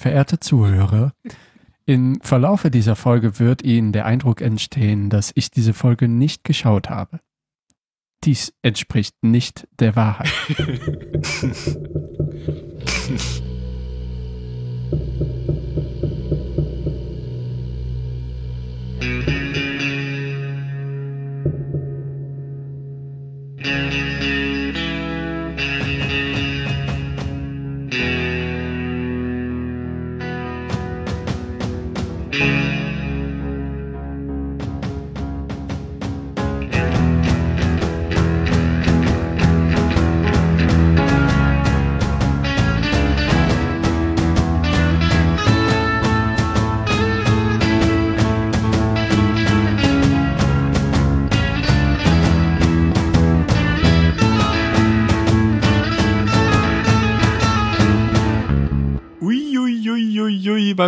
Verehrte Zuhörer, im Verlaufe dieser Folge wird Ihnen der Eindruck entstehen, dass ich diese Folge nicht geschaut habe. Dies entspricht nicht der Wahrheit.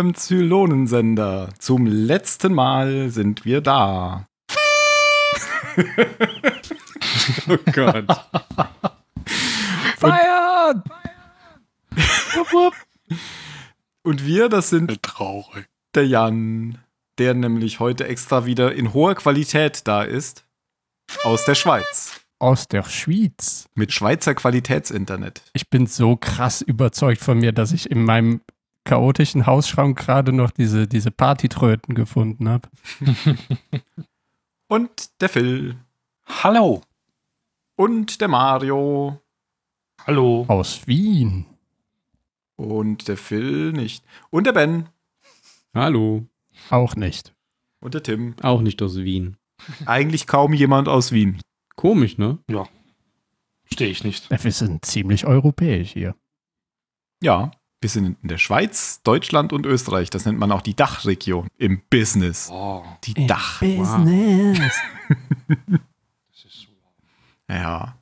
beim Zylonensender. Zum letzten Mal sind wir da. oh Gott. Feiern! Und wir, das sind Traurig. der Jan, der nämlich heute extra wieder in hoher Qualität da ist. Aus der Schweiz. Aus der Schweiz. Mit Schweizer Qualitätsinternet. Ich bin so krass überzeugt von mir, dass ich in meinem chaotischen Hausschrank gerade noch diese, diese Partytröten gefunden habe. Und der Phil. Hallo. Und der Mario. Hallo. Aus Wien. Und der Phil nicht. Und der Ben. Hallo. Auch nicht. Und der Tim. Auch nicht aus Wien. Eigentlich kaum jemand aus Wien. Komisch, ne? Stehe ich nicht. Wir sind ziemlich europäisch hier. Ja, wir sind in der Schweiz, Deutschland und Österreich. Das nennt man auch die Dachregion im Business. Oh, Die Dach. Business. das ist so. Ja,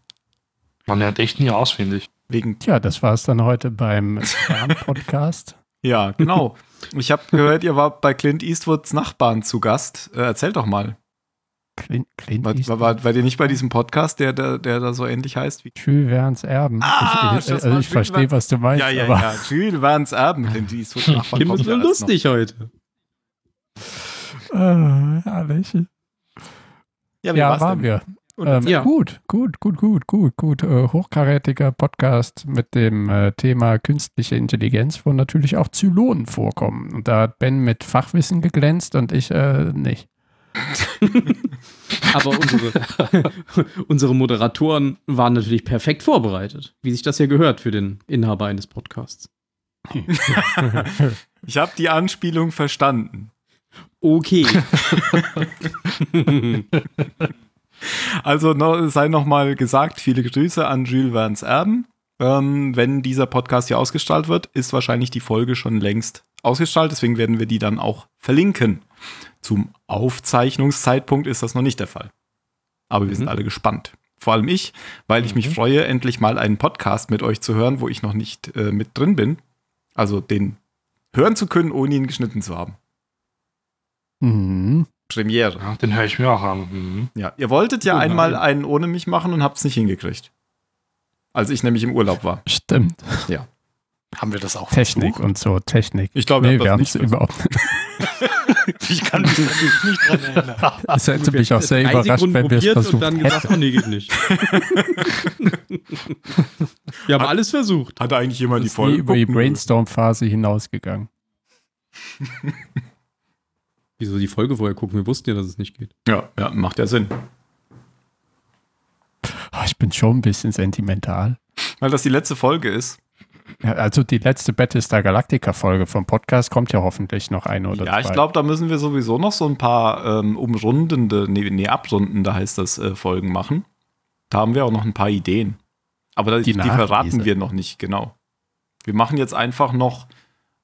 Man lernt echt nie aus, finde ich. wegen. Tja, das war es dann heute beim Podcast. Ja, genau. Ich habe gehört, ihr wart bei Clint Eastwoods Nachbarn zu Gast. Äh, erzähl doch mal. Clint, Clint War, Eastwood. war, war ihr nicht bei diesem Podcast, der, der, der da so ähnlich heißt wie. Jules Verne's Erben. Ah, ich, ich, also ich verstehe, was du meinst. Ja, ja, aber ja. Jules Verne's Erben. Clint Eastwoods Nachbarn. Kim ist so ja erst noch. lustig heute. Äh, herrlich. Ja, wie Ja, war's waren denn? wir. Ähm, Ja. Gut, gut, gut, gut, gut, gut. Äh, hochkarätiger Podcast mit dem äh, Thema künstliche Intelligenz, wo natürlich auch Zylonen vorkommen. Und da hat Ben mit Fachwissen geglänzt und ich äh, nicht. Aber unsere, unsere Moderatoren waren natürlich perfekt vorbereitet, wie sich das ja gehört für den Inhaber eines Podcasts. Ich habe die Anspielung verstanden. Okay. Also no, sei nochmal gesagt, viele Grüße an Jules Verne's Erben. Ähm, wenn dieser Podcast hier ausgestrahlt wird, ist wahrscheinlich die Folge schon längst ausgestrahlt, deswegen werden wir die dann auch verlinken. Zum Aufzeichnungszeitpunkt ist das noch nicht der Fall. Aber wir sind Mhm. alle gespannt. Vor allem ich, weil ich mich Mhm. freue, endlich mal einen Podcast mit euch zu hören, wo ich noch nicht äh, mit drin bin. Also den hören zu können, ohne ihn geschnitten zu haben. Mhm. Premiere. Ja, den höre ich mir auch an. Mhm. Ja, ihr wolltet ja Oh nein. einmal einen ohne mich machen und habt es nicht hingekriegt. Als ich nämlich im Urlaub war. Stimmt. Haben wir das auch Technik versucht? und so, Technik. Ich glaube, Nee, wir haben es das nicht überhaupt Ich kann mich nicht dran erinnern. Es hätte mich auch sehr überrascht, Sekunden wenn wir es probiert und versucht dann hätten. oh nee, geht nicht. wir haben alles versucht. Hatte eigentlich jemand die Folge über die? Brainstorm-Phase hinausgegangen. Wieso die Folge vorher gucken? Wir wussten ja, dass es nicht geht. Ja, ja, macht ja Sinn. Oh, ich bin schon ein bisschen sentimental. Weil das die letzte Folge ist. Ja, also die letzte Battlestar Galactica-Folge vom Podcast kommt ja hoffentlich noch eine oder ja, zwei. ich glaube, da müssen wir sowieso noch so ein paar ähm, umrundende, nee, nee, abrundende heißt das, äh, Folgen machen. Da haben wir auch noch ein paar Ideen. Aber die, Die die, verraten wir noch nicht, genau. Wir machen jetzt einfach noch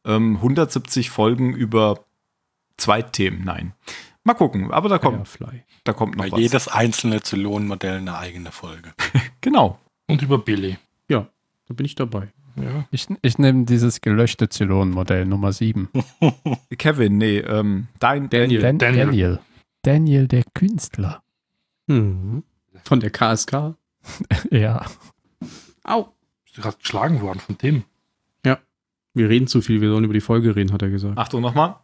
ähm, 170 Folgen über Zweitthemen. Nein. Mal gucken, aber da kommt, Firefly. da kommt noch Bei was. jedes einzelne Zylonenmodell eine eigene Folge. Genau. Und über Billy. Ja, da bin ich dabei. Ja. Ich, ich nehme dieses gelöschte Zylon-Modell Nummer 7. Kevin, nee, ähm, dein Daniel. Dan Daniel. Daniel. Daniel, der Künstler. Mhm. Von der KSK. Ja. Au. Bist du gerade geschlagen worden von Tim? Wir reden zu viel, wir sollen über die Folge reden, hat er gesagt. Achtung nochmal.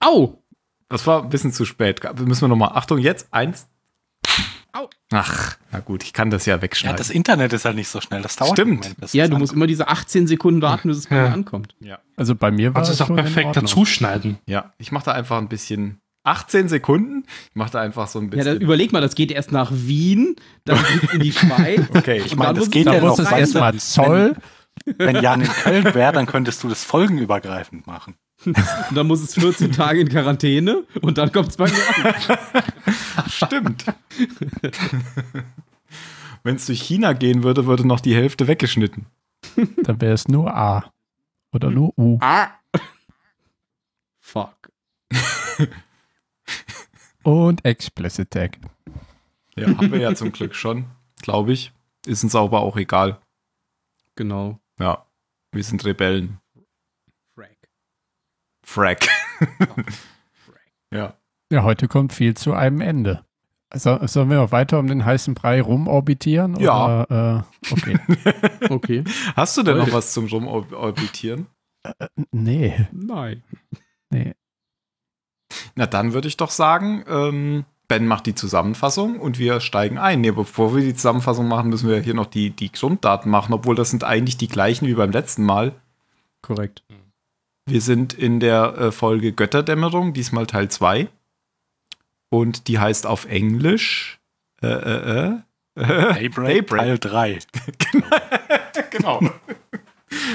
Au! Das war ein bisschen zu spät. Müssen wir nochmal. Achtung, jetzt. Eins. Au. Ach, na gut, ich kann das ja Ja, wegschneiden. das Internet ist halt nicht so schnell. Das dauert Stimmt. Moment, Ja, du musst immer diese 18 Sekunden warten, bis es bei Ja. mir ankommt. ja. Also bei mir war Kannst du es auch schon in perfekt dazuschneiden. ja, ich mache da einfach ein bisschen. 18 Sekunden. Ich mache da einfach so ein Ja, bisschen. dann überleg mal, das geht erst nach Wien, dann geht's in die Schweiz. okay, Ich meine, das geht ja noch. du, erstmal Zoll. Wenn Jan in Köln wäre, dann könntest du das folgenübergreifend machen. Und dann muss es 14 Tage in Quarantäne und dann kommt es bei mir an. Stimmt. Wenn es durch China gehen würde, würde noch die Hälfte weggeschnitten. Dann wäre es nur A. Oder nur U. Fuck. Und Explicit Tag. Ja, haben wir ja zum Glück schon, glaube ich. Ist uns aber auch egal. Genau. Ja, wir sind Rebellen. Frack. Ja. Ja, heute kommt viel zu einem Ende. So, sollen wir noch weiter um den heißen Brei rumorbitieren? Ja. Oder, äh, okay. Okay. Hast du denn noch Toll. was zum Rumorbitieren? nee, Nein. nee. Na, dann würde ich doch sagen, ähm, Ben macht die Zusammenfassung und wir steigen ein. Nee, bevor wir die Zusammenfassung machen, müssen wir hier noch die, die Grunddaten machen, obwohl das sind eigentlich die gleichen wie beim letzten Mal. Korrekt. Wir sind in der äh, Folge Götterdämmerung, diesmal Teil 2. Und die heißt auf Englisch äh, äh, äh, Daybreak, Daybreak. Teil 3. genau.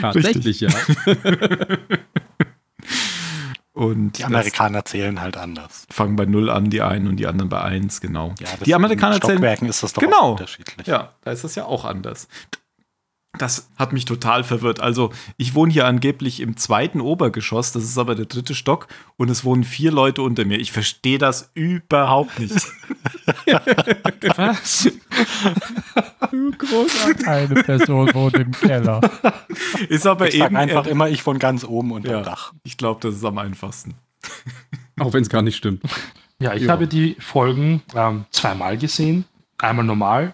Tatsächlich, ja. Und Die Amerikaner zählen halt anders. fangen bei 0 an, die einen und die anderen bei 1, genau. Ja, die Amerikaner in zählen Stockwerken ist das doch Genau. auch unterschiedlich. Ja, da ist das ja auch anders. Das hat mich total verwirrt. Also, ich wohne hier angeblich im zweiten Obergeschoss, das ist aber der dritte Stock, und es wohnen vier Leute unter mir. Ich verstehe das überhaupt nicht. Was? Eine Person wohnt im Keller. Ist aber Ich sag eben einfach äh, immer, ich wohne ganz oben unter Ja. dem Dach. Ich glaube, das ist am einfachsten. Auch wenn es gar nicht stimmt. Ja, ich Ja. habe die Folgen ähm, zweimal gesehen. Einmal normal,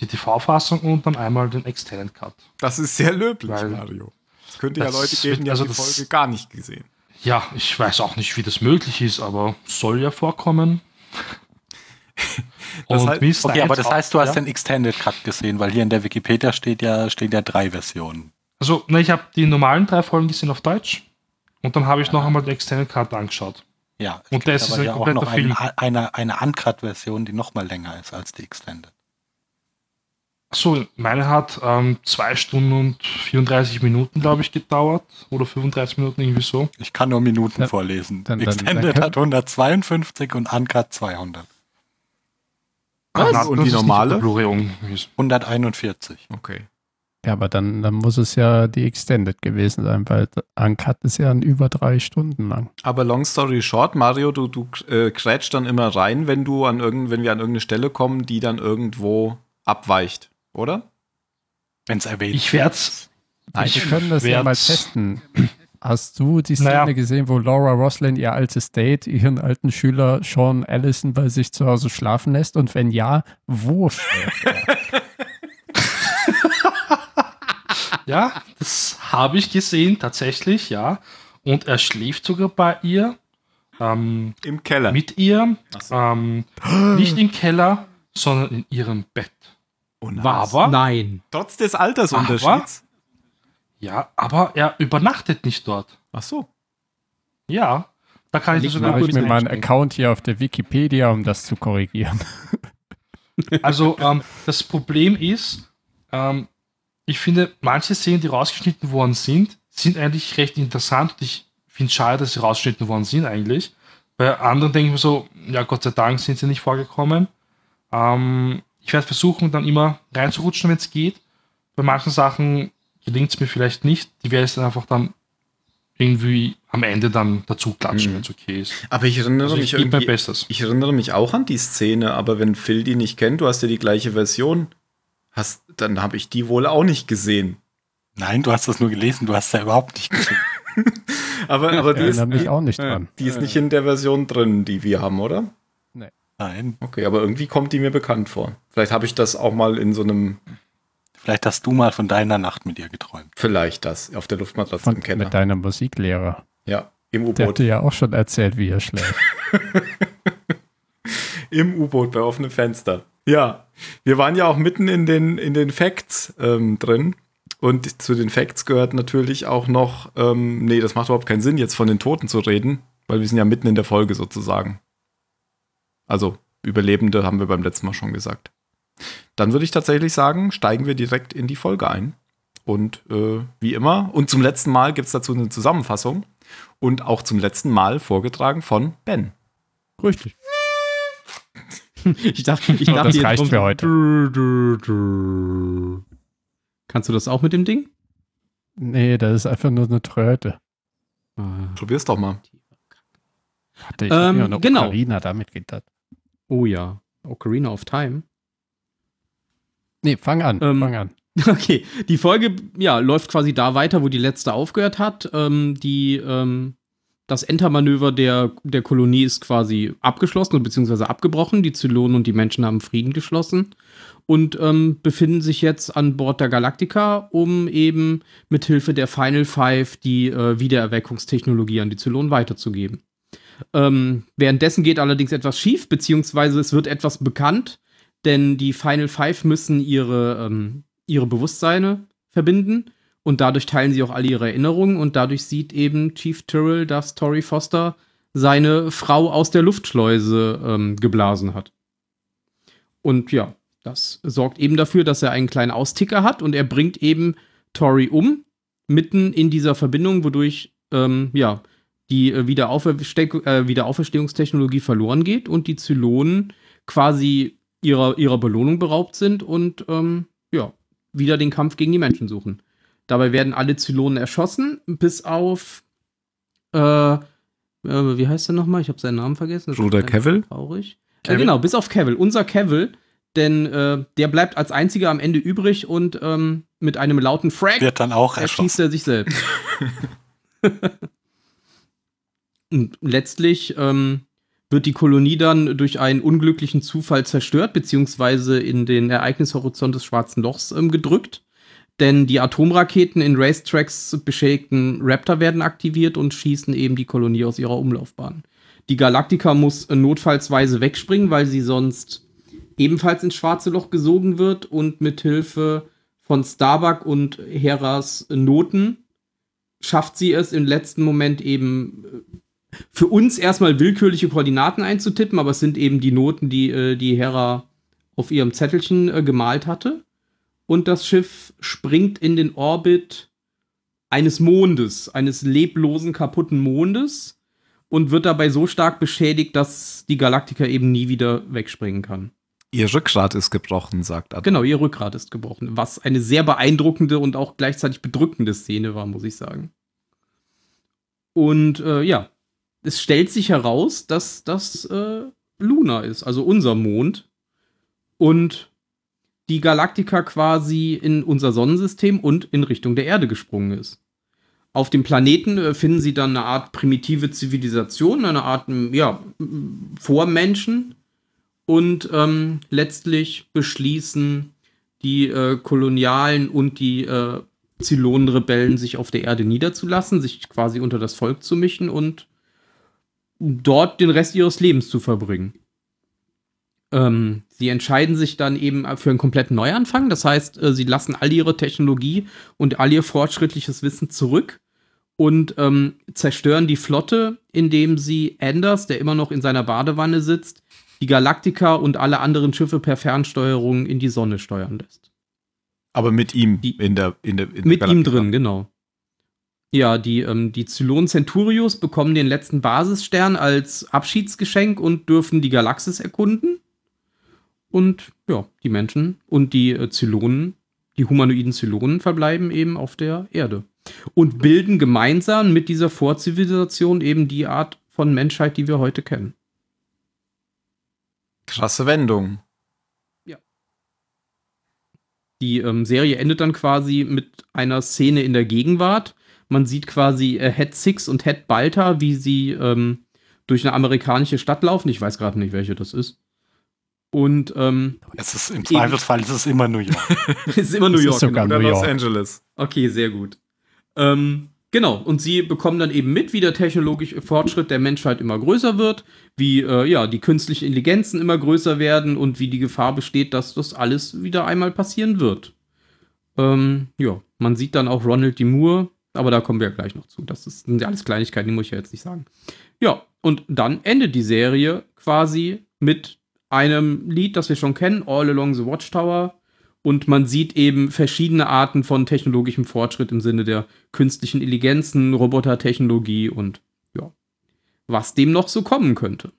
die TV-Fassung und dann einmal den Extended Cut. Das ist sehr löblich, Weil- Mario. Es könnte ja Das Leute geben, die also haben die das- Folge gar nicht gesehen. Ja, ich weiß auch nicht, wie das möglich ist, aber soll ja vorkommen. Das heißt- wie ist da Okay, aber das heißt, du hast ja? den Extended Cut gesehen, weil hier in der Wikipedia steht ja, stehen ja drei Versionen. Also, ne, ich habe die normalen drei Folgen gesehen auf Deutsch und dann habe ich noch einmal den Extended Cut angeschaut. Ja, es Und das ist ein ja auch kompletter noch ein, Film. eine, eine Uncut-Version, die noch mal länger ist als die Extended. So, meine hat ähm, zwei Stunden und 34 Minuten, glaube ich, gedauert. Oder 35 Minuten, irgendwie so. Ich kann nur Minuten Dann- vorlesen. dann- dann- Extended dann hat 152 und Uncut 200. Was? Na, Und das die normale? auf der Blu-ray irgendwie. 141. Okay. Ja, aber dann, dann muss es ja die Extended gewesen sein, weil Uncut ist ja über drei Stunden lang. Aber long story short, Mario, du, du äh, grätsch dann immer rein, wenn du an irgend, wenn wir an irgendeine Stelle kommen, die dann irgendwo abweicht, oder? Wenn es erwähnt Ich werde es. Ich wir können das ja mal testen. Hast du die Szene Naja. gesehen, wo Laura Roslin ihr altes Date, ihren alten Schüler Sean Allison bei sich zu Hause schlafen lässt? Und wenn ja, wo schläft er? Ja, das habe ich gesehen, tatsächlich, ja. Und er schläft sogar bei ihr, ähm, Im Keller. mit ihr, so. ähm, nicht im Keller, sondern in ihrem Bett. Oh nein. Was? Aber- Nein. Trotz des Altersunterschieds. Ja, aber er übernachtet nicht dort. Ach so. Ja, da kann ich Dann sogar habe ich mir mal einen einstellen. Account hier auf der Wikipedia, um das zu korrigieren. Also ähm, das Problem ist, ähm, ich finde, manche Szenen, die rausgeschnitten worden sind, sind eigentlich recht interessant und ich finde es schade, dass sie rausgeschnitten worden sind eigentlich. Bei anderen denke ich mir so, ja Gott sei Dank sind sie nicht vorgekommen. Ähm, ich werde versuchen, dann immer reinzurutschen, wenn es geht. Bei manchen Sachen gelingt es mir vielleicht nicht. Die werde ich dann einfach dann irgendwie am Ende dann dazu klatschen, Mhm. wenn es okay ist. Aber ich erinnere Also mich ich mein irgendwie. Bestes. Ich erinnere mich auch an die Szene, aber wenn Phil die nicht kennt, du hast ja die gleiche Version, hast, dann habe ich die wohl auch nicht gesehen. Nein, du hast das nur gelesen, du hast es ja überhaupt nicht gesehen. Aber, aber die, ist, mich auch nicht dran. die ist nicht in der Version drin, die wir haben, oder? Nein. Okay, aber irgendwie kommt die mir bekannt vor. Vielleicht habe ich das auch mal in so einem Vielleicht hast du mal von deiner Nacht mit ihr geträumt. Vielleicht das, auf der Luftmatratze im Keller. mit deinem Musiklehrer. Ja, im Der U-Boot. hatte ja auch schon erzählt, wie er schläft. Im U-Boot bei offenem Fenster. Ja, wir waren ja auch mitten in den, in den Facts ähm, drin. Und zu den Facts gehört natürlich auch noch, ähm, nee, das macht überhaupt keinen Sinn, jetzt von den Toten zu reden, weil wir sind ja mitten in der Folge sozusagen. Also, Überlebende haben wir beim letzten Mal schon gesagt. Dann würde ich tatsächlich sagen, steigen wir direkt in die Folge ein. Und äh, wie immer, und zum letzten Mal gibt es dazu eine Zusammenfassung und auch zum letzten Mal vorgetragen von Ben. Richtig. ich dachte, ich Oh, dachte das jetzt reicht für heute. Kannst du das auch mit dem Ding? nee, das ist einfach nur eine Tröte. Ah. Probier's doch mal. Hatte ich Ähm, mir eine genau. Ocarina damit gedacht. Oh ja. Ocarina of Time. Nee, fang an, Ähm, fang an. Okay, die Folge ja, läuft quasi da weiter, wo die letzte aufgehört hat. Ähm, die, ähm, das Entermanöver der, der Kolonie ist quasi abgeschlossen beziehungsweise abgebrochen. Die Zylonen und die Menschen haben Frieden geschlossen und ähm, befinden sich jetzt an Bord der Galactica, um eben mithilfe der Final Five die äh, Wiedererweckungstechnologie an die Zylonen weiterzugeben. Ähm, währenddessen geht allerdings etwas schief, beziehungsweise es wird etwas bekannt, denn die Final Five müssen ihre, ähm, ihre Bewusstseine verbinden und dadurch teilen sie auch alle ihre Erinnerungen und dadurch sieht eben Chief Tyrrell, dass Tori Foster seine Frau aus der Luftschleuse ähm, geblasen hat. Und ja, das sorgt eben dafür, dass er einen kleinen Austicker hat und er bringt eben Tori um, mitten in dieser Verbindung, wodurch ähm, ja, die äh, Wiederaufersteck äh, Wiederauferstehungstechnologie verloren geht und die Zylonen quasi ihrer, ihrer Belohnung beraubt sind und ähm, ja, wieder den Kampf gegen die Menschen suchen. Dabei werden alle Zylonen erschossen, bis auf äh, äh, wie heißt er nochmal? Ich habe seinen Namen vergessen. Bruder Cavill? Traurig. Cavill? genau, bis auf Cavill. Unser Cavill, denn der bleibt als einziger am Ende übrig und ähm, mit einem lauten Frag Wird dann auch erschießt er sich selbst. Und letztlich ähm, wird die Kolonie dann durch einen unglücklichen Zufall zerstört, beziehungsweise in den Ereignishorizont des Schwarzen Lochs ähm, gedrückt. Denn die Atomraketen in Racetracks beschädigten Raptor werden aktiviert und schießen eben die Kolonie aus ihrer Umlaufbahn. Die Galactica muss äh, notfallsweise wegspringen, weil sie sonst ebenfalls ins Schwarze Loch gesogen wird und mit Hilfe von Starbuck und Heras Noten schafft sie es im letzten Moment eben äh, für uns erstmal willkürliche Koordinaten einzutippen, aber es sind eben die Noten, die äh, die Hera auf ihrem Zettelchen äh, gemalt hatte. Und das Schiff springt in den Orbit eines Mondes, eines leblosen, kaputten Mondes und wird dabei so stark beschädigt, dass die Galaktika eben nie wieder wegspringen kann. Ihr Rückgrat ist gebrochen, sagt Adam. Genau, ihr Rückgrat ist gebrochen, was eine sehr beeindruckende und auch gleichzeitig bedrückende Szene war, muss ich sagen. Und äh, ja, es stellt sich heraus, dass das äh, Luna ist, also unser Mond. Und die Galaktika quasi in unser Sonnensystem und in Richtung der Erde gesprungen ist. Auf dem Planeten äh, finden sie dann eine Art primitive Zivilisation, eine Art, ja, Vormenschen. Und ähm, letztlich beschließen die äh, Kolonialen und die äh, Zylonenrebellen sich auf der Erde niederzulassen, sich quasi unter das Volk zu mischen und dort den Rest ihres Lebens zu verbringen. Ähm, sie entscheiden sich dann eben für einen kompletten Neuanfang. Das heißt, äh, sie lassen all ihre Technologie und all ihr fortschrittliches Wissen zurück und ähm, zerstören die Flotte, indem sie Anders, der immer noch in seiner Badewanne sitzt, die Galaktika und alle anderen Schiffe per Fernsteuerung in die Sonne steuern lässt. Aber mit ihm Die- in der, in der, in Mit ihm Galaktika. drin, genau. Ja, die, ähm, die Zylonen Centurios bekommen den letzten Basisstern als Abschiedsgeschenk und dürfen die Galaxis erkunden. Und ja, die Menschen und die äh, Zylonen, die humanoiden Zylonen verbleiben eben auf der Erde. Und bilden gemeinsam mit dieser Vorzivilisation eben die Art von Menschheit, die wir heute kennen. Krasse Wendung. Die ähm, Serie endet dann quasi mit einer Szene in der Gegenwart. Man sieht quasi äh, Head Six und Head Balta, wie sie ähm, durch eine amerikanische Stadt laufen. Ich weiß gerade nicht, welche das ist. Und ähm, Es ist im Zweifelsfall ist es immer New York. es ist immer New Es ist York. sogar genau. Oder New Los York. Angeles. Okay, sehr gut. Ähm, genau, und sie bekommen dann eben mit, wie der technologische Fortschritt der Menschheit immer größer wird, wie äh, ja, die künstlichen Intelligenzen immer größer werden und wie die Gefahr besteht, dass das alles wieder einmal passieren wird. Ähm, ja, man sieht dann auch Ronald D. Moore, aber da kommen wir ja gleich noch zu. Das ist, sind ja alles Kleinigkeiten, die muss ich ja jetzt nicht sagen. Ja, und dann endet die Serie quasi mit einem Lied, das wir schon kennen, All Along the Watchtower. Und man sieht eben verschiedene Arten von technologischem Fortschritt im Sinne der künstlichen Intelligenzen, Robotertechnologie und ja, was dem noch so kommen könnte.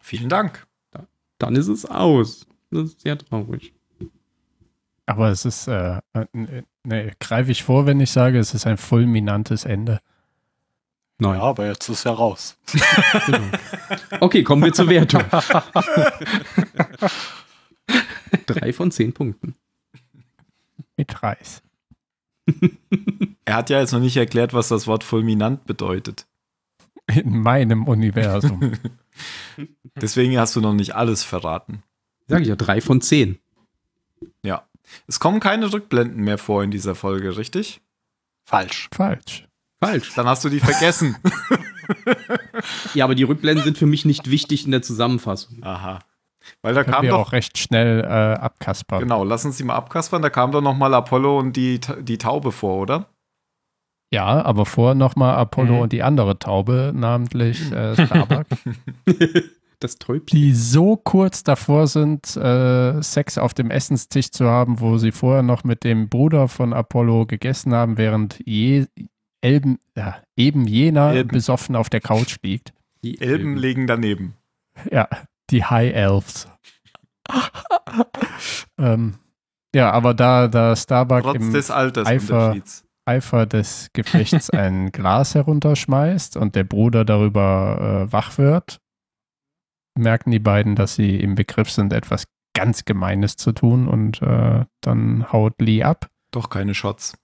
Vielen Dank. Dann ist es aus. Das ist sehr traurig. Aber es ist, äh, äh, ne, greife ich vor, wenn ich sage, es ist ein fulminantes Ende. Ja, Nein. aber jetzt ist er raus. Okay, kommen wir zur Wertung. Drei von zehn Punkten. Mit Reis. Er hat ja jetzt noch nicht erklärt, was das Wort fulminant bedeutet. In meinem Universum. Deswegen hast du noch nicht alles verraten. Sag ich ja, drei von zehn. Ja. Es kommen keine Rückblenden mehr vor in dieser Folge, richtig? Falsch. Falsch. Falsch. Dann hast du die vergessen. Ja, aber die Rückblenden sind für mich nicht wichtig in der Zusammenfassung. Aha. Weil da Können kam wir doch, auch recht schnell äh, abkaspern. genau, lass uns die mal abkaspern, da kam doch noch mal Apollo und die, die Taube vor, oder? Ja, aber vorher nochmal Apollo Mhm. und die andere Taube, namentlich äh, Starbuck, Das Täubchen. die so kurz davor sind, äh, Sex auf dem Essenstisch zu haben, wo sie vorher noch mit dem Bruder von Apollo gegessen haben, während je, Elben, ja, eben jener Elben. besoffen auf der Couch liegt. Die Elben legen daneben. Ja, die High Elves. ähm, ja, aber da, da Starbuck Trotz im des Eifer-. Eifer des Gefechts ein Glas herunterschmeißt und der Bruder darüber äh, wach wird, merken die beiden, dass sie im Begriff sind, etwas ganz Gemeines zu tun und äh, dann haut Lee ab. Doch keine Shots.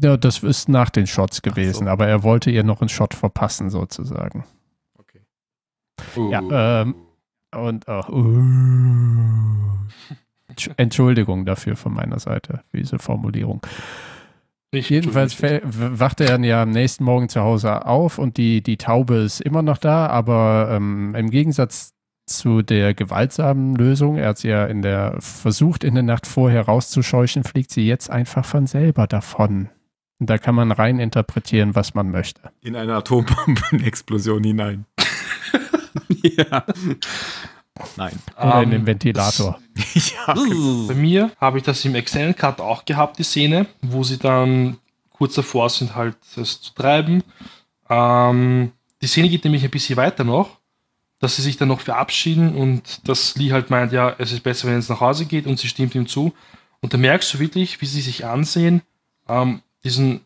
Ja, das ist nach den Shots gewesen, so. aber er wollte ihr noch einen Shot verpassen, sozusagen. Okay. Ja, ähm, und oh, uh, Entsch- Entschuldigung dafür von meiner Seite, für diese Formulierung. Ich, Jedenfalls Entschuldigung. fäll- w- wacht er ja am nächsten Morgen zu Hause auf und die, die Taube ist immer noch da, aber ähm, im Gegensatz zu der gewaltsamen Lösung, er hat sie ja in der versucht, in der Nacht vorher rauszuscheuchen, fliegt sie jetzt einfach von selber davon. Und da kann man rein interpretieren, was man möchte. In eine Atombombenexplosion hinein. ja. Nein. Oder in Ähm, den Ventilator. ja. Bei mir habe ich das im Extended Cut auch gehabt, die Szene, wo sie dann kurz davor sind, halt es zu treiben. Ähm, die Szene geht nämlich ein bisschen weiter noch, dass sie sich dann noch verabschieden und dass Lee halt meint, ja, es ist besser, wenn es nach Hause geht und sie stimmt ihm zu. Und da merkst du wirklich, wie sie sich ansehen, ähm, diesen,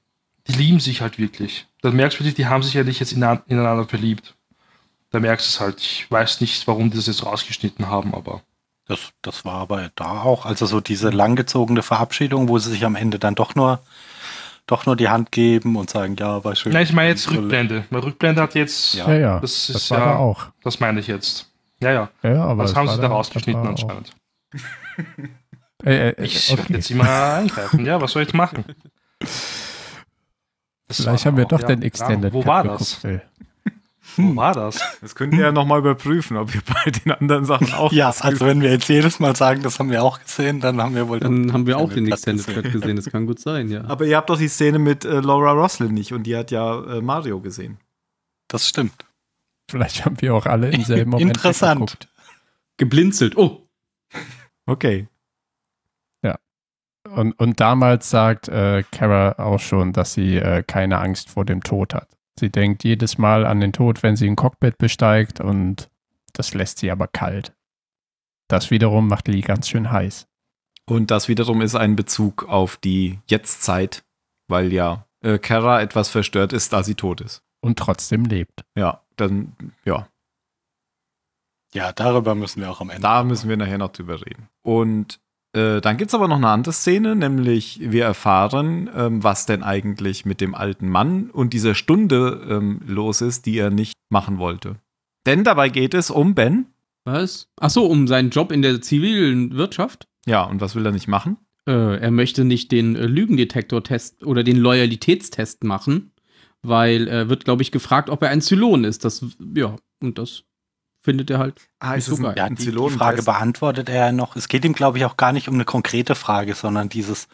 die lieben sich halt wirklich. Da merkst du wirklich, die haben sich eigentlich jetzt ineinander, ineinander verliebt. Da merkst du es halt. Ich weiß nicht, warum die das jetzt rausgeschnitten haben, aber Das, das war aber da auch, also so diese langgezogene Verabschiedung, wo sie sich am Ende dann doch nur, doch nur die Hand geben und sagen, ja, war schön. Nein, ich meine jetzt. Rückblende. Weil Rückblende hat jetzt, Ja. Ja, ja, das das, ist war ja- da auch. das meine ich jetzt. Ja, ja. Ja, ja, aber Was das haben sie da das rausgeschnitten anscheinend? Äh, äh, Ich okay. werde jetzt immer eingreifen. Ja, was soll ich machen? Das Vielleicht haben wir auch- doch ja, den Extended Ahnung. Wo Cut war geguckt, das? Phil. Wo war das? Das könnt ihr ja nochmal überprüfen, ob ihr bei den anderen Sachen auch Ja, also wenn wir jetzt jedes Mal sagen, das haben wir auch gesehen, dann haben wir wohl Dann haben wir auch den Extended Cut Cut gesehen. Das kann gut sein, ja. Aber ihr habt doch die Szene mit äh, Laura Roslin nicht und die hat ja äh, Mario gesehen. Das stimmt. Vielleicht haben wir auch alle im selben Moment Interessant. weggeguckt. Geblinzelt. Oh, Okay. Und, und damals sagt äh, Kara auch schon, dass sie äh, keine Angst vor dem Tod hat. Sie denkt jedes Mal an den Tod, wenn sie ein Cockpit besteigt und das lässt sie aber kalt. Das wiederum macht Lee ganz schön heiß. Und das wiederum ist ein Bezug auf die Jetztzeit, weil ja äh, Kara etwas verstört ist, da sie tot ist. Und trotzdem lebt. Ja, dann, ja, Ja, darüber müssen wir auch am Ende. da müssen wir nachher noch drüber reden. Und äh, dann gibt es aber noch eine andere Szene, nämlich wir erfahren, ähm, was denn eigentlich mit dem alten Mann und dieser Stunde ähm, los ist, die er nicht machen wollte. Denn dabei geht es um Ben. Was? Ach so, um seinen Job in der zivilen Wirtschaft? Ja, und was will er nicht machen? Äh, er möchte nicht den äh, Lügendetektor-Test oder den Loyalitätstest machen, weil er wird, glaube ich, gefragt, ob er ein Zylon ist. Das, ja, und das findet er halt Ah, nicht so. Ja, Ein die, die. Frage beantwortet er ja noch. Es geht ihm, glaube ich, auch gar nicht um eine konkrete Frage, sondern dieses,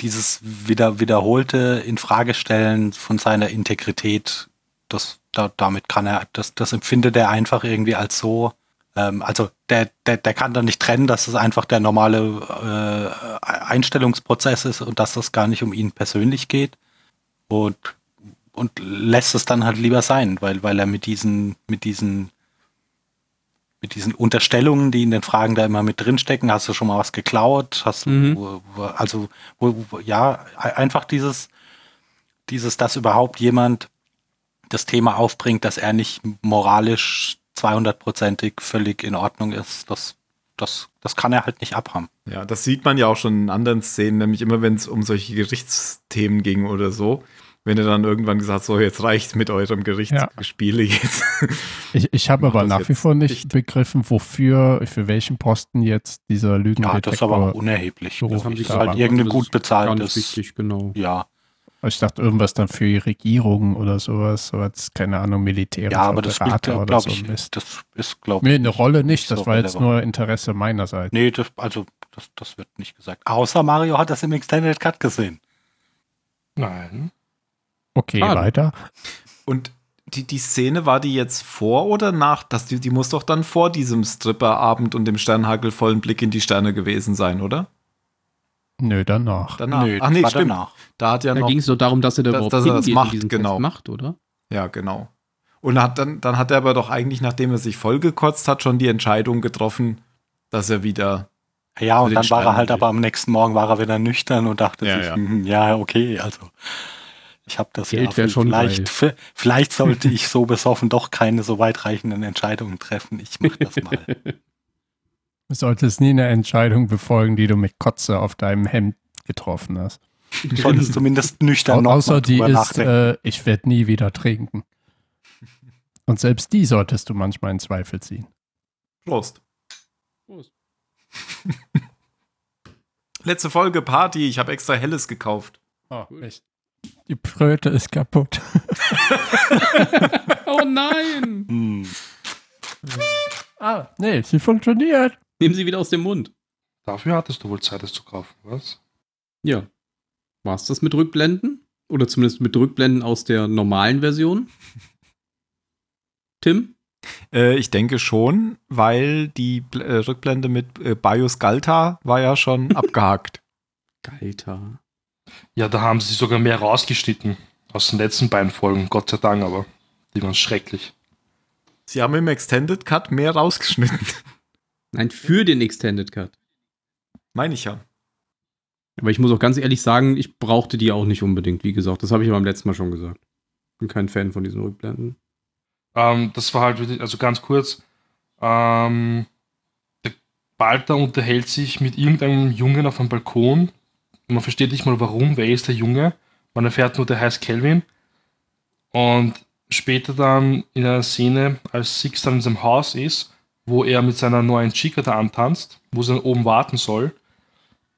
dieses wieder, wiederholte Infragestellen von seiner Integrität. Das, da, damit kann er, das, das empfindet er einfach irgendwie als so. Ähm, also der, der, der kann da nicht trennen, dass es einfach der normale äh, Einstellungsprozess ist und dass das gar nicht um ihn persönlich geht. Und, und lässt es dann halt lieber sein, weil, weil er mit diesen, mit diesen mit diesen Unterstellungen, die in den Fragen da immer mit drinstecken, hast du schon mal was geklaut, hast du, Mhm. also, ja, einfach dieses, dieses, dass überhaupt jemand das Thema aufbringt, dass er nicht moralisch 200%ig völlig in Ordnung ist, das, das, das kann er halt nicht abhaben. Ja, das sieht man ja auch schon in anderen Szenen, nämlich immer, wenn es um solche Gerichtsthemen ging oder so. Wenn er dann irgendwann gesagt, so jetzt reicht's mit eurem Gerichtsspiele jetzt. Ich, ich habe aber nach wie vor nicht nicht. begriffen, wofür, für welchen Posten jetzt dieser Ja, das ist aber auch Lügendetektor. unerheblich. So Das haben sie gesagt, halt irgendeine gut bezahltes, wichtig, genau. ja. ich dachte irgendwas dann für die Regierung oder sowas, so als, keine Ahnung, militärischer Ja, aber das spielt, Berater oder glaube so. ich, Mist. das ist, glaube ich, Nee, eine Rolle nicht, so das war jetzt nur Interesse meinerseits. Nee, das, also, das, das wird nicht gesagt. Außer Mario hat das im Extended Cut gesehen. Nein. Okay, Schade. weiter. Und die, die Szene, war die jetzt vor oder nach? Das, die, die muss doch dann vor diesem Stripperabend und dem sternhagelvollen Blick in die Sterne gewesen sein, oder? Nö, danach. Danach. Nö, Ach nee, war stimmt. danach. Da hat ja Da ging es doch darum, dass er da Dass- überhaupt dass er das hingeht macht, genau. Test macht, oder? Ja, genau. Und hat dann, dann hat er aber doch eigentlich, nachdem er sich vollgekotzt hat, schon die Entscheidung getroffen, dass er wieder. Ja, und dann war er halt geht. aber am nächsten Morgen war er wieder nüchtern und dachte Ja, sich, ja. hm, ja, okay, also ich habe das Geld ja schon vielleicht, vielleicht sollte ich so besoffen doch keine so weitreichenden Entscheidungen treffen. Ich mache das mal. Du solltest nie eine Entscheidung befolgen, die du mit Kotze auf deinem Hemd getroffen hast. Du solltest zumindest nüchtern noch außer mal die ist, äh, ich werde nie wieder trinken. Und selbst die solltest du manchmal in Zweifel ziehen. Prost. Prost. Letzte Folge Party, ich habe extra Helles gekauft. Oh, echt. Die Bröte ist kaputt. Oh nein! Hm. Ah, nee, sie funktioniert. Nehmen sie wieder aus dem Mund. Dafür hattest du wohl Zeit, es zu kaufen, was? Ja. War es das mit Rückblenden? Oder zumindest mit Rückblenden aus der normalen Version? Tim? Äh, ich denke schon, weil die Bl äh, Rückblende mit äh, Bios Galta war ja schon abgehakt. Galta. Ja, da haben sie sogar mehr rausgeschnitten. Aus den letzten beiden Folgen, Gott sei Dank, aber die waren schrecklich. Sie haben im Extended Cut mehr rausgeschnitten. Nein, für den Extended Cut. Meine ich ja. Aber ich muss auch ganz ehrlich sagen, ich brauchte die auch nicht unbedingt, wie gesagt. Das habe ich ja beim letzten Mal schon gesagt. Bin kein Fan von diesen Rückblenden. Ähm, das war halt, also ganz kurz, ähm, der Balter unterhält sich mit irgendeinem Jungen auf einem Balkon. Man versteht nicht mal warum, wer ist der Junge. Man erfährt nur, der heißt Kelvin. Und später dann in einer Szene, als Six dann in seinem Haus ist, wo er mit seiner neuen Chica da antanzt, wo sie dann oben warten soll,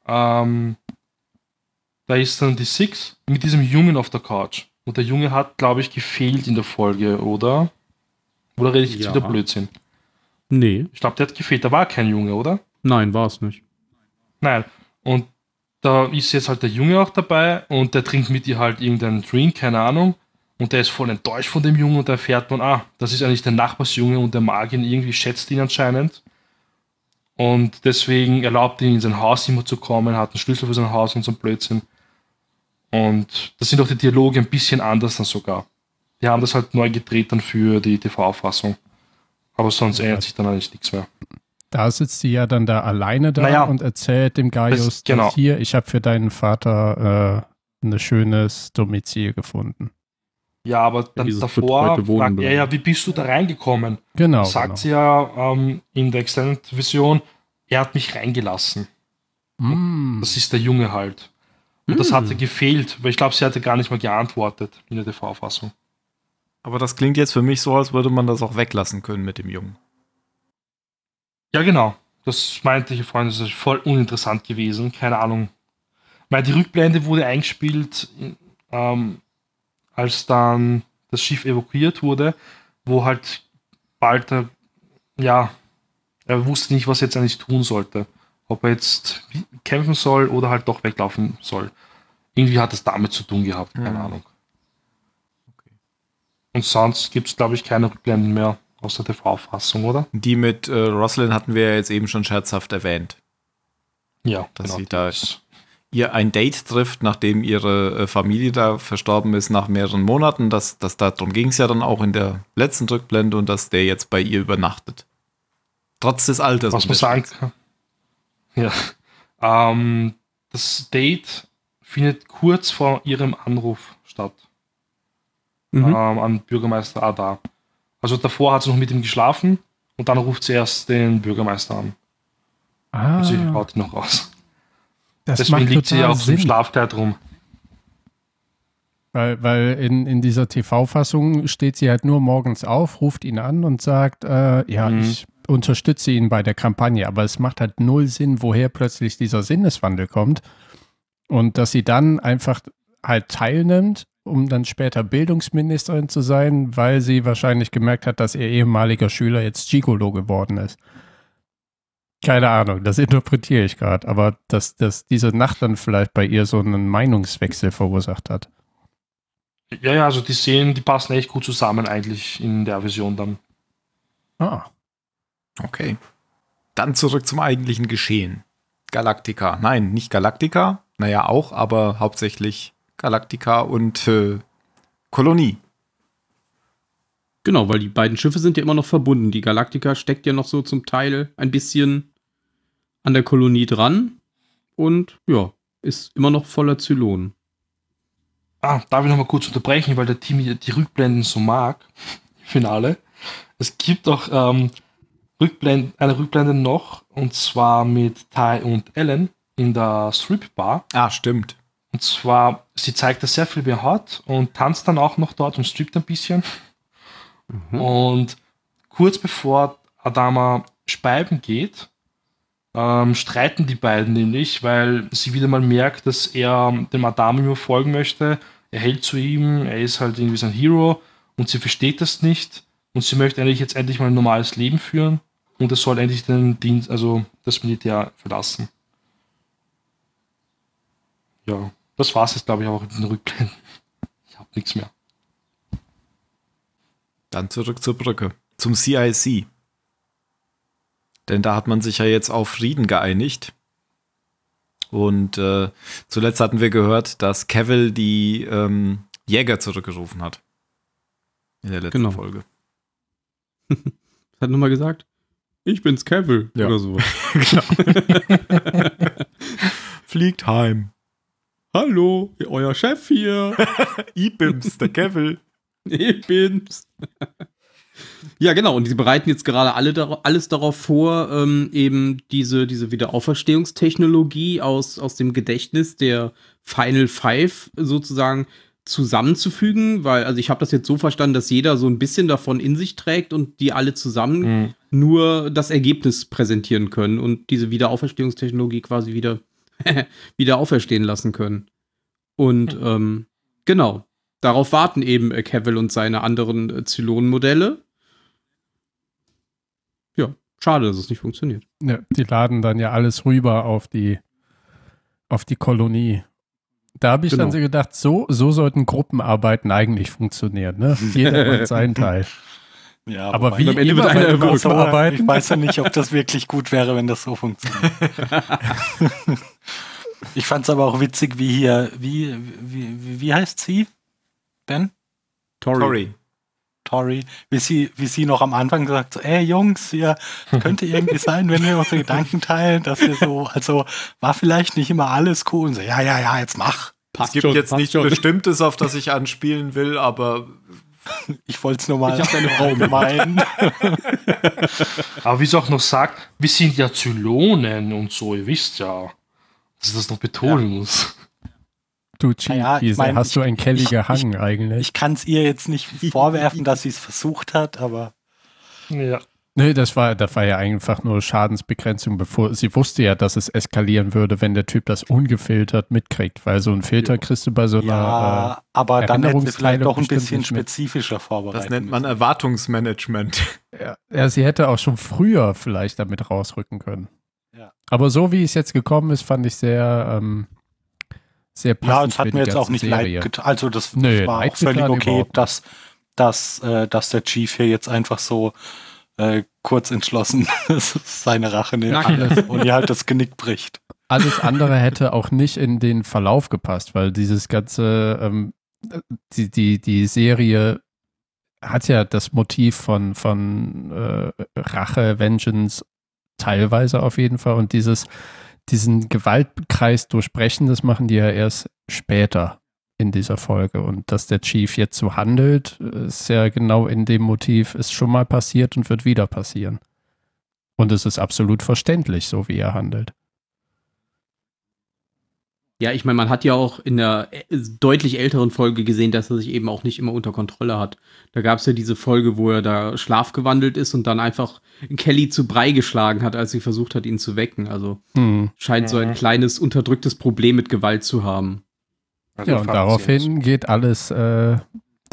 ähm, da ist dann die Six mit diesem Jungen auf der Couch. Und der Junge hat, glaube ich, gefehlt in der Folge, oder? Oder rede ich jetzt Ja. wieder Blödsinn? Nee, Ich glaube, der hat gefehlt. Da war kein Junge, oder? nein, war es nicht. Nein. Und da ist jetzt halt der Junge auch dabei und der trinkt mit ihr halt irgendeinen Drink, keine Ahnung. Und der ist voll enttäuscht von dem Jungen und da erfährt man, ah, das ist eigentlich der Nachbarsjunge und der mag ihn irgendwie, schätzt ihn anscheinend. Und deswegen erlaubt ihn in sein Haus immer zu kommen, hat einen Schlüssel für sein Haus und so ein Blödsinn. Und das sind auch die Dialoge ein bisschen anders dann sogar. Die haben das halt neu gedreht dann für die TV-Fassung. Aber sonst ändert sich dann eigentlich nichts mehr. Da sitzt sie ja dann da alleine da Naja, und erzählt dem Gaius, das- genau. dass hier, ich habe für deinen Vater äh, ein schönes Domizil gefunden. Ja, aber dann dieses davor fragt er ja, wie bist du da reingekommen? Genau. sagt genau. sie ja ähm, in der Extended-Version, er hat mich reingelassen. Mm, Das ist der Junge halt. Und das hatte gefehlt, weil ich glaube, sie hatte gar nicht mal geantwortet in der TV-Fassung. Aber das klingt jetzt für mich so, als würde man das auch weglassen können mit dem Jungen. Ja, genau. Das meinte ich vorhin, das ist voll uninteressant gewesen. Keine Ahnung. Weil die Rückblende wurde eingespielt, ähm, als dann das Schiff evakuiert wurde, wo halt bald, äh, ja, er wusste nicht, was er jetzt eigentlich tun sollte. Ob er jetzt kämpfen soll oder halt doch weglaufen soll. Irgendwie hat es damit zu tun gehabt, keine Mhm. Ahnung. Und sonst gibt es, glaube ich, keine Rückblenden mehr aus der TV-Fassung, oder? Die mit äh, Roslyn hatten wir ja jetzt eben schon scherzhaft erwähnt. Ja, Dass sie die da- ist- Ihr ein Date trifft, nachdem ihre äh, Familie da verstorben ist nach mehreren Monaten. Das, das, darum ging es ja dann auch in der letzten Rückblende und dass der jetzt bei ihr übernachtet. Trotz des Alters. was man sagen kann. Ja. Ähm, das Date findet kurz vor ihrem Anruf statt. Mhm. ähm, an Bürgermeister Adar. Also davor hat sie noch mit ihm geschlafen und dann ruft sie erst den Bürgermeister an. Ah, Und sie haut ihn noch raus. das Deswegen liegt sie ja auf Sinn. Schlafkleid rum. Weil, weil in, in dieser TV-Fassung steht sie halt nur morgens auf, ruft ihn an und sagt, äh, ja, Mhm. ich unterstütze ihn bei der Kampagne, aber es macht halt null Sinn, woher plötzlich dieser Sinneswandel kommt. Und dass sie dann einfach halt teilnimmt, um dann später Bildungsministerin zu sein, weil sie wahrscheinlich gemerkt hat, dass ihr ehemaliger Schüler jetzt Gigolo geworden ist. Keine Ahnung, das interpretiere ich gerade, aber dass, dass diese Nacht dann vielleicht bei ihr so einen Meinungswechsel verursacht hat. Ja, ja, also die Szenen, die passen echt gut zusammen eigentlich in der Version dann. Ah. Okay. Dann zurück zum eigentlichen Geschehen. Galactica. Nein, nicht Galactica. Naja, auch, aber hauptsächlich Galactica und äh, Kolonie. Genau, weil die beiden Schiffe sind ja immer noch verbunden. Die Galactica steckt ja noch so zum Teil ein bisschen an der Kolonie dran und ja, ist immer noch voller Zylonen. Ah, darf ich nochmal kurz unterbrechen, weil der Team hier die Rückblenden so mag. Finale. Es gibt auch ähm, Rückblend, eine Rückblende noch, und zwar mit Ty und Ellen in der Strip Bar. Ah, stimmt. Und zwar, sie zeigt, dass sehr viel mehr hat und tanzt dann auch noch dort und strippt ein bisschen. Und kurz bevor Adama speiben geht, ähm, streiten die beiden nämlich, weil sie wieder mal merkt, dass er dem Adama immer folgen möchte. Er hält zu ihm, er ist halt irgendwie sein Hero und sie versteht das nicht und sie möchte eigentlich jetzt endlich mal ein normales Leben führen und er soll endlich den Dienst, also das Militär verlassen. Ja, das war's jetzt, glaube ich, auch in den Rückblenden. Ich habe nichts mehr. Dann zurück zur Brücke. Zum CIC. Denn da hat man sich ja jetzt auf Frieden geeinigt. Und äh, zuletzt hatten wir gehört, dass Cavill die ähm, Jäger zurückgerufen hat. In der letzten Genau. Folge. Was hat er nochmal gesagt? Ich bin's Cavill Ja. oder so. Fliegt heim. Hallo, euer Chef hier. Ibims, der. Ich bin's. ja, genau. Und die bereiten jetzt gerade alle dar alles darauf vor, ähm, eben diese, diese Wiederauferstehungstechnologie aus, aus dem Gedächtnis der Final Five sozusagen zusammenzufügen, weil, also ich habe das jetzt so verstanden, dass jeder so ein bisschen davon in sich trägt und die alle zusammen nur das Ergebnis präsentieren können und diese Wiederauferstehungstechnologie quasi wieder, wieder auferstehen lassen können. Und ähm, genau, darauf warten eben äh, Cavill und seine anderen äh, Zylon-Modelle. Ja, schade, dass es nicht funktioniert. Ja, die laden dann ja alles rüber auf die, auf die Kolonie. Da habe ich dann Genau. so gedacht, so, so sollten Gruppenarbeiten eigentlich funktionieren. Ne? Jeder macht seinen Teil. Ja, Aber wie am Ende immer wird einer. Gruppenarbeiten, ich weiß ja nicht, ob das wirklich gut wäre, wenn das so funktioniert. ich fand es aber auch witzig, wie hier, wie, wie, wie, wie heißt sie? Ben? Sorry. Tori, wie sie, wie sie noch am Anfang gesagt so, ey Jungs, ihr könnte irgendwie sein, wenn wir unsere Gedanken teilen, dass wir so, also war vielleicht nicht immer alles cool und so, ja, ja, ja, jetzt mach. Es gibt jetzt nichts schon. Bestimmtes, auf das ich anspielen will, aber Ich wollte es nur mal Ich hab deine Frau meinen. Aber wie sie auch noch sagt, wir sind ja Zylonen und so, ihr wisst ja, dass ich das noch betonen muss. Du Cheat, Naja, ich mein, hast du einen kelliger ich- Hang eigentlich? Ich kann es ihr jetzt nicht vorwerfen, dass sie es versucht hat, aber Ja. Nee, das war, das war ja einfach nur Schadensbegrenzung, bevor sie wusste ja, dass es eskalieren würde, wenn der Typ das ungefiltert mitkriegt, weil so einen Filter kriegst du bei so einer. Ja, aber dann hätte sie vielleicht doch ein bisschen spezifischer vorbereitet. Das nennt man Erwartungsmanagement. Äh, ja, ja, sie hätte auch schon früher vielleicht damit rausrücken können. Ja. Aber so wie es jetzt gekommen ist, fand ich sehr, ähm, sehr Ja, passend es hat mir jetzt auch nicht Serie. leid getan. Also das Nö, war auch völlig okay, dass, dass, äh, dass der Chief hier jetzt einfach so äh, kurz entschlossen seine Rache nimmt und ihr halt das Genick bricht. Alles andere hätte auch nicht in den Verlauf gepasst, weil dieses ganze, ähm, die, die, die Serie hat ja das Motiv von, von äh, Rache, Vengeance, teilweise auf jeden Fall. Und dieses, diesen Gewaltkreis durchbrechen, das machen die ja erst später in dieser Folge. Und dass der Chief jetzt so handelt, ist ja genau in dem Motiv, ist schon mal passiert und wird wieder passieren. Und es ist absolut verständlich, so wie er handelt. Ja, ich meine, man hat ja auch in der äh, deutlich älteren Folge gesehen, dass er sich eben auch nicht immer unter Kontrolle hat. Da gab es ja diese Folge, wo er da schlafgewandelt ist und dann einfach Kelly zu Brei geschlagen hat, als sie versucht hat, ihn zu wecken. Also Hm. scheint so ein kleines unterdrücktes Problem mit Gewalt zu haben. Also Ja, und daraufhin geht alles äh,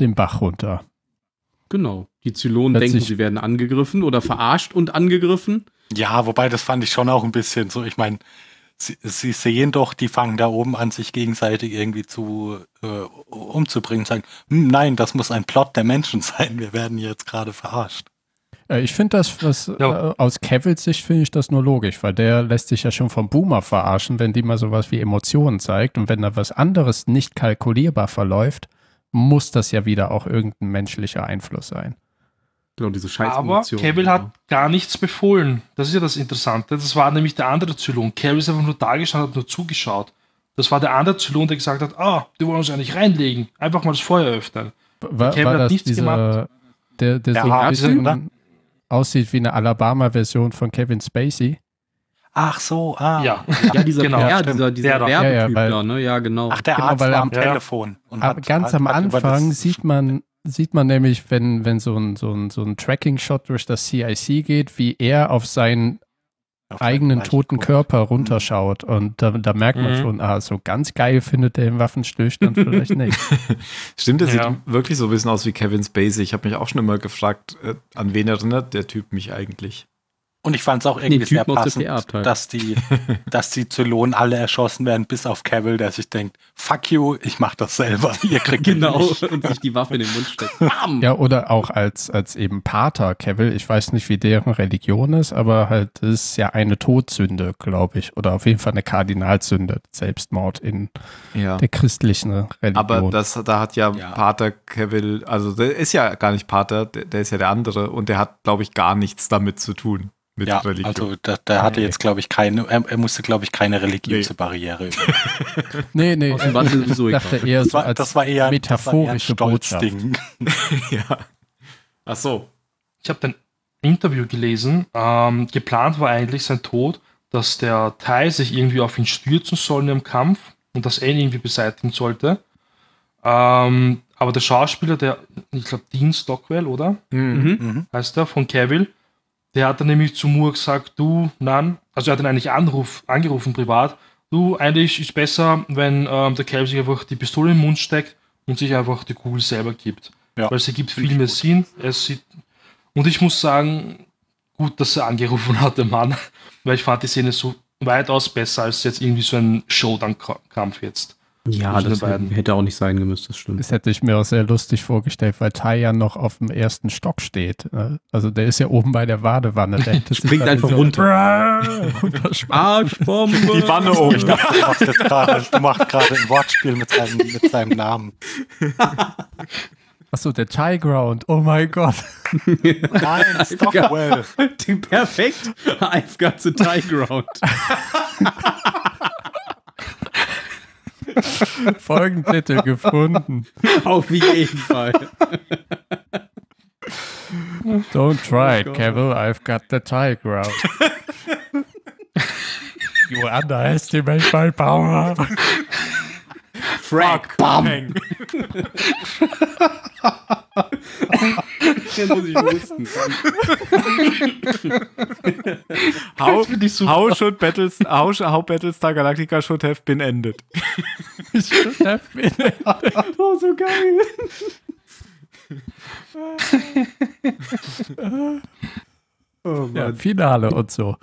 den Bach runter. Genau. Die Zylonen denken, sie werden angegriffen oder verarscht und angegriffen. Ja, wobei das fand ich schon auch ein bisschen so. Ich meine, sie, sie sehen doch, die fangen da oben an, sich gegenseitig irgendwie zu äh, umzubringen. Sagen, hm, nein, das muss ein Plot der Menschen sein. Wir werden jetzt gerade verarscht. Äh, ich finde das, was Ja. äh, aus Kevils Sicht finde ich das nur logisch, weil der lässt sich ja schon vom Boomer verarschen, wenn die mal sowas wie Emotionen zeigt. Und wenn da was anderes nicht kalkulierbar verläuft, muss das ja wieder auch irgendein menschlicher Einfluss sein. Genau, diese scheiß Aber. Cavill hat gar nichts befohlen. Das ist ja das Interessante. Das war nämlich der andere Zylon. Cavill ist einfach nur da gestanden, hat nur zugeschaut. Das war der andere Zylon, der gesagt hat, ah, die wollen uns ja nicht reinlegen. Einfach mal das Feuer öffnen. War, Kevin war hat das nichts dieser, gemacht. der, der Der so ein Arzt, bisschen oder? aussieht wie eine Alabama-Version von Kevin Spacey? Ach so, ah. Ja. Ja, dieser, Genau, ja, dieser, dieser Der da. Ja, ja, ne? Ja, genau. Ach, der Genau, Arzt war am- Ja, ja. Telefon. Und Aber hat- ganz hat- am Anfang sieht man, sieht man nämlich, wenn, wenn so ein, so ein, so ein Tracking-Shot durch das CIC geht, wie er auf seinen auf eigenen toten. Körper runterschaut. Und da, da merkt man Mhm. schon, ah, so ganz geil findet er den Waffenstillstand vielleicht nicht. Stimmt, der Ja. sieht wirklich so ein bisschen aus wie Kevin Spacey. Ich habe mich auch schon immer gefragt, äh, an wen erinnert der Typ mich eigentlich? Und ich fand es auch irgendwie Nee, sehr passend, PR-Abteilung. dass die, dass die Zylonen alle erschossen werden, bis auf Cavill, der sich denkt, fuck you, ich mach das selber. Ihr kriegt Genau, und sich die Waffe in den Mund steckt. Bam! Ja, oder auch als, als eben Pater Kevil. Ich weiß nicht, wie deren Religion ist, aber halt das ist ja eine Todsünde, glaube ich. Oder auf jeden Fall eine Kardinalsünde, Selbstmord in Ja. der christlichen Religion. Aber das, da hat ja, Ja. Pater Cavill, also der ist ja gar nicht Pater, der, der ist ja der andere und der hat, glaube ich, gar nichts damit zu tun mit Ja, Religion. also der, der hatte Nee. jetzt, glaube ich, keine, er, er musste, glaube ich, keine religiöse Barriere. nee, nee, Aus dem Wand ist sowieso ich dachte egal. eher Das so war, als das war eher metaphorische das war eher ein Botschaft. Stolzding. ja. Ach so. Ich habe ein Interview gelesen. Ähm, geplant war eigentlich sein Tod, dass der Tai sich irgendwie auf ihn stürzen soll im Kampf und das er ihn irgendwie beseitigen sollte. Ähm, aber der Schauspieler, der, ich glaube, Dean Stockwell, oder? Mhm. Mhm. Mhm. heißt er, von Cavill, der hat dann nämlich zu Moore gesagt, du, nein, also er hat ihn eigentlich anruf, angerufen privat, du, eigentlich ist besser, wenn ähm, der Cavill sich einfach die Pistole im Mund steckt und sich einfach die Kugel selber gibt. Ja, Weil sie gibt find viel mehr gut. Sinn. Es sieht, und ich muss sagen, gut, dass er angerufen hat, der Mann, weil ich fand die Szene so weitaus besser als jetzt irgendwie so ein Showdown-Kampf jetzt. Ja, das beiden. hätte auch nicht sein gemüsst, das stimmt. Das hätte ich mir auch sehr lustig vorgestellt, weil Tai ja noch auf dem ersten Stock steht. ne? Also der ist ja oben bei der Badewanne. Der hätte Springt einfach so runter. Arschbombe! Die Wanne oben. Du machst jetzt gerade, du machst gerade ein Wortspiel mit seinem, mit seinem Namen. Achso, der Tai Ground. Oh mein Gott. Nein, Stockwell. Perfekt. I've got the tie ground. Folgentitel gefunden. Auf jeden Fall. Don't try it, Cavill. I've got the Tai Ground. you underestimate my power. Frank. Bam. Jetzt muss ich husten. How, Finde ich super. how, should Battles, how, how Battlestar Galactica should have been ended. Oh, so geil. oh ja, Mann. Finale und so.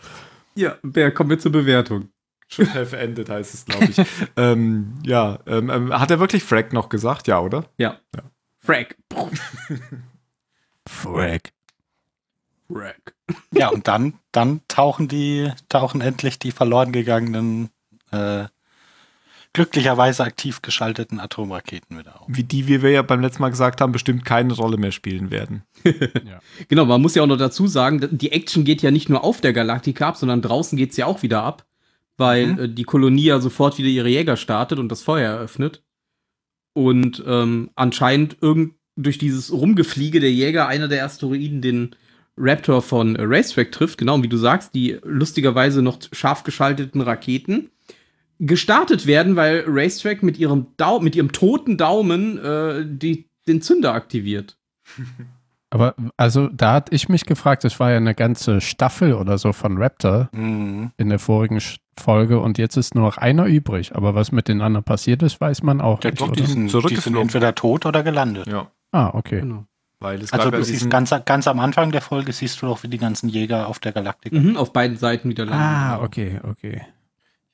Ja, wer kommen wir zur Bewertung? Should have ended heißt es, glaube ich. ähm, ja, ähm, ähm, hat er wirklich Frack noch gesagt? Ja, oder? Ja. Frag. Frack. Frag. Ja, und dann, dann tauchen die, tauchen endlich die verloren gegangenen, äh, glücklicherweise aktiv geschalteten Atomraketen wieder auf. Wie die, wie wir ja beim letzten Mal gesagt haben, bestimmt keine Rolle mehr spielen werden. Genau, man muss ja auch noch dazu sagen, die Action geht ja nicht nur auf der Galaktika ab, sondern draußen geht's ja auch wieder ab, weil Mhm. äh, die Kolonie ja sofort wieder ihre Jäger startet und das Feuer eröffnet. Und ähm, anscheinend irgend durch dieses Rumgefliege der Jäger einer der Asteroiden den Raptor von äh, Racetrack trifft, genau, wie du sagst, die lustigerweise noch scharf geschalteten Raketen gestartet werden, weil Racetrack mit ihrem, Dau mit ihrem toten Daumen äh, die, den Zünder aktiviert. Aber also da hatte ich mich gefragt, es war ja eine ganze Staffel oder so von Raptor Mhm. in der vorigen Folge und jetzt ist nur noch einer übrig. Aber was mit den anderen passiert ist, weiß man auch Ja, nicht. doch, die sind, die sind entweder tot oder gelandet. Ja, Ah, okay. Genau. weil es Also gab ja du siehst ganz, ganz am Anfang der Folge siehst du doch, wie die ganzen Jäger auf der Galaktika. Mhm, auf beiden Seiten wieder landen. Ah, okay, okay.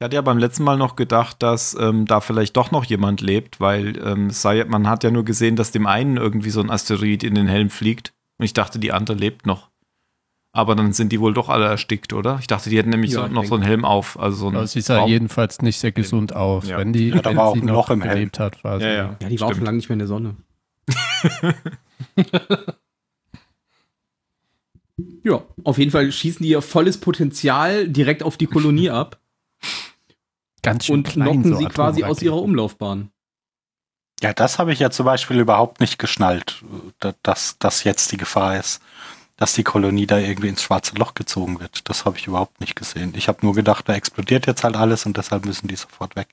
Ich hatte ja beim letzten Mal noch gedacht, dass ähm, da vielleicht doch noch jemand lebt, weil ähm, sei, man hat ja nur gesehen, dass dem einen irgendwie so ein Asteroid in den Helm fliegt. Und ich dachte, die andere lebt noch. Aber dann sind die wohl doch alle erstickt, oder? Ich dachte, die hätten nämlich Ja, so, noch so einen Helm auf. Also so Aber sie sah Raum- jedenfalls nicht sehr gesund aus. Ja. Wenn die Ja, da wenn auch sie ein noch Loch im Helm. gelebt hat, war sie. Ja, ja. Ja, die war auch Stimmt. schon lange nicht mehr in der Sonne. ja, auf jeden Fall schießen die ihr volles Potenzial direkt auf die Kolonie ab Ganz schön und klein, locken so sie quasi aus ihrer Umlaufbahn. Ja, das habe ich ja zum Beispiel überhaupt nicht geschnallt, da- dass das jetzt die Gefahr ist, dass die Kolonie da irgendwie ins schwarze Loch gezogen wird. Das habe ich überhaupt nicht gesehen. Ich habe nur gedacht, da explodiert jetzt halt alles und deshalb müssen die sofort weg.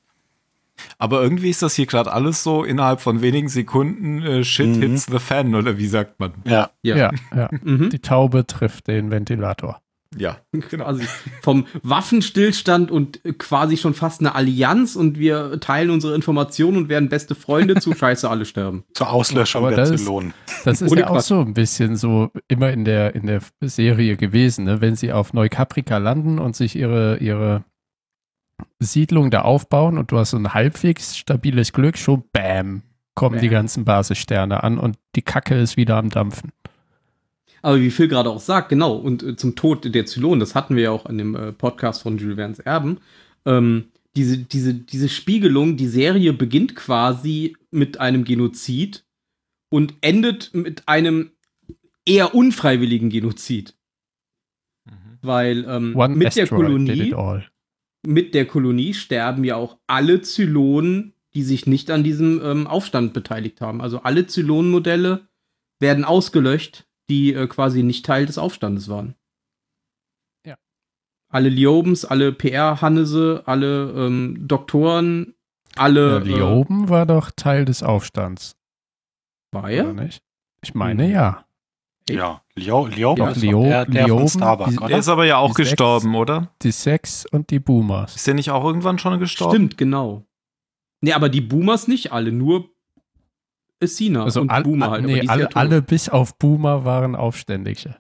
Aber irgendwie ist das hier gerade alles so innerhalb von wenigen Sekunden äh, Shit Mhm. hits the fan, oder wie sagt man? Ja, Ja, ja. Mhm. Die Taube trifft den Ventilator. Ja, genau. Quasi vom Waffenstillstand und quasi schon fast eine Allianz und wir teilen unsere Informationen und werden beste Freunde zu Scheiße, alle sterben. zur Auslöschung Aber der das ist- Zylonen. Das ist Ohne ja auch Quatsch. so ein bisschen so immer in der, in der Serie gewesen, ne? wenn sie auf Neukaprika landen und sich ihre, ihre Siedlung da aufbauen und du hast so ein halbwegs stabiles Glück, schon bam, kommen die Bam. ganzen Basissterne an und die Kacke ist wieder am Dampfen. Aber wie Phil gerade auch sagt, genau, und äh, zum Tod der Zylonen, das hatten wir ja auch in dem äh, Podcast von Jules Verne's Erben, ähm, diese, diese, diese Spiegelung, die Serie beginnt quasi mit einem Genozid und endet mit einem eher unfreiwilligen Genozid. Weil ähm, One mit der Kolonie it all. mit der Kolonie sterben ja auch alle Zylonen, die sich nicht an diesem ähm, Aufstand beteiligt haben. Also alle Zylonenmodelle werden ausgelöscht, die äh, quasi nicht Teil des Aufstandes waren. Ja. Alle Liobens, alle PR-Hannese, alle ähm, Doktoren, alle. Ja, Lioben war doch Teil des Aufstands, Äh, war er? nicht? Ich meine Hm. ja. Echt? Ja, Leo, Leo Ja, ist doch Leo- der, der Leoben, von Starbuck, die- oder? Der ist aber ja auch Die gestorben, oder? Die Sex und die Boomers. Ist der nicht auch irgendwann schon gestorben? Stimmt, genau. Nee, aber die Boomers nicht alle, nur Essina Also und all, Boomer halt. nee, alle, alle bis auf Boomer waren Aufständische.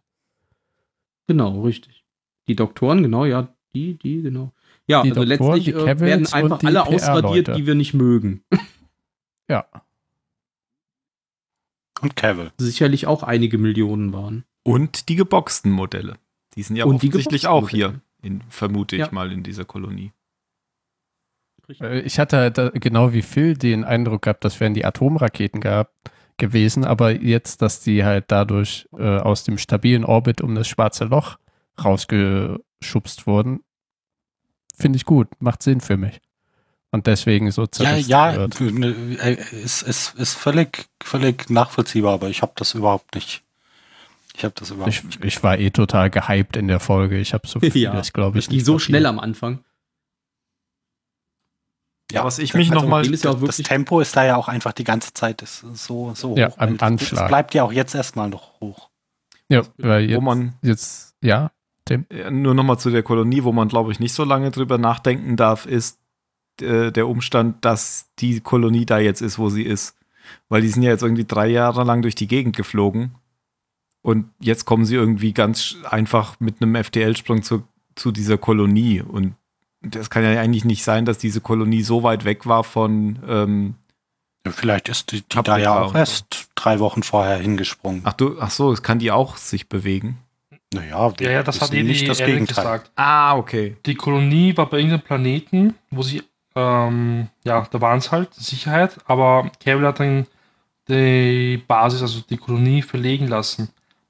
Genau, richtig. Die Doktoren, genau, ja, die, die, genau. Ja, Die also Doktoren, letztlich die äh, werden einfach alle ausradiert, die wir nicht mögen. Ja. Und Cavill. Sicherlich auch einige Millionen waren. Und die geboxten Modelle. Die sind ja Und offensichtlich auch hier, in, vermute ich Ja. mal, in dieser Kolonie. Äh, Ich hatte halt, genau wie Phil den Eindruck gehabt, das wären die Atomraketen gehabt, gewesen, aber jetzt, dass die halt dadurch äh, aus dem stabilen Orbit um das schwarze Loch rausgeschubst wurden, finde ich gut, macht Sinn für mich. Und deswegen so Ja, zerrissen ja, wird. ne, äh, ist, ist, ist völlig, völlig nachvollziehbar, aber ich habe das überhaupt nicht. Ich habe das überhaupt Ich, nicht. ich war eh total gehypt in der Folge. Ich habe so vieles, glaube ich, Das ging nicht so schnell am Anfang. Ja, was ich mich also noch mal, dem ist ja das Tempo ist da ja auch einfach die ganze Zeit ist so, so Ja, hoch. am Und Anschlag. Es bleibt ja auch jetzt erstmal noch hoch. Ja, weil wo jetzt, man jetzt ja, äh, nur nochmal zu der Kolonie, wo man, glaube ich, nicht so lange drüber nachdenken darf, ist äh, der Umstand, dass die Kolonie da jetzt ist, wo sie ist. Weil die sind ja jetzt irgendwie drei Jahre lang durch die Gegend geflogen. Und jetzt kommen sie irgendwie ganz einfach mit einem FTL-Sprung zu, zu dieser Kolonie. Und das kann ja eigentlich nicht sein, dass diese Kolonie so weit weg war von. Ähm, Vielleicht ist die, die da ja auch erst drei Wochen vorher hingesprungen. ach, du, ach so, es kann die auch sich bewegen. Naja, Ja, ja, das hat eh nicht das Gegenteil. gesagt. Ah, okay. Die Kolonie war bei irgendeinem Planeten, wo sie, ähm, ja, da waren es halt, Sicherheit, aber Carol hat dann die Basis, also die Kolonie verlegen lassen.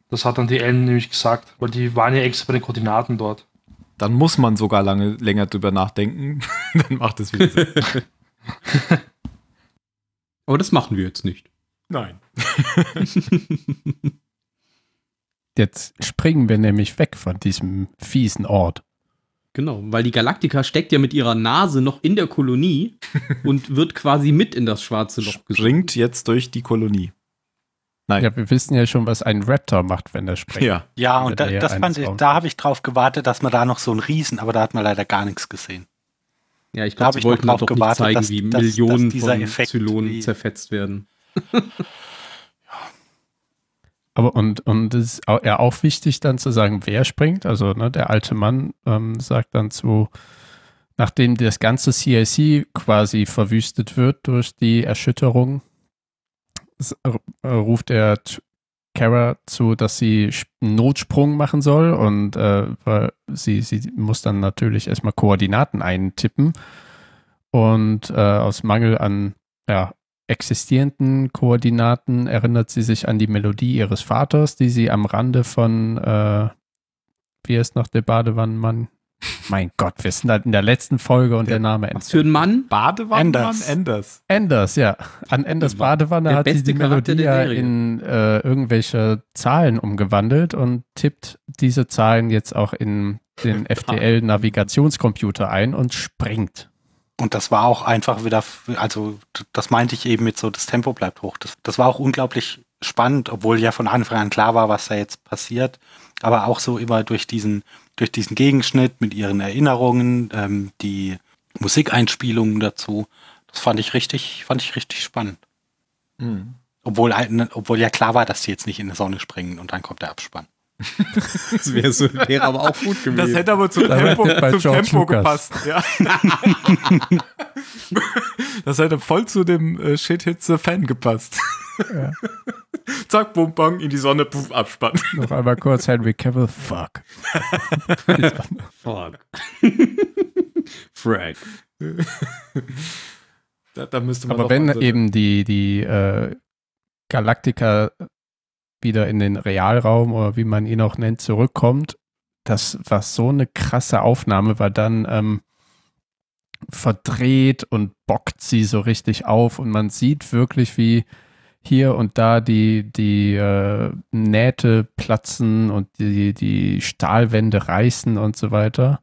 Das hat dann die Ellen nämlich gesagt, weil die waren ja extra bei den Koordinaten dort. Dann muss man sogar lange länger drüber nachdenken. Dann macht es wieder Sinn. Aber das machen wir jetzt nicht. Nein. jetzt springen wir nämlich weg von diesem fiesen Ort. Genau, weil die Galaktika steckt ja mit ihrer Nase noch in der Kolonie und wird quasi mit in das schwarze Loch gesogen. Springt jetzt durch die Kolonie. Nein. Ja, wir wissen ja schon, was ein Raptor macht, wenn er springt. Ja. Ja, und da, das fand ich, da habe ich drauf gewartet, dass man da noch so einen Riesen, aber da hat man leider gar nichts gesehen. Ja, ich Da glaube, sie wollten drauf doch nicht gewartet, zeigen, dass- wie dass- dass Millionen dieser von Effekt Zylonen wie- zerfetzt werden. Aber und, und es ist au- ja auch wichtig dann zu sagen, wer springt. Also ne, der alte Mann ähm, sagt dann zu, nachdem das ganze CIC quasi verwüstet wird durch die Erschütterung, ruft er Kara zu, dass sie einen Notsprung machen soll und äh, sie, sie muss dann natürlich erstmal Koordinaten eintippen und äh, aus Mangel an ja, existierenden Koordinaten erinnert sie sich an die Melodie ihres Vaters, die sie am Rande von, äh, wie ist noch der Badewannenmann? Mein Gott, wir sind halt in der letzten Folge und der, Name Was für ein Mann? Badewannenmann Enders. Enders. Enders, ja. An Enders Badewanne Der hat sie die Charakter Melodie der in äh, irgendwelche Zahlen umgewandelt und tippt diese Zahlen jetzt auch in den FTL-Navigationscomputer ein und springt. Und das war auch einfach wieder, also das meinte ich eben mit so, das Tempo bleibt hoch. Das, das war auch unglaublich spannend, obwohl ja von Anfang an klar war, was da jetzt passiert. Aber auch so immer durch diesen, durch diesen Gegenschnitt mit ihren Erinnerungen, ähm, die Musikeinspielungen dazu. Das fand ich richtig, fand ich richtig spannend. Hm. Obwohl, ein- obwohl ja klar war, dass die jetzt nicht in die Sonne springen und dann kommt der Abspann. Das wäre so, wäre aber auch gut gewesen. Das hätte aber zum Da Tempo, zum Tempo gepasst. Ja. das hätte voll zu dem äh, Shit-Hitze-Fan gepasst. Ja. Zack, bum, bang, in die Sonne, puff, Abspann. Noch einmal kurz Henry Cavill, fuck. Fuck. Frank. Da, da müsste man Aber wenn andere- eben die, die äh, Galaktika wieder in den Realraum oder wie man ihn auch nennt, zurückkommt, das war so eine krasse Aufnahme, weil dann ähm, verdreht und bockt sie so richtig auf und man sieht wirklich, wie hier und da die, die äh, Nähte platzen und die, die Stahlwände reißen und so weiter.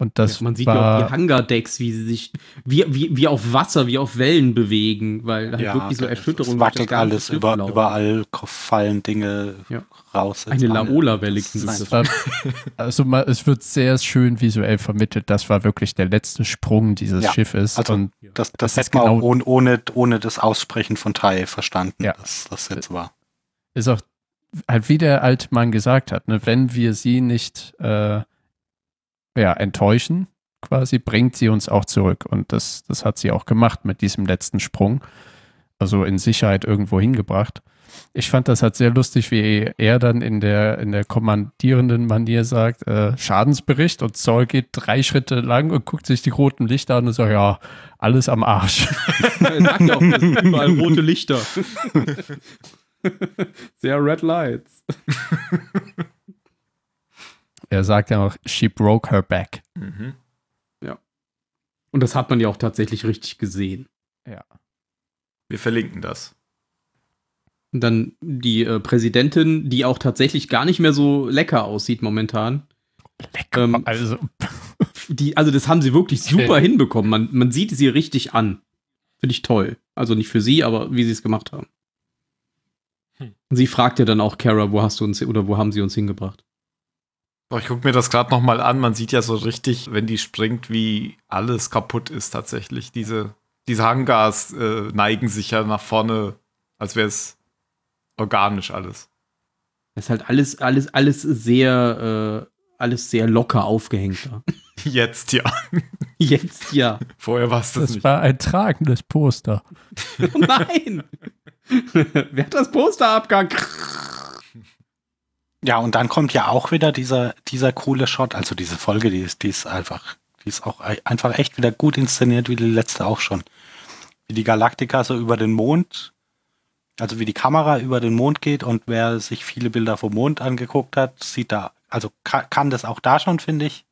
Und das ja, man sieht ja war, auch die Hangardecks, wie sie sich, wie, wie, wie auf Wasser, wie auf Wellen bewegen, weil halt wirklich so Erschütterungen Es wackelt alles, über, überall fallen Dinge Ja. raus. Eine Laola-Welle also mal, es wird sehr schön visuell vermittelt. Das war wirklich der letzte Sprung dieses Ja, Schiffes. also und Das, das, Das ist hätte man genau- auch ohne, ohne, ohne das Aussprechen von Tai verstanden, Ja. dass das jetzt war. ist auch halt wie der alte Mann gesagt hat, ne, wenn wir sie nicht äh, ja, enttäuschen, quasi, bringt sie uns auch zurück. Und das, das hat sie auch gemacht mit diesem letzten Sprung. Also in Sicherheit irgendwo hingebracht. Ich fand das halt sehr lustig, wie er dann in der, in der kommandierenden Manier sagt, äh, Schadensbericht und Zoll geht drei Schritte lang und guckt sich die roten Lichter an und sagt, ja, alles am Arsch. Er sagt ja auch, sind überall rote Lichter. Sehr Red Lights. Er sagt ja auch, she broke her back. Mhm. Und das hat man ja auch tatsächlich richtig gesehen. Wir verlinken das. Und dann die äh, Präsidentin, die auch tatsächlich gar nicht mehr so lecker aussieht momentan. Lecker. Ähm, also, Die, also das haben sie wirklich super hinbekommen. Man, man sieht sie richtig an. Finde ich toll. Also nicht für sie, aber wie sie es gemacht haben. Sie fragt ja dann auch Kara, wo hast du uns oder wo haben sie uns hingebracht? Ich gucke mir das gerade noch mal an. Man sieht ja so richtig, wenn die springt, wie alles kaputt ist tatsächlich. Diese, diese Hangars äh, neigen sich ja nach vorne, als wäre es organisch alles. Das ist halt alles, alles, alles sehr, äh, alles sehr locker aufgehängt da. Jetzt ja. Jetzt ja. Vorher war es das, Das nicht. war ein tragendes Poster. Oh nein! Wer hat das Poster abgehangen? Ja, und dann kommt ja auch wieder dieser, dieser coole Shot, also diese Folge, die ist, die ist einfach, die ist auch ei- einfach echt wieder gut inszeniert, wie die letzte auch schon. Wie die Galaktika so über den Mond, also wie die Kamera über den Mond geht und wer sich viele Bilder vom Mond angeguckt hat, sieht da, also kann, kann das auch da schon, finde ich.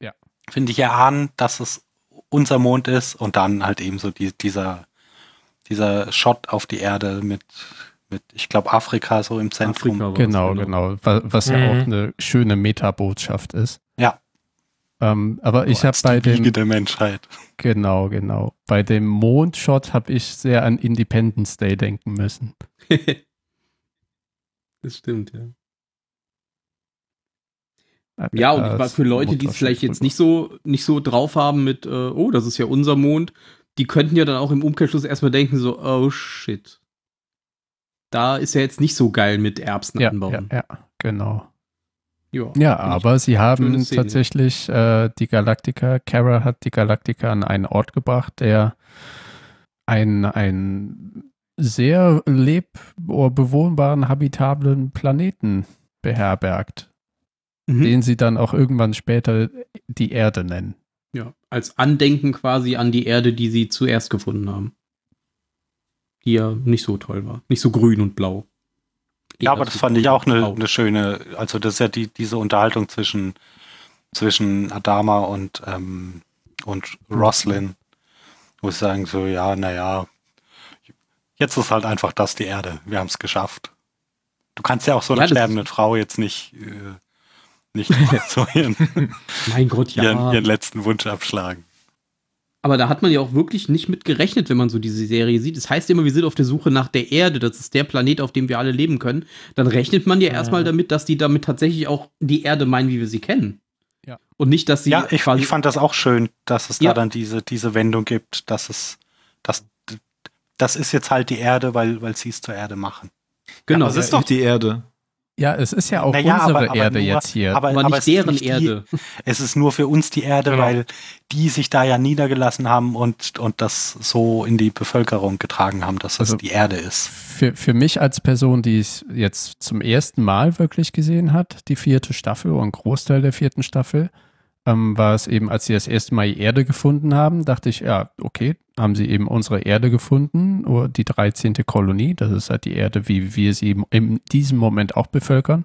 Ja. Finde ich erahnen, dass es unser Mond ist und dann halt eben so die, dieser, dieser Shot auf die Erde mit, mit ich glaube, Afrika so im Zentrum. Afrika war's, Genau, genau. Was, was ja Mhm. auch eine schöne Metabotschaft ist. Ja. Ähm, aber ich So habe als bei dem, der Menschheit. genau, genau. Bei dem Mondshot habe ich sehr an Independence Day denken müssen. Das stimmt, ja. Ja, und für Leute, die es vielleicht jetzt nicht so, nicht so drauf haben mit, äh, oh, das ist ja unser Mond, die könnten ja dann auch im Umkehrschluss erstmal denken, so, oh shit. Da ist ja jetzt nicht so geil mit Erbsen ja, ja, anbauen. ja, genau. Ja, Ja, Finde ich aber sie haben tatsächlich äh, die Galaktika, Kara hat die Galaktika an einen Ort gebracht, der ein, ein sehr leb- oder bewohnbaren, habitablen Planeten beherbergt, Mhm. den sie dann auch irgendwann später die Erde nennen. ja. Als Andenken quasi an die Erde, die sie zuerst gefunden haben. Die ja nicht so toll war. Nicht so grün und blau. Ja, aber das fand ich auch eine, eine schöne, also das ist ja die, diese Unterhaltung zwischen, zwischen Adama und, ähm, und Roslyn, wo sie sagen so, ja, naja, jetzt ist halt einfach das die Erde, wir haben es geschafft. Du kannst ja auch so einer Ja, sterbenden Frau jetzt nicht, äh, nicht so ihren, Mein Gott, ja. ihren, ihren letzten Wunsch abschlagen. Aber da hat man ja auch wirklich nicht mit gerechnet, wenn man so diese Serie sieht. Es heißt immer, wir sind auf der Suche nach der Erde. Das ist der Planet, auf dem wir alle leben können. Dann rechnet man ja erstmal damit, dass die damit tatsächlich auch die Erde meinen, wie wir sie kennen. Ja. Und nicht, dass sie Ja, ich, ich fand das auch schön, dass es Ja. da dann diese, diese Wendung gibt, dass es, dass, das ist jetzt halt die Erde, weil, weil sie es zur Erde machen. genau. Das ist doch die Erde. Ja, es ist ja auch Naja, unsere aber- aber Erde nur- jetzt hier. Aber, aber nicht es ist deren nicht die- Erde. Es ist nur für uns die Erde, Genau. weil die sich da ja niedergelassen haben und, und das so in die Bevölkerung getragen haben, dass das Also- die Erde ist. für, für mich als Person, die es jetzt zum ersten Mal wirklich gesehen hat, die vierte Staffel oder ein Großteil der vierten Staffel, ähm, war es eben, als sie das erste Mal die Erde gefunden haben, dachte ich, ja, okay, haben sie eben unsere Erde gefunden, oder die 13. Kolonie, das ist halt die Erde, wie wir sie eben in diesem Moment auch bevölkern.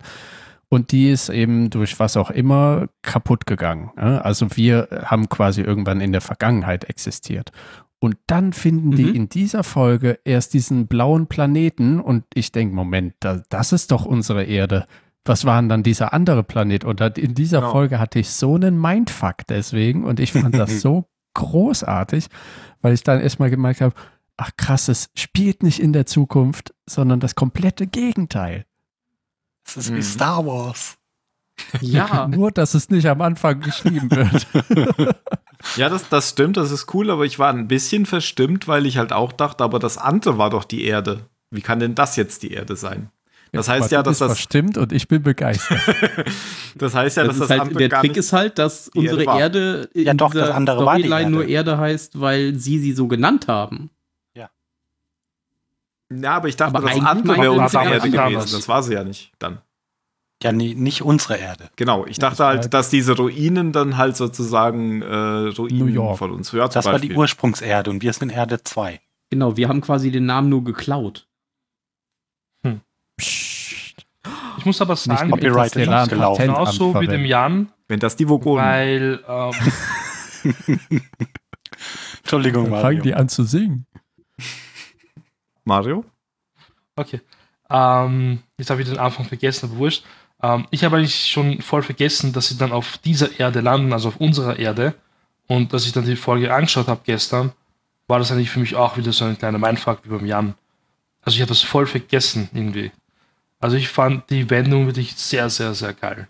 Und die ist eben durch was auch immer kaputt gegangen. Also wir haben quasi irgendwann in der Vergangenheit existiert. Und dann finden die Mhm. in dieser Folge erst diesen blauen Planeten und ich denke, Moment, da, das ist doch unsere Erde. Was war denn dann dieser andere Planet? Und in dieser Genau. Folge hatte ich so einen Mindfuck deswegen und ich fand das so großartig, weil ich dann erstmal gemerkt habe, ach krass, es spielt nicht in der Zukunft, sondern das komplette Gegenteil. Es ist Mhm. wie Star Wars. Ja. Nur, dass es nicht am Anfang geschrieben wird. Ja, das, das stimmt, das ist cool, aber ich war ein bisschen verstimmt, weil ich halt auch dachte, aber das andere war doch die Erde. Wie kann denn das jetzt die Erde sein? Das heißt Aber ja, dass das, verstimmt und ich bin begeistert. das heißt ja, Das dass das halt, andere der gar Trick nicht, ist halt, dass Erde unsere war. Erde in Ja, doch, das andere war die Storyline nur Erde. Erde heißt, weil sie sie so genannt haben. Ja, aber ich dachte, Aber das eigentlich andere wäre unsere Erde anders. gewesen. Das war sie ja nicht dann. Ja, nee, nicht unsere Erde. Genau, ich dachte halt, dass diese Ruinen dann halt sozusagen äh, Ruinen New York. von uns. Ja, Das war die Beispiel. Ursprungserde und wir sind Erde 2. Genau, wir haben quasi den Namen nur geklaut. Psst. Ich muss aber Nicht sagen, im Copyright ist gelaufen. Genauso wie dem Jan, Wenn das die Vogonen. weil ähm, Entschuldigung, Dann fangen die Mario. an zu singen. Mario? Okay. Ähm, jetzt habe ich den Anfang vergessen, aber wurscht. Ähm, ich habe eigentlich schon voll vergessen, dass sie dann auf dieser Erde landen, also auf unserer Erde. Und dass ich dann die Folge angeschaut habe gestern, war das eigentlich für mich auch wieder so ein kleiner Mindfuck wie beim Jan. Also ich habe das voll vergessen irgendwie. Also ich fand die Wendung wirklich sehr, sehr, sehr geil.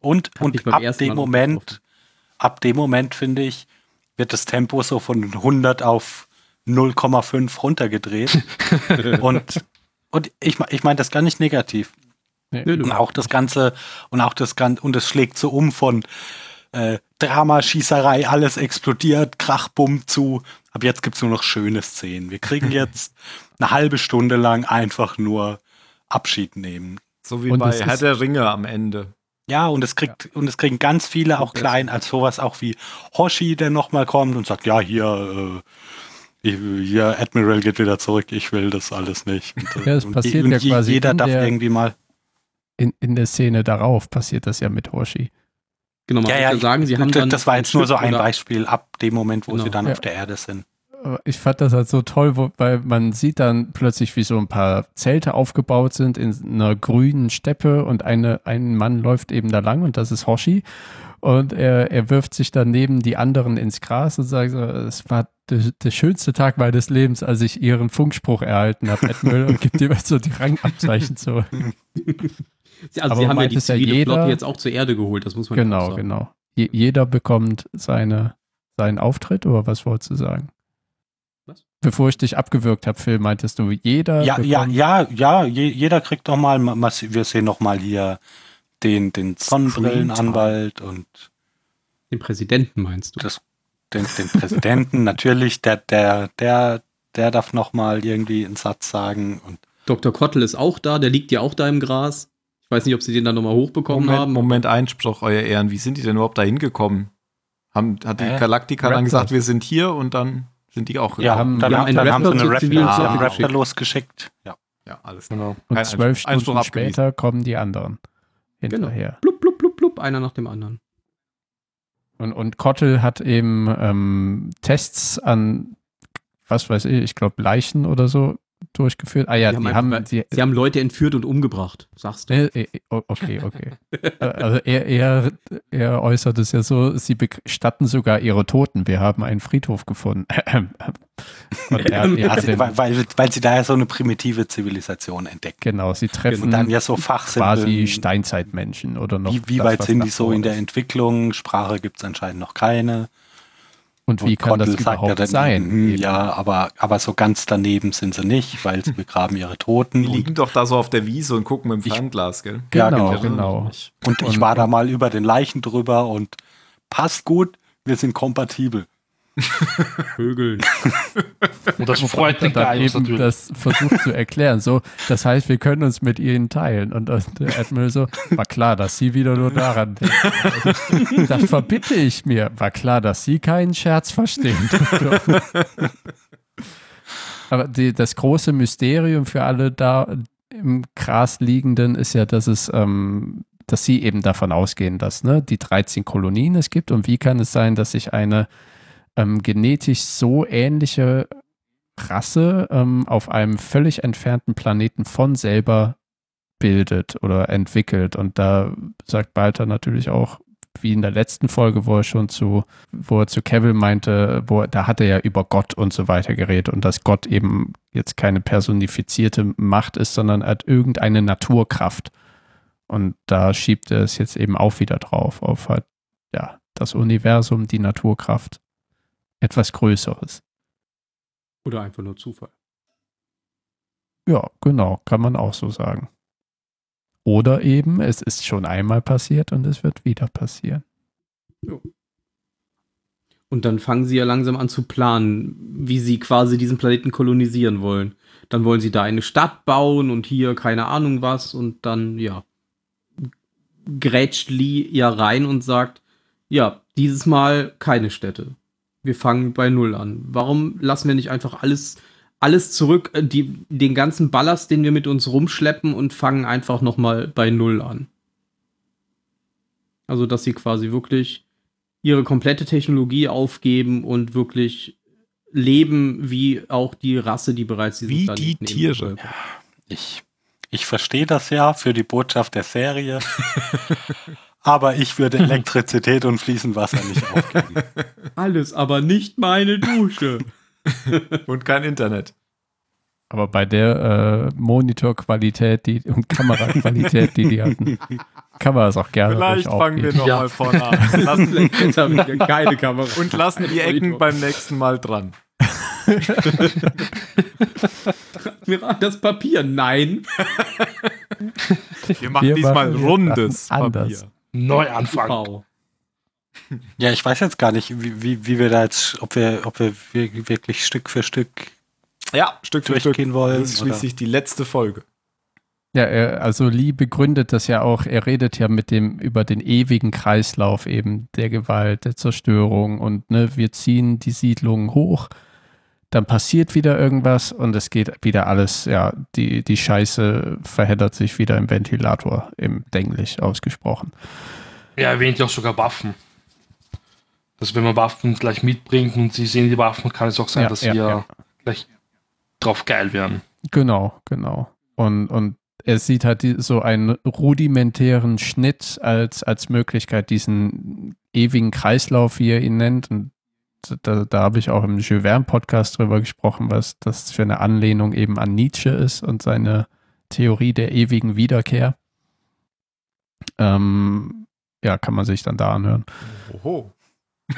Und, Hab ich und beim ab dem Mal Moment, ab dem Moment, finde ich, wird das Tempo so von 100 auf 0,5 runtergedreht. und, und ich, ich meine das gar nicht negativ. Nee. Und auch das Ganze, und auch das Ganze, und es schlägt so um von äh, Drama, Schießerei, alles explodiert, Krach, Bumm zu. Ab jetzt gibt's nur noch schöne Szenen. Wir kriegen jetzt eine halbe Stunde lang einfach nur Abschied nehmen. So wie Und bei Herr der Ringe am Ende. Ja, und es kriegt, und es kriegen ganz viele auch klein, als sowas auch wie Hoshi, der nochmal kommt und sagt, ja, hier, äh, ich- hier, Admiral geht wieder zurück, ich will das alles nicht. Und, Ja, es und passiert und ja quasi jeder in darf der- irgendwie mal. In, in der Szene darauf passiert das ja mit Hoshi. Genau, man Ja, ja, ja sagen, sie ich- haben das, dann das war jetzt nur so ein Beispiel ab dem Moment, wo Genau. sie dann Ja. auf der Erde sind. Ich fand das halt so toll, weil man sieht dann plötzlich, wie so ein paar Zelte aufgebaut sind in einer grünen Steppe und eine, ein Mann läuft eben da lang und das ist Hoshi. Und er, er wirft sich dann neben die anderen ins Gras und sagt es war der, schönste Tag meines Lebens, als ich ihren Funkspruch erhalten habe, Admiral, und gibt ihm so die Rangabzeichen zu. Also Aber sie haben ja die ja jeder- Flotte jetzt auch zur Erde geholt, das muss man ja Genau, sagen. genau. Je, jeder bekommt seine, seinen Auftritt, oder was wolltest du sagen? Was? Bevor ich dich abgewürgt habe, Phil, meintest du, jeder Ja, ja, bekommt ja, ja, je, jeder kriegt doch mal, ma- ma- wir sehen noch mal hier den, den Sonnenbrillenanwalt und Den Präsidenten meinst du? das, den, den Präsidenten natürlich, der, der, der, der darf noch mal irgendwie einen Satz sagen und Dr. Kottel ist auch da, der liegt ja auch da im Gras. Ich weiß nicht, ob sie den dann nochmal hochbekommen Moment, haben. Moment, Einspruch, euer Ehren. Wie sind die denn überhaupt da hingekommen? Haben, hat die Hä? Galaktika dann gesagt, wir sind hier und dann sind die auch ja, haben- dann, wir haben, haben dann einen haben sie eine Raptor, zivilen ah, einen Raptor geschickt. losgeschickt. Ja. Ja, alles Genau. und Kein zwölf Stunden abgewiesen. später kommen die anderen Genau. hinterher. Blub, blub, blub, blub, einer nach dem anderen. Und, und Kottel hat eben ähm, Tests an, was weiß ich, ich glaube Leichen oder so durchgeführt. Ah ja, Die die haben haben, die, Sie haben Leute entführt und umgebracht, sagst du. Äh, äh, o- Okay, okay. Äh, also er, er, er äußert es ja so, sie bestatten sogar ihre Toten. Wir haben einen Friedhof gefunden. Und er, er Also, weil, weil, weil sie da ja so eine primitive Zivilisation entdecken. genau, sie treffen Und dann ja so quasi. Steinzeitmenschen oder noch. Wie, wie das, weit sind die so in der. Entwicklung? Sprache gibt es anscheinend noch keine. Und wie Und kann das Kottel sagt überhaupt dann, sein? hm, Eben. Ja, aber, aber so ganz daneben sind sie nicht, weil sie begraben ihre Toten. Die liegen doch da so auf der Wiese und gucken mit dem Fernglas, gell? Ja, Genau, genau. genau. und ich und- war da mal über den Leichen drüber und passt gut, wir sind kompatibel. Vögeln. Und das freut den dann eben natürlich. das versucht zu erklären. So, das heißt, wir können uns mit ihnen teilen. Und dann der Admiral so, war klar, dass sie wieder nur daran denken. Das verbitte ich mir. War klar, dass sie keinen Scherz verstehen. Aber die, das große Mysterium für alle da im Gras liegenden ist ja, dass es, ähm, dass sie eben davon ausgehen, dass ne, die 13 Kolonien es gibt. Und wie kann es sein, dass sich eine ähm, genetisch so ähnliche Rasse ähm, auf einem völlig entfernten Planeten von selber bildet oder entwickelt. Und da sagt Balter natürlich auch, wie in der letzten Folge, wo er schon zu, wo er zu Kevin meinte, wo da hat er ja über Gott und so weiter geredet und dass Gott eben jetzt keine personifizierte Macht ist, sondern hat irgendeine Naturkraft. Und da schiebt er es jetzt eben auch wieder drauf, auf halt, ja, das Universum, die Naturkraft. Etwas Größeres. Oder einfach nur Zufall. Ja, genau, kann man auch so sagen. Oder eben, es ist schon einmal passiert und es wird wieder passieren. Und dann fangen sie ja langsam an zu planen, wie sie quasi diesen Planeten kolonisieren wollen. Dann wollen sie da eine Stadt bauen und hier keine Ahnung was und dann, ja, grätscht Lee ja rein und sagt, ja, dieses Mal keine Städte. Wir fangen bei Null an. Warum lassen wir nicht einfach alles, alles zurück, äh, die, den ganzen Ballast, den wir mit uns rumschleppen und fangen einfach nochmal bei Null an? Also, dass sie quasi wirklich ihre komplette Technologie aufgeben und wirklich leben wie auch die Rasse, die bereits diesen Wie Planeten die Tiere. bevölkert. Ich, ich verstehe das ja für die Botschaft der Serie. aber ich würde Elektrizität und fließend Wasser nicht aufgeben. Alles, aber nicht meine Dusche. Und kein Internet. Aber bei der äh, Monitorqualität die, und Kameraqualität, die die hatten, kann man das auch gerne Vielleicht fangen wir nochmal Ja. vorne an. Lassen, Jetzt haben wir keine Kamera. und lassen die Ecken beim nächsten Mal dran. Das Papier. Nein. Wir machen Wir diesmal machen rundes anders. Neuanfang. Wow. Ja, ich weiß jetzt gar nicht, wie, wie, wie wir da jetzt, ob wir, ob wir wir- wirklich Stück für Stück Ja, Stück für Stück. durchgehen wollen. Das ist schließlich die letzte Folge. Ja, also Lee begründet das ja auch. Er redet ja mit dem über den ewigen Kreislauf eben der Gewalt, der Zerstörung und ne, wir ziehen die Siedlungen hoch, dann passiert wieder irgendwas und es geht wieder alles, ja, die, die Scheiße verheddert sich wieder im Ventilator, im Englisch ausgesprochen. Er erwähnt ja auch sogar Waffen. Dass wenn man Waffen gleich mitbringt und sie sehen die Waffen, kann es auch sein, Ja, dass ja, sie ja, ja. gleich drauf geil werden. Genau, genau. Und, und er sieht halt so einen rudimentären Schnitt als, als Möglichkeit, diesen ewigen Kreislauf, wie er ihn nennt. Und da, da habe ich auch im Jules Verne-Podcast drüber gesprochen, was das für eine Anlehnung eben an Nietzsche ist und seine Theorie der ewigen Wiederkehr. Ähm, ja, kann man sich dann da anhören. Oho.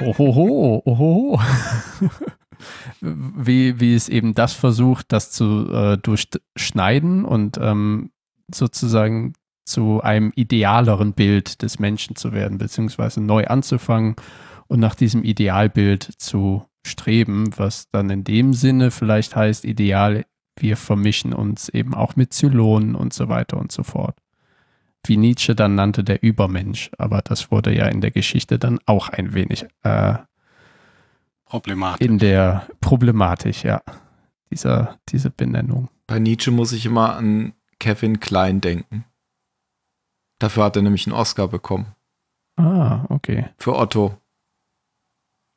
Ohoho, ohoho. wie, wie es eben das versucht, das zu äh, durchschneiden und ähm, sozusagen zu einem idealeren Bild des Menschen zu werden, beziehungsweise neu anzufangen und nach diesem Idealbild zu streben, was dann in dem Sinne vielleicht heißt, ideal, wir vermischen uns eben auch mit Zylonen und so weiter und so fort. Wie Nietzsche dann nannte, der Übermensch. Aber das wurde ja in der Geschichte dann auch ein wenig äh, Problematisch. in der Problematik, ja, dieser, diese Benennung. Bei Nietzsche muss ich immer an Kevin Klein denken. Dafür hat er nämlich einen Oscar bekommen. Ah, okay. Für Otto.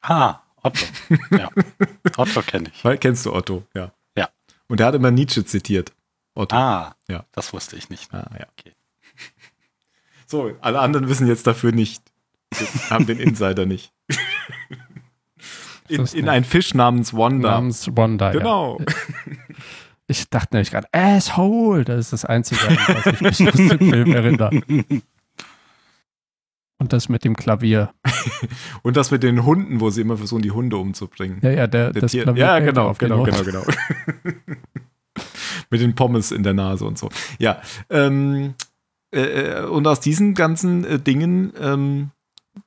Ah, Otto. ja. Otto kenne ich. Weil, kennst du Otto? Ja. Ja. Und er hat immer Nietzsche zitiert. Otto. Ah, Ja. das wusste ich nicht. Ah, ja. Okay. So, alle anderen wissen jetzt dafür nicht. Wir haben den Insider nicht. In, in ein Fisch namens Wanda. Namens Wanda. genau. Ja. Ich dachte nämlich gerade, Asshole, das ist das Einzige, an was ich mich aus dem Film erinnere. Und das mit dem Klavier. Und das mit den Hunden, wo sie immer versuchen, die Hunde umzubringen. Ja, ja, der, Der das Tier- Klavier ja, genau, genau, den genau, Hund. genau. Mit den Pommes in der Nase und so. Ja, ähm, äh, und aus diesen ganzen äh, Dingen ähm,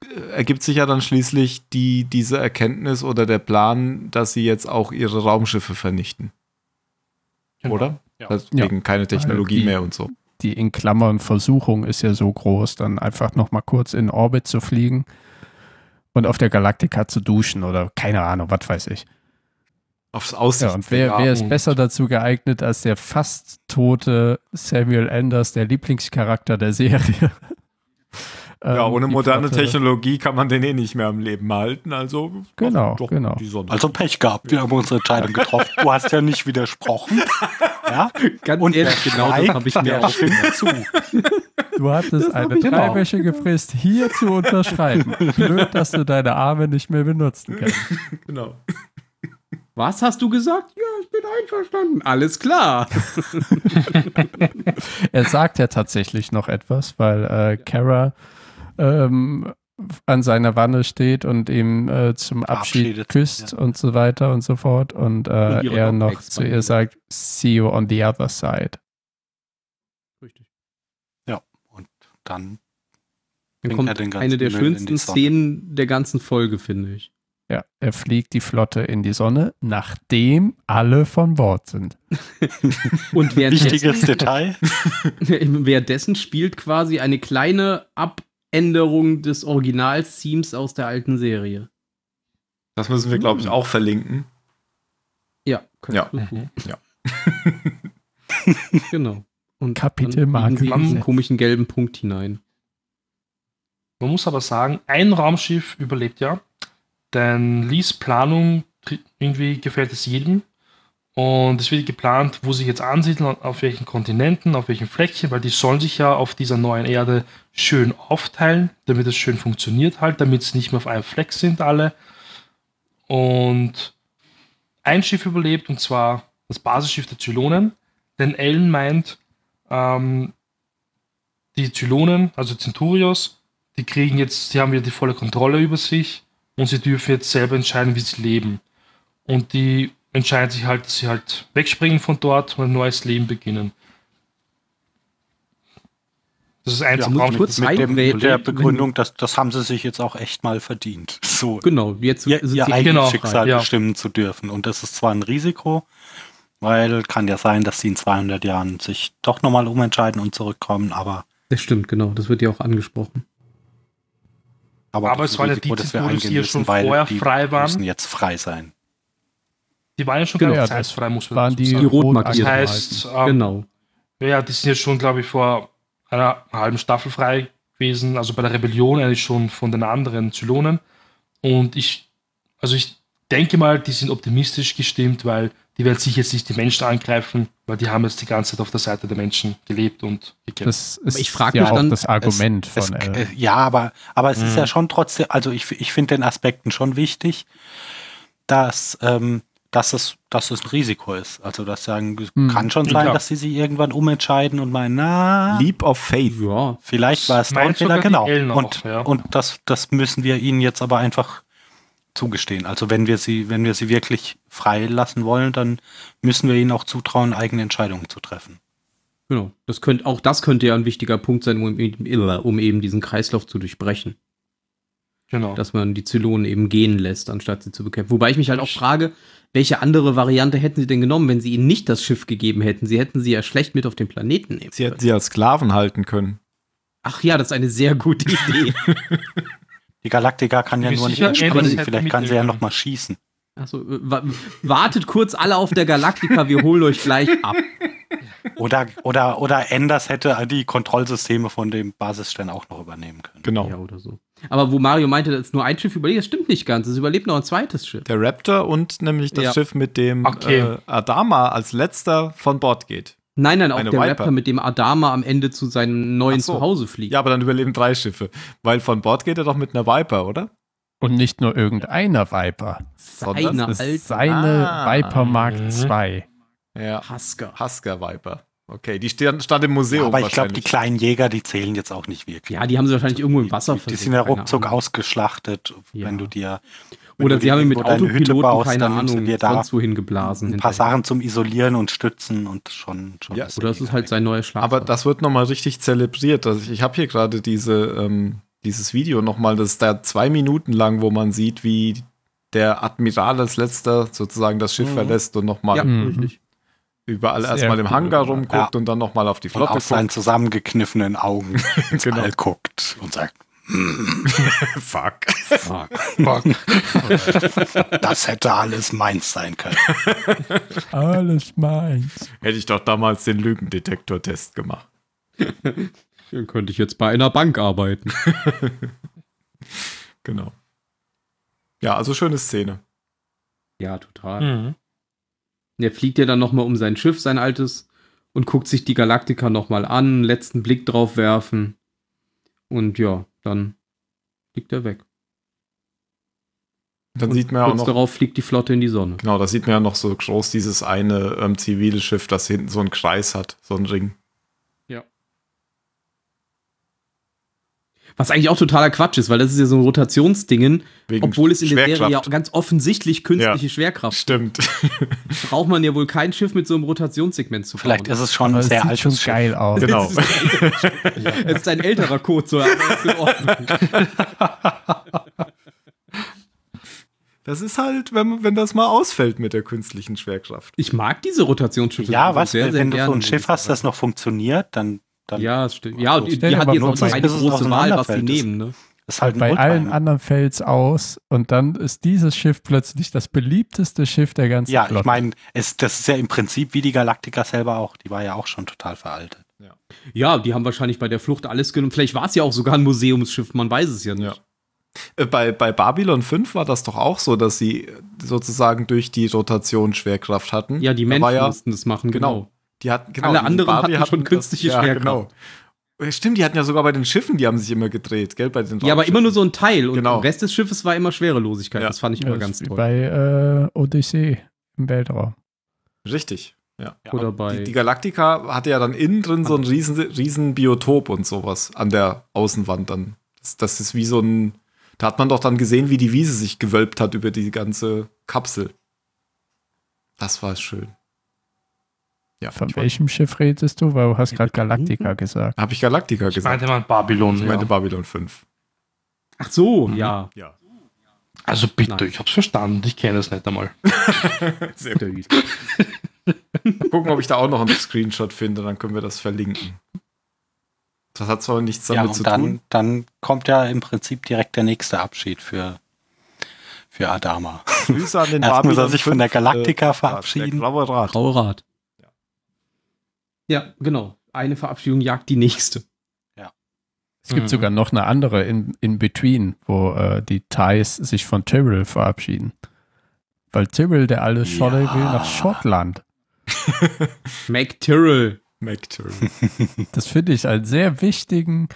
äh, ergibt sich ja dann schließlich die, diese Erkenntnis oder der Plan, dass sie jetzt auch ihre Raumschiffe vernichten. Genau. Oder? Ja. Deswegen keine Technologie die- mehr und so. Die in Klammern Versuchung ist ja so groß, dann einfach nochmal kurz in Orbit zu fliegen und auf der Galaktika zu duschen oder keine Ahnung, was weiß ich. Aufs Ja, Aussicht. und wer, Ja, wer ist besser dazu geeignet als der fast tote Samuel Anders, der Lieblingscharakter der Serie? Ja, Ähm, ohne die moderne Flotte- Technologie kann man den eh nicht mehr am Leben halten. Also Genau, doch genau. die Sonne. Also Pech gehabt. Wir haben unsere Entscheidung getroffen. Du hast ja nicht widersprochen. Ja? Ganz Und ehrlich, genau das habe ich mir auch stimmt zu. Du hattest eine ich genau. dreiwöchige Frist, hier zu unterschreiben. Blöd, dass du deine Arme nicht mehr benutzen kannst. Genau. Was hast du gesagt? Ja, ich bin einverstanden. Alles klar. Er sagt ja tatsächlich noch etwas, weil äh, Kara ähm, an seiner Wanne steht und ihm äh, zum Abschied küsst ja. und so weiter und so fort. Und, äh, er noch zu ihr sagt, see you on the other side. Richtig. Und dann Dann kommt er den ganzen eine der Müll schönsten. Szenen der ganzen Folge, finde ich. Ja, er fliegt die Flotte in die Sonne, nachdem alle von Bord sind. Und wichtiges währenddessen, Detail. währenddessen spielt quasi eine kleine Abänderung des Original-Themes aus der alten Serie. Das müssen wir, glaube ich, Hm. auch verlinken. Ja. Ja. Mhm. Genau. Und Kapitelmarke dann biegen sie gesetzt. komischen gelben Punkt hinein. Man muss aber sagen, ein Raumschiff überlebt ja, denn Lees Planung irgendwie gefällt es jedem. Und es wird geplant, wo sie jetzt ansiedeln, auf welchen Kontinenten, auf welchen Fleckchen, weil die sollen sich ja auf dieser neuen Erde schön aufteilen, damit es schön funktioniert halt, damit sie nicht mehr auf einem Fleck sind alle. Und ein Schiff überlebt, und zwar das Basisschiff der Zylonen. Denn Ellen meint, ähm, die Zylonen, also Centurios, die kriegen jetzt, die haben wieder die volle Kontrolle über sich und sie dürfen jetzt selber entscheiden, wie sie leben. Und die entscheiden sich halt, dass sie halt wegspringen von dort und ein neues Leben beginnen. Das ist eins Ja, kurz mit, dem, mit der Begründung, dass das haben sie sich jetzt auch echt mal verdient. So Genau, jetzt ihr, ihr eigenes Genau, Schicksal ja. bestimmen zu dürfen. Und das ist zwar ein Risiko, weil kann ja sein, dass sie in 200 Jahren sich doch nochmal umentscheiden und zurückkommen, aber, Das stimmt, genau. Das wird ja auch angesprochen. aber, Aber es waren ja Risiko, die das wir eingehen müssen, schon weil vorher frei waren. müssen jetzt frei sein. Die waren ja schon Genau, genau, ja, zeitfrei, muss man waren die, sagen. Die rot markiert. Das heißt, ähm, genau. ja, die sind jetzt schon, glaube ich, vor einer halben Staffel frei gewesen, also bei der Rebellion eigentlich schon von den anderen Zylonen. Und ich, also ich denke mal, die sind optimistisch gestimmt, weil die werden sicher jetzt nicht die Menschen angreifen, weil die haben jetzt die ganze Zeit auf der Seite der Menschen gelebt und gekämpft. Das ist ich frag ja mich auch dann, das Argument Es, von äh, L. ja, aber, aber es ist Mhm. ja schon trotzdem, also ich, ich finde den Aspekten schon wichtig, dass, ähm, dass, es, dass es ein Risiko ist. Also das sagen, es Mhm. kann schon sein, klar. dass sie sich irgendwann umentscheiden und meinen, na, Leap of Faith. Ja, vielleicht war es doch ein meint Fehler, genau. Auch, Und, ja. und das, das müssen wir ihnen jetzt aber einfach zugestehen. Also wenn wir sie, wenn wir sie wirklich frei lassen wollen, dann müssen wir ihnen auch zutrauen, eigene Entscheidungen zu treffen. genau. Das könnte, auch das könnte ja ein wichtiger Punkt sein, um, eben- um eben diesen Kreislauf zu durchbrechen. genau. Dass man die Zylonen eben gehen lässt, anstatt sie zu bekämpfen. Wobei ich mich halt auch frage, welche andere Variante hätten sie denn genommen, wenn sie ihnen nicht das Schiff gegeben hätten? Sie hätten sie ja schlecht mit auf den Planeten nehmen Sie hätten sie als Sklaven halten können. Ach ja, das ist eine sehr gute Idee. Die Galaktika kann ja nur nicht Ellen hätte vielleicht kann sie ja noch mal schießen. Achso, wa wartet kurz alle auf der Galaktika, wir holen euch gleich ab. Oder, oder, oder Enders hätte die Kontrollsysteme von dem Basisstern auch noch übernehmen können. Genau. Ja, oder so. Aber wo Mario meinte, dass nur ein Schiff überlebt, das stimmt nicht ganz. Es überlebt noch ein zweites Schiff. Der Raptor und nämlich das Ja. Schiff, mit dem Okay. äh, Adama als letzter von Bord geht. Nein, nein, auch Eine der Viper. Raptor, mit dem Adama am Ende zu seinem neuen so. Zuhause fliegt. Ja, aber dann überleben drei Schiffe. Weil von Bord geht er doch mit einer Viper, oder? Und nicht nur irgendeiner Viper. sondern Seine ist seine Ah. Viper Mark Mhm. II. Ja. Husker. Husker Viper. Okay, die stand, stand im Museum. Ja, aber ich glaube, die kleinen Jäger, die zählen jetzt auch nicht wirklich. Ja, die haben sie wahrscheinlich irgendwo im Wasser Die, die versenkt, sind ja ruckzuck ausgeschlachtet, Ja. wenn du dir wenn Oder du sie haben ihn mit Autopiloten, baust, keine Ahnung, dir da sonst wohin geblasen. ein paar hinterher. Sachen zum Isolieren und Stützen und schon, schon Ja, Oder es ist halt sein neues Schlafsaal. Aber das wird nochmal richtig zelebriert. Also ich ich habe hier gerade diese, ähm, dieses Video nochmal, das ist da zwei Minuten lang, wo man sieht, wie der Admiral als letzter sozusagen das Schiff Mhm. verlässt und nochmal ja, Mhm. richtig. Überall Sehr erstmal im cool Hangar gemacht. rumguckt Ja. und dann nochmal auf die und Flotte aus seinen guckt. zusammengekniffenen Augen ins Genau. All guckt und sagt, Fuck. Fuck. das hätte alles meins sein können. Alles meins. Hätte ich doch damals den Lügendetektor-Test gemacht. Dann könnte ich jetzt bei einer Bank arbeiten. Genau. Ja, also schöne Szene. ja, total. Mhm. Der fliegt ja dann nochmal um sein Schiff, sein altes, und guckt sich die Galaktika nochmal an, letzten Blick drauf werfen. Und ja, dann fliegt er weg. Dann und sieht man ja auch noch, darauf fliegt die Flotte in die Sonne. genau, da sieht man ja noch so groß dieses eine ähm, zivile Schiff, das hinten so einen Kreis hat, so einen Ring. Was eigentlich auch totaler Quatsch ist, weil das ist ja so ein Rotationsdingen, Wegen obwohl es in der Serie ja ganz offensichtlich künstliche Ja. Schwerkraft Stimmt. braucht man ja wohl kein Schiff mit so einem Rotationssegment zu bauen. Vielleicht ist es schon ein sehr sieht schon Schiff. geil aus. genau. Es ist ein älterer Code, so. Das ist halt, wenn, wenn das mal ausfällt mit der künstlichen Schwerkraft. Ich mag diese Rotationsschiffe. Ja, was, sehr, sehr wenn du so ein Schiff hast, das noch funktioniert, dann, dann Ja, das stimmt. Ja, die, die hat jetzt auch keine es große Wahl, was sie nehmen. Ne? ist halt Bei allen Oldtimer. anderen fällt's aus und dann ist dieses Schiff plötzlich das beliebteste Schiff der ganzen Ja, Flotte. ich meine, es, das ist ja im Prinzip wie die Galaktika selber auch. Die war ja auch schon total veraltet. Ja, die haben wahrscheinlich bei der Flucht alles genommen. Vielleicht war es ja auch sogar ein Museumsschiff, man weiß es ja nicht. Ja. Äh, Bei, bei Babylon 5 war das doch auch so, dass sie sozusagen durch die Rotation Schwerkraft hatten. Ja, die Menschen ja, mussten das machen, genau. genau. Die hatten, genau, Alle anderen Barbie hatten schon künstliche Schwerkraft. Genau. Äh, Stimmt, die hatten ja sogar bei den Schiffen, die haben sich immer gedreht, gell? Bei den Ja, aber immer nur so ein Teil und Genau. der Rest des Schiffes war immer Schwerelosigkeit. Ja. Das fand ich Ja, immer das ganz toll. bei äh, Odyssee im Weltraum. Richtig. Ja. Oder bei. Die, die Galactica hatte ja dann innen drin so ein riesen, riesen Biotop und sowas an der Außenwand dann. Das, das ist wie so ein. Da hat man doch dann gesehen, wie die Wiese sich gewölbt hat über die ganze Kapsel. Das war schön. Ja, Von welchem Schiff redest du? Weil du hast gerade Galactica gesagt. Habe ich Galactica Ich gesagt? meinte mal Babylon. Ich meinte ja. Babylon 5. Ach so, ja. Ja. Also bitte, Nein. ich hab's verstanden. Ich kenne es nicht einmal. Sehr gut. Gucken, ob ich da auch noch einen Screenshot finde, dann können wir das verlinken. Das hat zwar nichts Ja, damit und zu dann, tun. dann kommt ja im Prinzip direkt der nächste Abschied für, für Adama. Grüße an den Erst muss er sich von der 5, Galactica äh, verabschieden. Der graue Rat. Graue Rad. Ja, genau. Eine Verabschiedung jagt die nächste. Es gibt Mhm. sogar noch eine andere in, in Between, wo äh, die Thais sich von Tyrrell verabschieden. Weil Tyrrell, der alles Scholle Ja. will, nach Schottland. Mac Tyrrell. McTurn. Das finde ich einen sehr wichtigen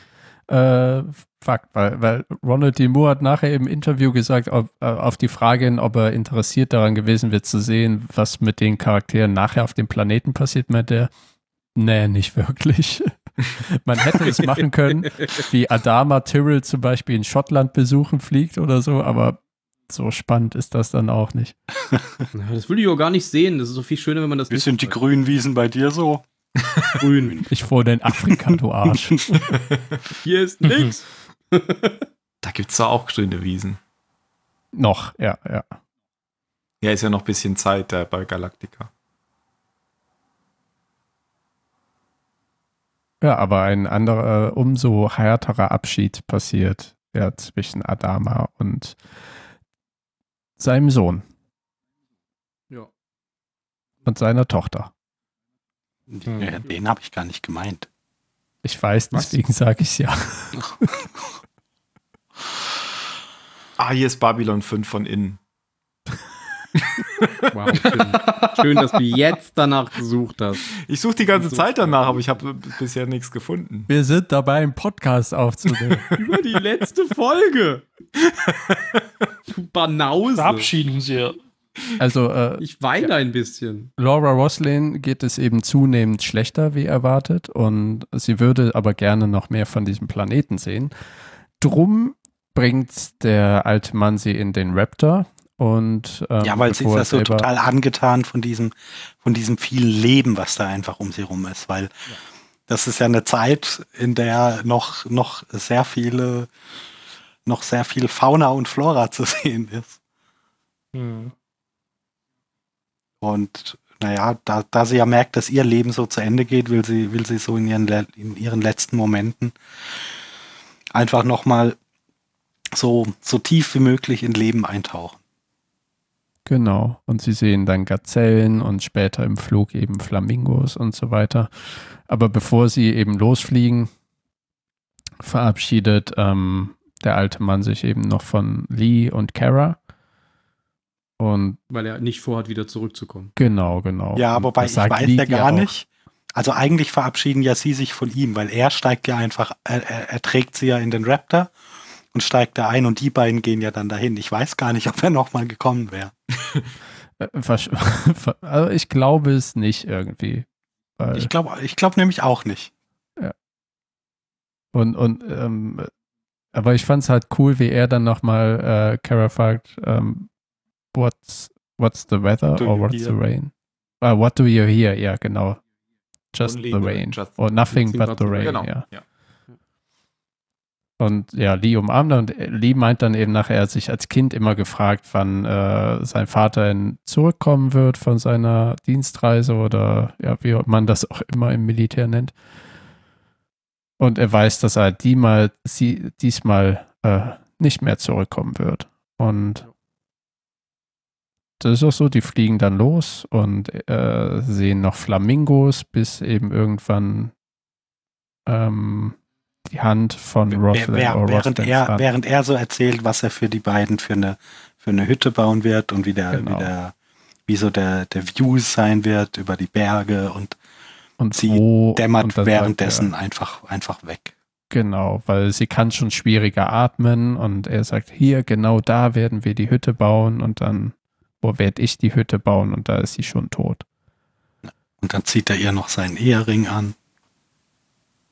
äh, Fakt, weil, weil Ronald D. Moore hat nachher im Interview gesagt, ob, äh, auf die Frage hin, ob er interessiert daran gewesen wird zu sehen, was mit den Charakteren nachher auf dem Planeten passiert, meinte er, nee, nicht wirklich. Man hätte es machen können, wie Adama Tyrrell zum Beispiel in Schottland besuchen fliegt oder so, aber so spannend ist das dann auch nicht. Das will ich auch gar nicht sehen. Das ist so viel schöner, wenn man das Wie sind die grünen Wiesen bei dir so? grün. Ich wohne in Afrika, du Arsch. Hier ist nix. Da gibt es da auch grüne Wiesen. Noch, ja, ja. Ja, ist ja noch ein bisschen Zeit da bei Galactica. Ja, aber ein anderer, umso härterer Abschied passiert ja zwischen Adama und seinem Sohn Ja. und seiner Tochter. Ja, den habe ich gar nicht gemeint. Ich weiß, deswegen sage ich es ja. Ah, hier ist Babylon 5 von innen. Wow, schön. schön, dass du jetzt danach gesucht hast. Ich suche die ganze. Zeit danach, aber ich habe bisher nichts gefunden. Wir sind dabei, einen Podcast aufzunehmen. Über die letzte Folge. Du Banause. Verabschieden Sie. also, äh, Ich weine ein bisschen. Laura Roslin geht es eben zunehmend schlechter, wie erwartet, und sie würde aber gerne noch mehr von diesem Planeten sehen. Drum bringt der alte Mann sie in den Raptor und ähm, Ja, weil sie ist ja so total angetan von diesem, von diesem vielen Leben, was da einfach um sie rum ist, weil das ist ja eine Zeit, in der noch, noch sehr viele, noch sehr viel Fauna und Flora zu sehen ist. Hm. Und naja, da, da sie ja merkt, dass ihr Leben so zu Ende geht, will sie, will sie so in ihren, in ihren letzten Momenten einfach nochmal so, so tief wie möglich in Leben eintauchen. Genau. Und sie sehen dann Gazellen und später im Flug eben Flamingos und so weiter. Aber bevor sie eben losfliegen, verabschiedet ähm, der alte Mann sich eben noch von Lee und Kara. Und Weil er nicht vorhat, wieder zurückzukommen. genau, genau. Ja, Und wobei ich weiß Lee ja gar nicht. Also eigentlich verabschieden ja sie sich von ihm, weil er steigt ja einfach, er, er, er trägt sie ja in den Raptor und steigt da ein und die beiden gehen ja dann dahin. Ich weiß gar nicht, ob er nochmal gekommen wäre. Äh, also ich glaube es nicht irgendwie. Ich glaube ich glaub nämlich auch nicht. Und, und ähm, aber ich fand es halt cool, wie er dann nochmal äh, Kara fragt, ähm, what's, what's the weather or what's hear? the rain? Ah, what do you hear? Ja, genau. Just Only the rain. just- Or nothing but the rain, Genau. ja. Ja. Und ja, Lee umarmt und Lee meint dann eben nachher, er hat sich als Kind immer gefragt, wann äh, sein Vater in, zurückkommen wird von seiner Dienstreise oder ja, wie man das auch immer im Militär nennt. Und er weiß, dass er die mal, sie, diesmal äh, nicht mehr zurückkommen wird. Und das ist auch so, die fliegen dann los und äh, sehen noch Flamingos, bis eben irgendwann ähm, die Hand von Wer, Roslyn wer, oder während, er, während er so erzählt, was er für die beiden für eine, für eine Hütte bauen wird und wie der, Genau. wie der, wie so der, der View sein wird über die Berge und und sie wo, dämmert und währenddessen sagt einfach, einfach weg. Er, genau, weil sie kann schon schwieriger atmen und er sagt, hier, genau da werden wir die Hütte bauen und dann, wo werde ich die Hütte bauen und da ist sie schon tot. Und dann zieht er ihr noch seinen Ehering an.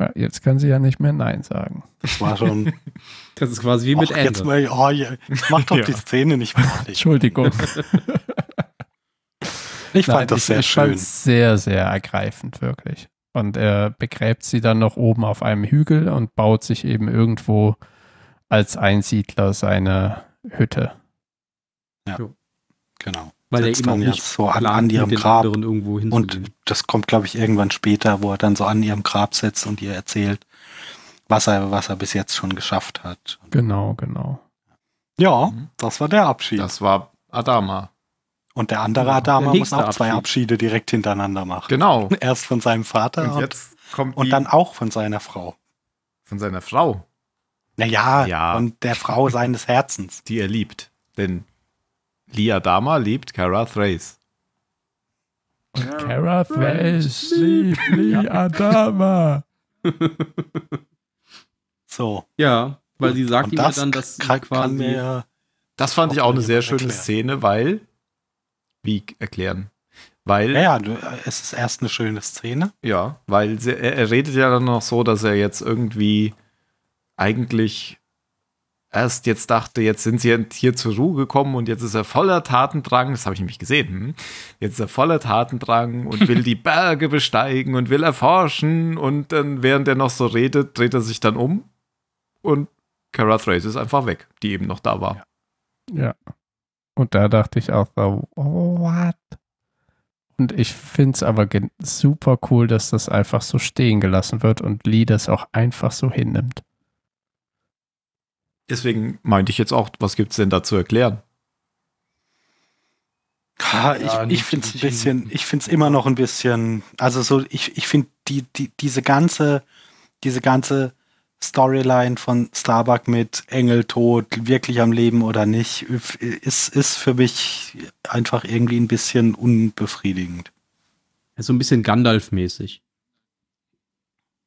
Ja, jetzt kann sie ja nicht mehr Nein sagen. Das war schon. Das ist quasi wie mit Och, jetzt Ende. mal, oh, ja, mach doch Ja. die Szene nicht fertig. Entschuldigung. Ich fand Nein, das ich, sehr ich schön. sehr, sehr ergreifend, wirklich. Und er begräbt sie dann noch oben auf einem Hügel und baut sich eben irgendwo als Einsiedler seine Hütte. Genau. Weil er eben nicht so an, an ihrem Grab. irgendwo Und hinzugehen. das kommt, glaube ich, irgendwann später, wo er dann so an ihrem Grab sitzt und ihr erzählt, was er, was er bis jetzt schon geschafft hat. Genau, genau. Ja, Mhm. das war der Abschied. Das war Adama. und der andere Ja, Adama der muss auch zwei Abschied. Abschiede direkt hintereinander machen. Genau. Erst von seinem Vater Und jetzt kommt und dann auch von seiner Frau. von seiner Frau, Naja, Ja. von der Frau seines Herzens. die er liebt. Denn Lee Adama liebt Kara Thrace. Und Kara Thrace liebt Lee Adama. So. Ja, weil sie sagt ihm ja dann, dass sie kann, quasi mir Das fand ich Auch eine sehr schöne erklären. Szene, weil. Wie erklären? Weil. Ja, ja, du, es ist erst eine schöne Szene. Ja, weil sie, er, er redet ja dann noch so, dass er jetzt irgendwie eigentlich erst jetzt dachte, jetzt sind sie hier zur Ruhe gekommen und jetzt ist er voller Tatendrang. Das habe ich nämlich gesehen. Hm? Jetzt ist er voller Tatendrang und will die Berge besteigen und will erforschen. Und dann, während er noch so redet, dreht er sich dann um und Kara Thrace ist einfach weg, die eben noch da war. Ja. Und da dachte ich auch so, oh, what? Und ich finde es aber super cool, dass das einfach so stehen gelassen wird und Lee das auch einfach so hinnimmt. Deswegen meinte ich jetzt auch, was gibt es denn da zu erklären? Ha, ich Ja, ich finde es ein bisschen, ich finde es immer noch ein bisschen, also so, ich, ich finde die, die, diese ganze, diese ganze Storyline von Starbuck mit Engel tot, wirklich am Leben oder nicht, ist, ist für mich einfach irgendwie ein bisschen unbefriedigend. so ein bisschen Gandalf-mäßig.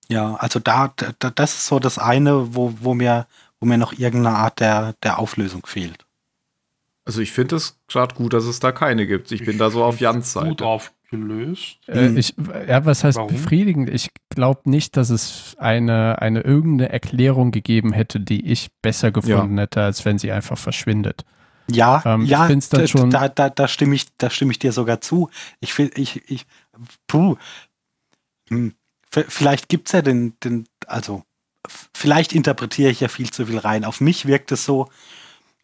Ja, also da, da, das ist so das eine, wo, wo mir, wo mir noch irgendeine Art der, der Auflösung fehlt. Also ich finde es gerade gut, dass es da keine gibt. Ich bin da so auf Jans Gut Seite. aufgelöst. Äh, Hm. ich, ja, was heißt Warum? befriedigend? Ich glaube nicht, dass es eine, eine irgendeine Erklärung gegeben hätte, die ich besser gefunden hätte, als wenn sie einfach verschwindet. Ja, Ähm, ich ja, find's dann da, schon- da, da, da stimme ich, da stimme ich dir sogar zu. Ich finde, ich, ich, puh, hm, vielleicht gibt's ja den, den, also, vielleicht interpretiere ich ja viel zu viel rein. Auf mich wirkt es so,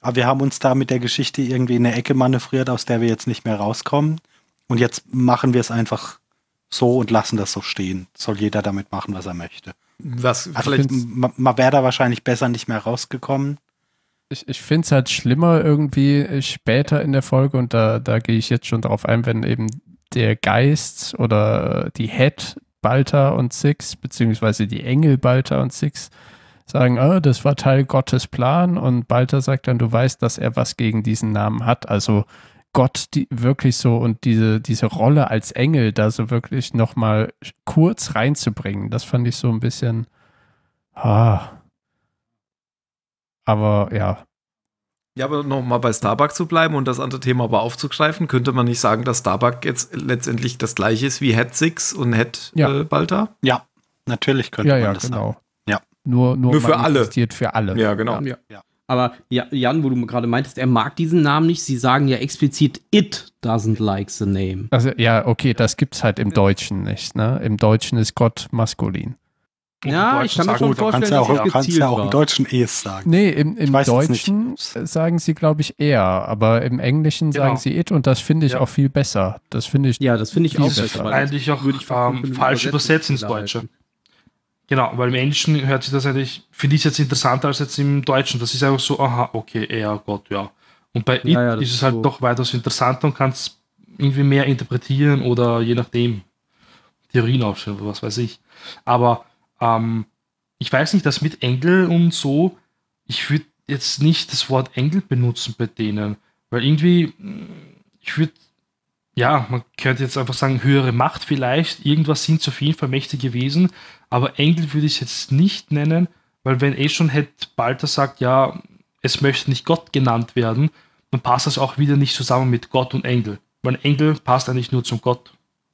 aber wir haben uns da mit der Geschichte irgendwie in eine Ecke manövriert, aus der wir jetzt nicht mehr rauskommen. Und jetzt machen wir es einfach so und lassen das so stehen. Soll jeder damit machen, was er möchte. Was Also vielleicht man, wäre da wahrscheinlich besser nicht mehr rausgekommen. Ich, ich finde es halt schlimmer irgendwie später in der Folge und da, da gehe ich jetzt schon drauf ein, wenn eben der Geist oder die Head Balta und Six, beziehungsweise die Engel Balta und Six sagen, oh, das war Teil Gottes Plan und Balta sagt dann, du weißt, dass er was gegen diesen Namen hat. Also Gott die, wirklich so und diese, diese Rolle als Engel da so wirklich nochmal kurz reinzubringen, das fand ich so ein bisschen, ah. Aber ja, Ja, aber nochmal bei Starbuck zu bleiben und das andere Thema aber aufzugreifen, könnte man nicht sagen, dass Starbuck jetzt letztendlich das gleiche ist wie Head Six und Head Ja. äh, Balta? Ja, natürlich könnte ja, man ja, das genau. sagen. Ja. Nur, nur, Nur für alle. für alle. Ja, genau. Ja. Ja. Aber ja, Jan, wo du gerade meintest, er mag diesen Namen nicht. Sie sagen ja explizit, it doesn't like the name. Also ja, okay, das gibt's halt im Deutschen nicht. Ne? Im Deutschen ist Gott maskulin. Ja, ich kann mir schon sagen, Du kannst vorstellen, ja auch, dass kannst ja auch im Deutschen es sagen. Nee, im, im. Deutschen sagen sie, glaube ich, er, aber im Englischen Genau. sagen sie it und das finde ich Ja. auch viel besser. Das finde ich. Ja, das finde ich auch besser. weil eigentlich auch würde ich ähm, falsch übersetzt Übersetzen ins. Deutsche. Genau, weil im Englischen hört sich das eigentlich, finde ich es jetzt interessanter als jetzt im Deutschen. Das ist einfach so, aha, okay, er, Gott, ja. Und bei It Ja, ist es ist halt so. doch weitaus interessanter und kannst irgendwie mehr interpretieren oder je nachdem Theorien aufstellen oder was weiß ich. Aber ähm, ich weiß nicht, dass mit Engel und so, ich würde jetzt nicht das Wort Engel benutzen bei denen, weil irgendwie, mh, ich würde ja, man könnte jetzt einfach sagen, höhere Macht vielleicht. Irgendwas sind auf jeden Fall mächtige Wesen. Aber Engel würde ich es jetzt nicht nennen, weil wenn eh schon hätte Balter sagt, ja, es möchte nicht Gott genannt werden, dann passt das auch wieder nicht zusammen mit Gott und Engel. Weil Engel passt eigentlich nur zum Gott.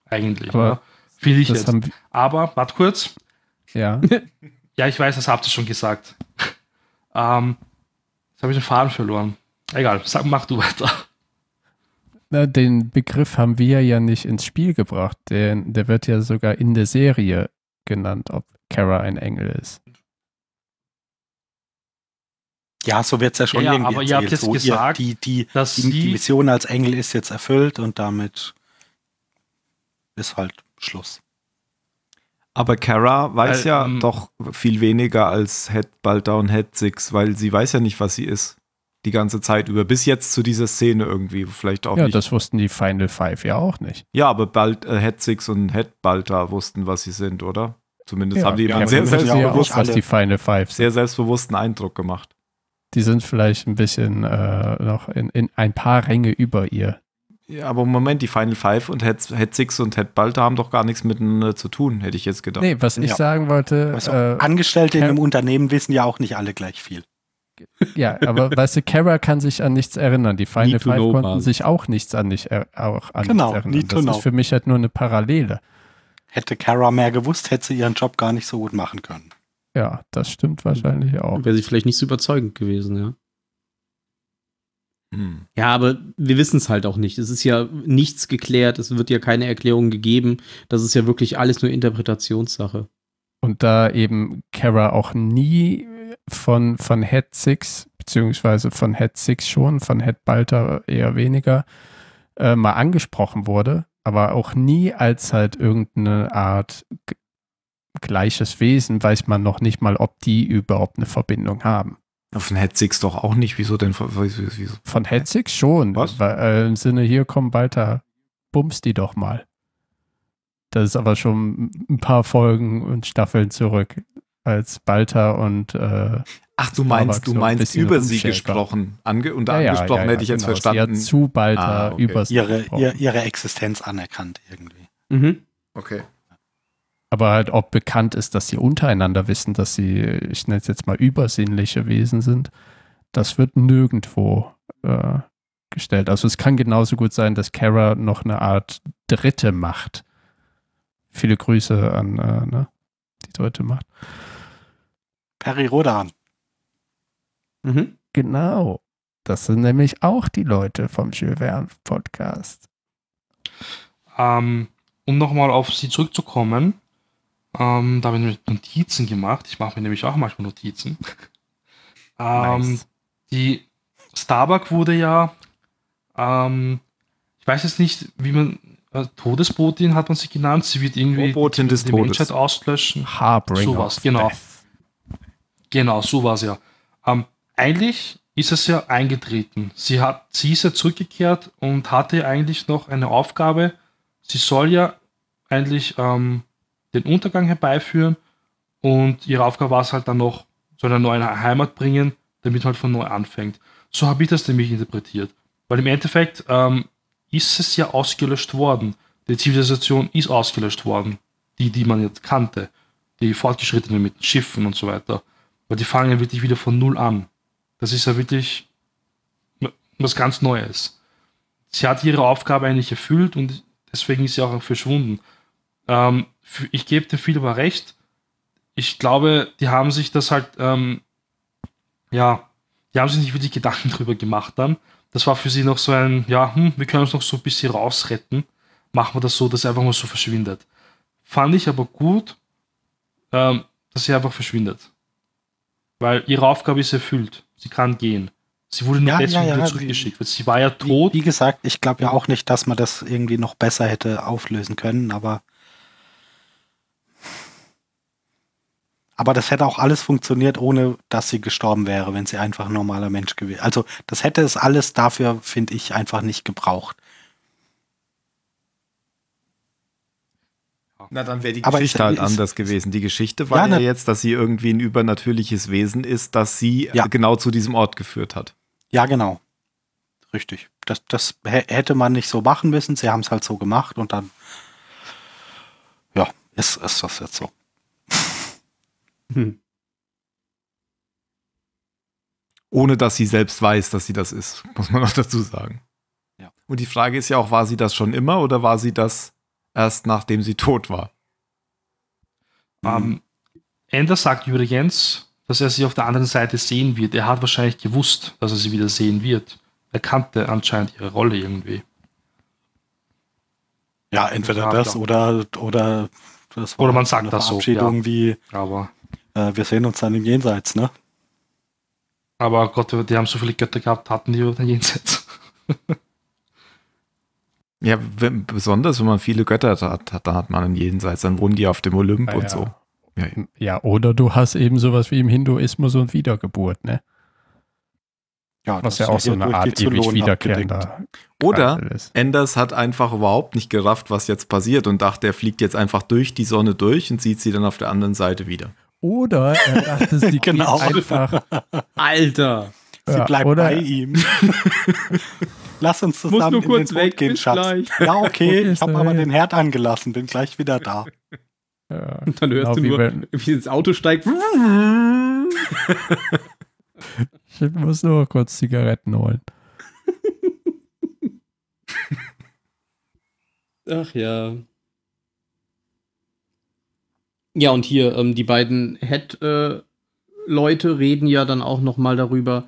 Eigentlich. Aber ja. Finde ich das jetzt. Aber, warte kurz. Ja. Ja, ich weiß, das habt ihr schon gesagt. ähm, jetzt habe ich den Faden verloren. Egal, sag, mach du weiter. Na, den Begriff haben wir ja nicht ins Spiel gebracht. Der, der wird ja sogar in der Serie genannt, ob Kara ein Engel ist. Ja, so wird's ja schon Ja, irgendwie aber ihr habt erzählt. jetzt so, gesagt, die, die, Dass die, die Mission als Engel ist jetzt erfüllt und damit ist halt Schluss. Aber Kara weiß Weil, ja ähm, doch viel weniger als Head Balta und Head Six, weil sie weiß ja nicht, was sie ist. Die ganze Zeit über. Bis jetzt zu dieser Szene irgendwie. Vielleicht auch Ja, nicht. das wussten die Final Five ja auch nicht. ja, aber Balt, äh, Head Six und Head Balta wussten, was sie sind, oder? Zumindest Ja, haben die ja, einen sehr, ja ja nicht was die Final Five sind. sehr selbstbewussten Eindruck gemacht. Die sind vielleicht ein bisschen äh, noch in, in ein paar Ränge über ihr. Ja, aber im Moment, die Final Five und Head, Head Six und Head Balta haben doch gar nichts miteinander zu tun, hätte ich jetzt gedacht. Nee, was ich Ja. sagen wollte, Also, äh, Angestellte in einem Unternehmen wissen ja auch nicht alle gleich viel. ja, aber weißt du, Kara kann sich an nichts erinnern. Die Final Five konnten Need-to-know-Basis. sich auch nichts an, nicht, er, auch an Genau, nichts erinnern. Das know. ist für mich halt nur eine Parallele. Hätte Kara mehr gewusst, hätte sie ihren Job gar nicht so gut machen können. Ja, das stimmt wahrscheinlich auch. Wäre sie vielleicht nicht so überzeugend gewesen, ja. Ja, aber wir wissen es halt auch nicht. Es ist ja nichts geklärt, es wird ja keine Erklärung gegeben. Das ist ja wirklich alles nur Interpretationssache. Und da eben Kara auch nie von, von Head Six, beziehungsweise von Head Six schon, von Head Balta eher weniger, äh, mal angesprochen wurde, aber auch nie als halt irgendeine Art gleiches Wesen, weiß man noch nicht mal, ob die überhaupt eine Verbindung haben. Head Six doch auch nicht. Wieso denn? Wieso? wieso? Von Head Six schon. Was? Weil, äh, Im Sinne, hier komm Balta, bums die doch mal. Das ist aber schon ein paar Folgen und Staffeln zurück, als Balta und äh, Ach, du meinst, du meinst über sie gesprochen. Ange und Ja, ja, angesprochen ja, ja, hätte ich jetzt genau. Sie verstanden. hat zu Balta Ah, okay. über sie Ihre, gesprochen. ihr, ihre Existenz anerkannt irgendwie. Mhm. Okay. Aber halt, ob bekannt ist, dass sie untereinander wissen, dass sie, ich nenne es jetzt mal, übersinnliche Wesen sind, das wird nirgendwo äh, gestellt. Also es kann genauso gut sein, dass Kara noch eine Art dritte Macht. Viele Grüße an äh, ne? die dritte Macht. Peri Rodan. Mhm. Genau. Das sind nämlich auch die Leute vom Jules Verne Podcast. ähm, um nochmal auf sie zurückzukommen, ähm, da habe ich nämlich Notizen gemacht. Ich mache mir nämlich auch manchmal Notizen. ähm, Nice. Die Starbuck wurde ja, ähm, ich weiß jetzt nicht, wie man, äh, Todesbotin hat man sie genannt. Sie wird irgendwie Robotin des die Todes. Menschheit auslöschen. Harbringer. Sowas, genau. Death. Genau, so war es ja. Ähm, eigentlich ist es ja eingetreten. Sie, hat, sie ist ja zurückgekehrt und hatte eigentlich noch eine Aufgabe. Sie soll ja eigentlich ähm, den Untergang herbeiführen und ihre Aufgabe war es halt dann noch, soll eine neue Heimat bringen, damit halt von neu anfängt. So habe ich das nämlich interpretiert. Weil im Endeffekt ähm, ist es ja ausgelöscht worden. Die Zivilisation ist ausgelöscht worden. Die, die man jetzt kannte. Die fortgeschrittenen mit Schiffen und so weiter. Weil die fangen ja wirklich wieder von Null an. Das ist ja wirklich was ganz Neues. Sie hat ihre Aufgabe eigentlich erfüllt und deswegen ist sie auch verschwunden. Ähm, ich gebe dem viel aber recht. Ich glaube, die haben sich das halt, ähm, ja, die haben sich nicht wirklich Gedanken drüber gemacht dann. Das war für sie noch so ein, ja, hm, wir können uns noch so ein bisschen rausretten. Machen wir das so, dass er einfach mal so verschwindet. Fand ich aber gut, ähm, dass sie einfach verschwindet. Weil ihre Aufgabe ist erfüllt. Sie kann gehen. Sie wurde nur Ja, deswegen ja, ja, wie- zurückgeschickt, weil sie war ja Wie, tot. wie gesagt, ich glaube ja auch nicht, dass man das irgendwie noch besser hätte auflösen können, aber aber das hätte auch alles funktioniert, ohne dass sie gestorben wäre, wenn sie einfach ein normaler Mensch gewesen. Also das hätte es alles dafür, finde ich, einfach nicht gebraucht. Na, dann wäre die Geschichte es- halt anders gewesen. Die Geschichte war Ja, ja, ne- jetzt, dass sie irgendwie ein übernatürliches Wesen ist, das sie Ja. äh, genau zu diesem Ort geführt hat. Ja, genau. Richtig. Das, das hä- hätte man nicht so machen müssen. Sie haben es halt so gemacht und dann ja, ist, ist das jetzt so. Hm. Ohne dass sie selbst weiß, dass sie das ist, muss man auch dazu sagen. Ja. Und die Frage ist ja auch, war sie das schon immer oder war sie das erst nachdem sie tot war. Ähm, Ender sagt übrigens, dass er sie auf der anderen Seite sehen wird. Er hat wahrscheinlich gewusst, dass er sie wieder sehen wird. Er kannte anscheinend ihre Rolle irgendwie. Ja, entweder das oder, oder, das Oder man eine sagt das so, Verabschiedung ja. wie, Aber, äh, wir sehen uns dann im Jenseits, ne? aber Gott, die haben so viele Götter gehabt, hatten die über den Jenseits. Ja, wenn, besonders wenn man viele Götter hat, hat, dann hat man einen Jenseits, dann wohnen die auf dem Olymp Ah, und ja. so. Ja, Ja, oder du hast eben sowas wie im Hinduismus und Wiedergeburt, ne? Ja, Was das ja auch so eine Art die ewig wiederkehrender. Oder. Enders hat einfach überhaupt nicht gerafft, was jetzt passiert und dachte, er fliegt jetzt einfach durch die Sonne durch und sieht sie dann auf der anderen Seite wieder. Oder er dachte, sie Genau. geht einfach. Alter. Sie Ja, bleibt oder- bei ihm. Lass uns Muss zusammen nur in kurz den Tod weg, gehen, Schatz. gleich. Ja, okay, ich habe aber er- den Herd angelassen, bin gleich wieder da. Ja, Und dann hörst Genau du wie nur, wenn- wie ins Auto steigt. ich muss nur kurz Zigaretten holen. Ach ja. Ja, und hier, ähm, die beiden Head-Leute reden ja dann auch noch mal darüber,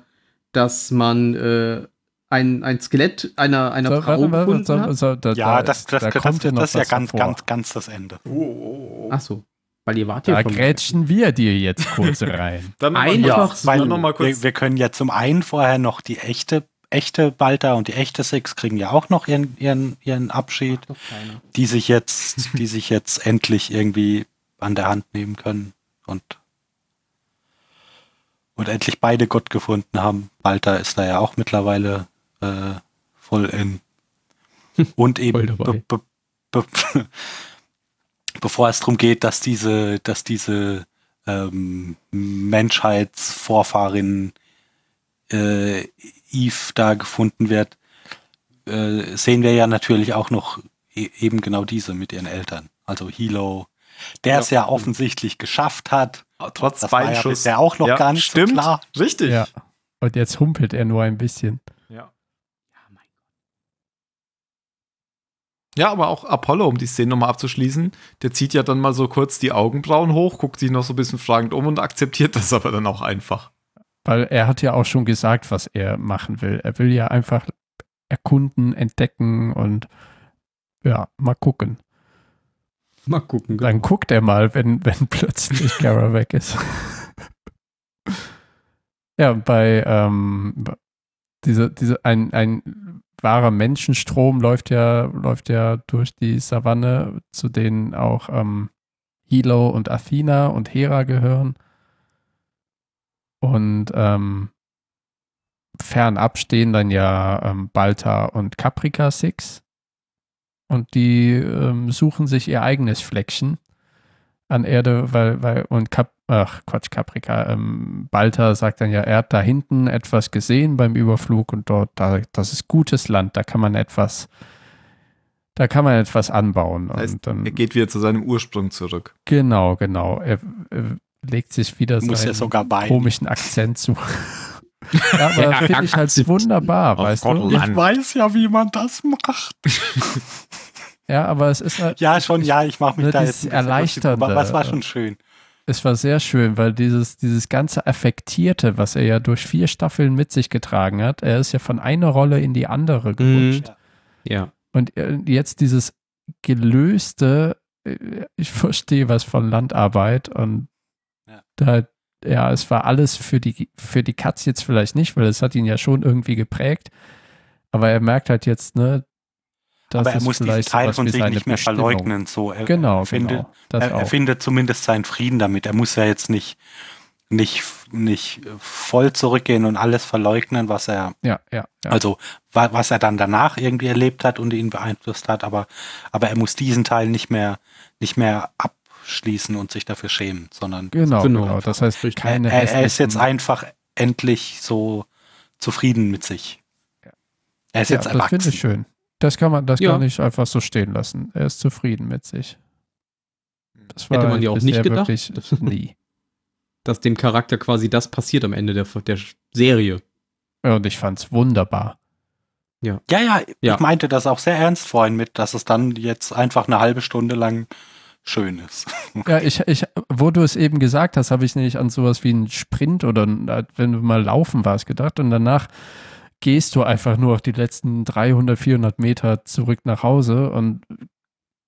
dass man äh, ein, ein Skelett einer, einer So, Frau warte, warte, gefunden so, hat. so, da, Ja, da, das, das, da das, kommt das, ja noch ist ja ganz, ganz, ganz das Ende. Ach so, weil ihr wart ja Da grätschen wir dir jetzt kurz rein. Dann Einfach so. Weil noch mal kurz. wir, wir können ja zum einen vorher noch die echte, echte Balta und die echte Six kriegen ja auch noch ihren, ihren, ihren Abschied, die sich jetzt, die sich jetzt endlich irgendwie an der Hand nehmen können und und endlich beide Gott gefunden haben. Balta ist da ja auch mittlerweile äh, voll in. Und eben be, be, be, bevor es darum geht, dass diese, dass diese ähm, Menschheitsvorfahrin äh, Eve da gefunden wird, äh, sehen wir ja natürlich auch noch e eben genau diese mit ihren Eltern. Also Hilo, der es ja offensichtlich geschafft hat. Trotz Das war ja Beinschuss. bisher auch noch gar nicht so stimmt. klar. Richtig. Ja. Und jetzt humpelt er nur ein bisschen. Ja. Ja, aber auch Apollo, um die Szene nochmal abzuschließen, der zieht ja dann mal so kurz die Augenbrauen hoch, guckt sich noch so ein bisschen fragend um und akzeptiert das aber dann auch einfach. Weil er hat ja auch schon gesagt, was er machen will. Er will ja einfach erkunden, entdecken und ja, mal gucken. Mal gucken. Dann guckt er mal, wenn, wenn plötzlich Kara weg ist. ja, bei ähm, diese, diese, ein, ein wahrer Menschenstrom läuft ja, läuft ja durch die Savanne, zu denen auch ähm, Hilo und Athena und Hera gehören. Und ähm, fernab stehen dann ja ähm, Balta und Caprica Six. Und die ähm, suchen sich ihr eigenes Fleckchen an Erde, weil, weil, und Cap, ach Quatsch, Caprica, ähm, Balta sagt dann ja, er hat da hinten etwas gesehen beim Überflug und dort, da, das ist gutes Land, da kann man etwas, da kann man etwas anbauen. Heißt, und dann, Er geht wieder zu seinem Ursprung zurück. genau, genau. Er, er legt sich wieder Muss ja seinen sogar bei. komischen Akzent zu. Ja, aber Ja, finde ich halt wunderbar, weißt du? Ich weiß ja, wie man das macht. Ja, aber es ist halt, Ja, schon, ja, ich mache mich Ne, da jetzt Erleichternde. Aber es war schon schön. es war sehr schön, weil dieses, dieses ganze Affektierte, was er ja durch vier Staffeln mit sich getragen hat, er ist ja von einer Rolle in die andere gerutscht. Ja. Und äh, jetzt dieses gelöste, äh, ich verstehe was von Landarbeit und Ja. da, ja, es war alles für die, für die Katz jetzt vielleicht nicht, weil es hat ihn ja schon irgendwie geprägt. Aber er merkt halt jetzt, ne, das Aber er muss diesen Teil von sich nicht mehr Bestimmung. verleugnen. So. Er, Genau, er, findet, genau. Er, er findet zumindest seinen Frieden damit. Er muss ja jetzt nicht, nicht, nicht voll zurückgehen und alles verleugnen, was er, Ja, ja, ja. also wa- was er dann danach irgendwie erlebt hat und ihn beeinflusst hat, aber, aber er muss diesen Teil nicht mehr, nicht mehr abschließen und sich dafür schämen, sondern genau, Genau. genau. Das heißt, er, keine er, er ist jetzt einfach endlich so zufrieden mit sich. Er ist ja, jetzt das finde erwachsen. ich schön. Das kann man, das Ja. kann ich einfach so stehen lassen. Er ist zufrieden mit sich. Das war Hätte man ja auch nicht gedacht. Wirklich nie. Dass dem Charakter quasi das passiert am Ende der, der Serie. Ja, Und ich fand's wunderbar. Ja, ja, Ja. ich meinte das auch sehr ernst vorhin mit, dass es dann jetzt einfach eine halbe Stunde lang schön ist. Ja, ich, ich, wo du es eben gesagt hast, habe ich nämlich an sowas wie einen Sprint oder wenn du mal laufen warst gedacht und danach gehst du einfach nur auf die letzten 300, 400 Meter zurück nach Hause und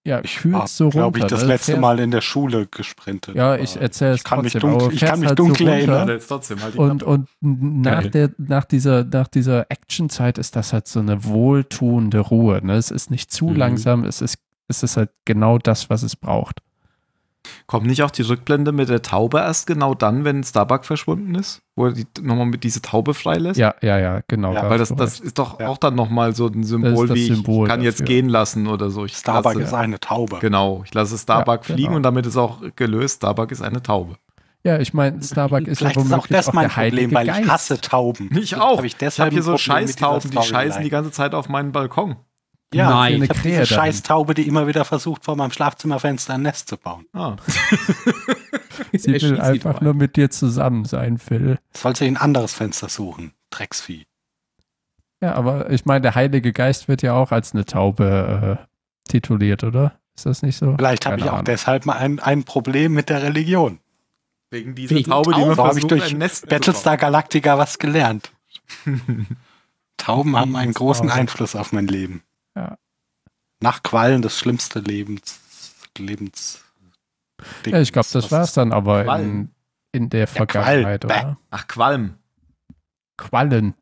ja, kühlst so runter. glaube ich, das ne? letzte Mal in der Schule gesprintet. Ja, ich erzähle es Ich kann mich trotzdem, dunkel- ich kann mich halt dunkel so erinnern. trotzdem halt Und, und nach, Geil. der, nach dieser, nach dieser Actionzeit ist das halt so eine wohltuende Ruhe. Ne? Es ist nicht zu Mhm. langsam, es ist, es ist halt genau das, was es braucht. Kommt nicht auch die Rückblende mit der Taube erst genau dann, wenn Starbuck verschwunden ist? Wo er die, nochmal mit diese Taube freilässt? Ja, ja, ja, genau. Ja, da Weil das, das ist doch Ja. auch dann nochmal so ein Symbol, das wie Symbol ich kann jetzt dafür. gehen lassen oder so. Ich Starbuck lasse, ist eine Taube. Genau, ich lasse Starbuck Ja, fliegen genau. und damit ist auch gelöst, Starbuck ist eine Taube. ja, ich meine, Starbuck ist Vielleicht ist auch das mein der heilige Problem, weil Geist. ich hasse Tauben. Ich auch. Hab ich Ich deshalb habe hier so Scheißtauben, die scheißen die ganze Zeit auf meinen Balkon. Ja, Nein. ich Eine habe Krähe diese. Scheißtaube, die immer wieder versucht, vor meinem Schlafzimmerfenster ein Nest zu bauen. Ah. Sie will einfach doch nur mit dir zusammen sein, Phil. Soll sich ein anderes Fenster suchen. Drecksvieh. Ja, aber ich meine, der Heilige Geist wird ja auch als eine Taube äh, tituliert, oder? Ist das nicht so? Vielleicht habe ich auch Ahnung. deshalb mal ein, ein Problem mit der Religion. Wegen dieser Wegen Taube, die Tauben. man habe ich versucht, durch ein Nest Battlestar Galactica was gelernt. Tauben haben einen großen. Einfluss auf mein Leben. Ja. Nach Quallen das schlimmste Lebens. Lebens Ja, ich glaube, das Was war's dann aber in, Quallen. in der. Vergangenheit, Bäh. oder? Ach, Qualm. Quallen.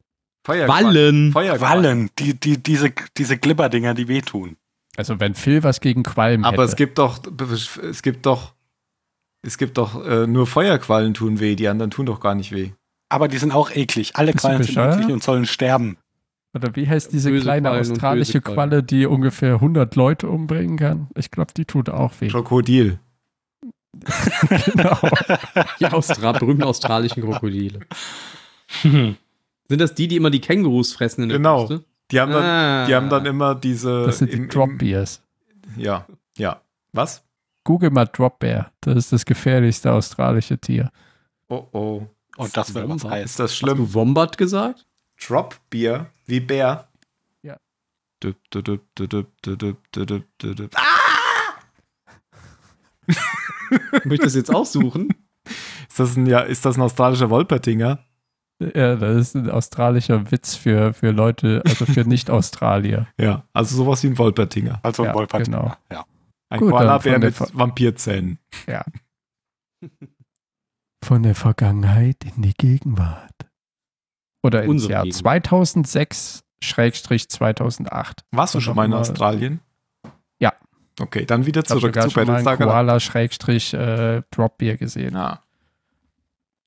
Feuerquallen. Wallen. Feuerquallen. Quallen, die, die, diese, diese Glibberdinger, die wehtun. Also wenn Phil was gegen Qualm Aber es hätte. gibt doch, es gibt doch, es gibt doch äh, nur Feuerquallen tun weh, die anderen tun doch gar nicht weh. Aber die sind auch eklig. Alle Quallen sind eklig und sollen sterben. Oder wie heißt diese Böse kleine Quallen australische. Qualle, die ungefähr 100 Leute umbringen kann? Ich glaube, die tut auch weh. Krokodil. genau. Die Austra berühmten australischen Krokodile. Sind das die, die immer die Kängurus fressen in der Genau. Küste? Die haben dann, Ah. die haben dann immer diese. Das sind die im- im- Drop Bears. Ja, ja. Was? Google mal Drop Bear. Das ist das gefährlichste australische Tier. Oh oh. Und das will was Ist heißen. das Hast schlimm? du Wombat gesagt? Drop Bier wie Bär. Ja. Dup, dup, dup, ah! Möchtest du jetzt aussuchen? Ist das ein, ja, ist das ein australischer Wolpertinger? Ja, das ist ein australischer Witz für, für Leute, also für Nicht-Australier. ja, also sowas wie ein Wolpertinger. Also ein ja, Wolpertinger, genau. ja. Ein Gut, Koala-Bär mit Ver Vampirzähnen. Ja. Von der Vergangenheit in die Gegenwart. Oder ins Unsere Jahr Gegenwart. 2006 Schrägstrich 2008. Warst du schon mal in Australien? Ja. Okay, dann wieder Ich habe zurück sogar zu schon mal einen Battlestar Galactica. Koala Schrägstrich äh, Drop Beer gesehen. Ja.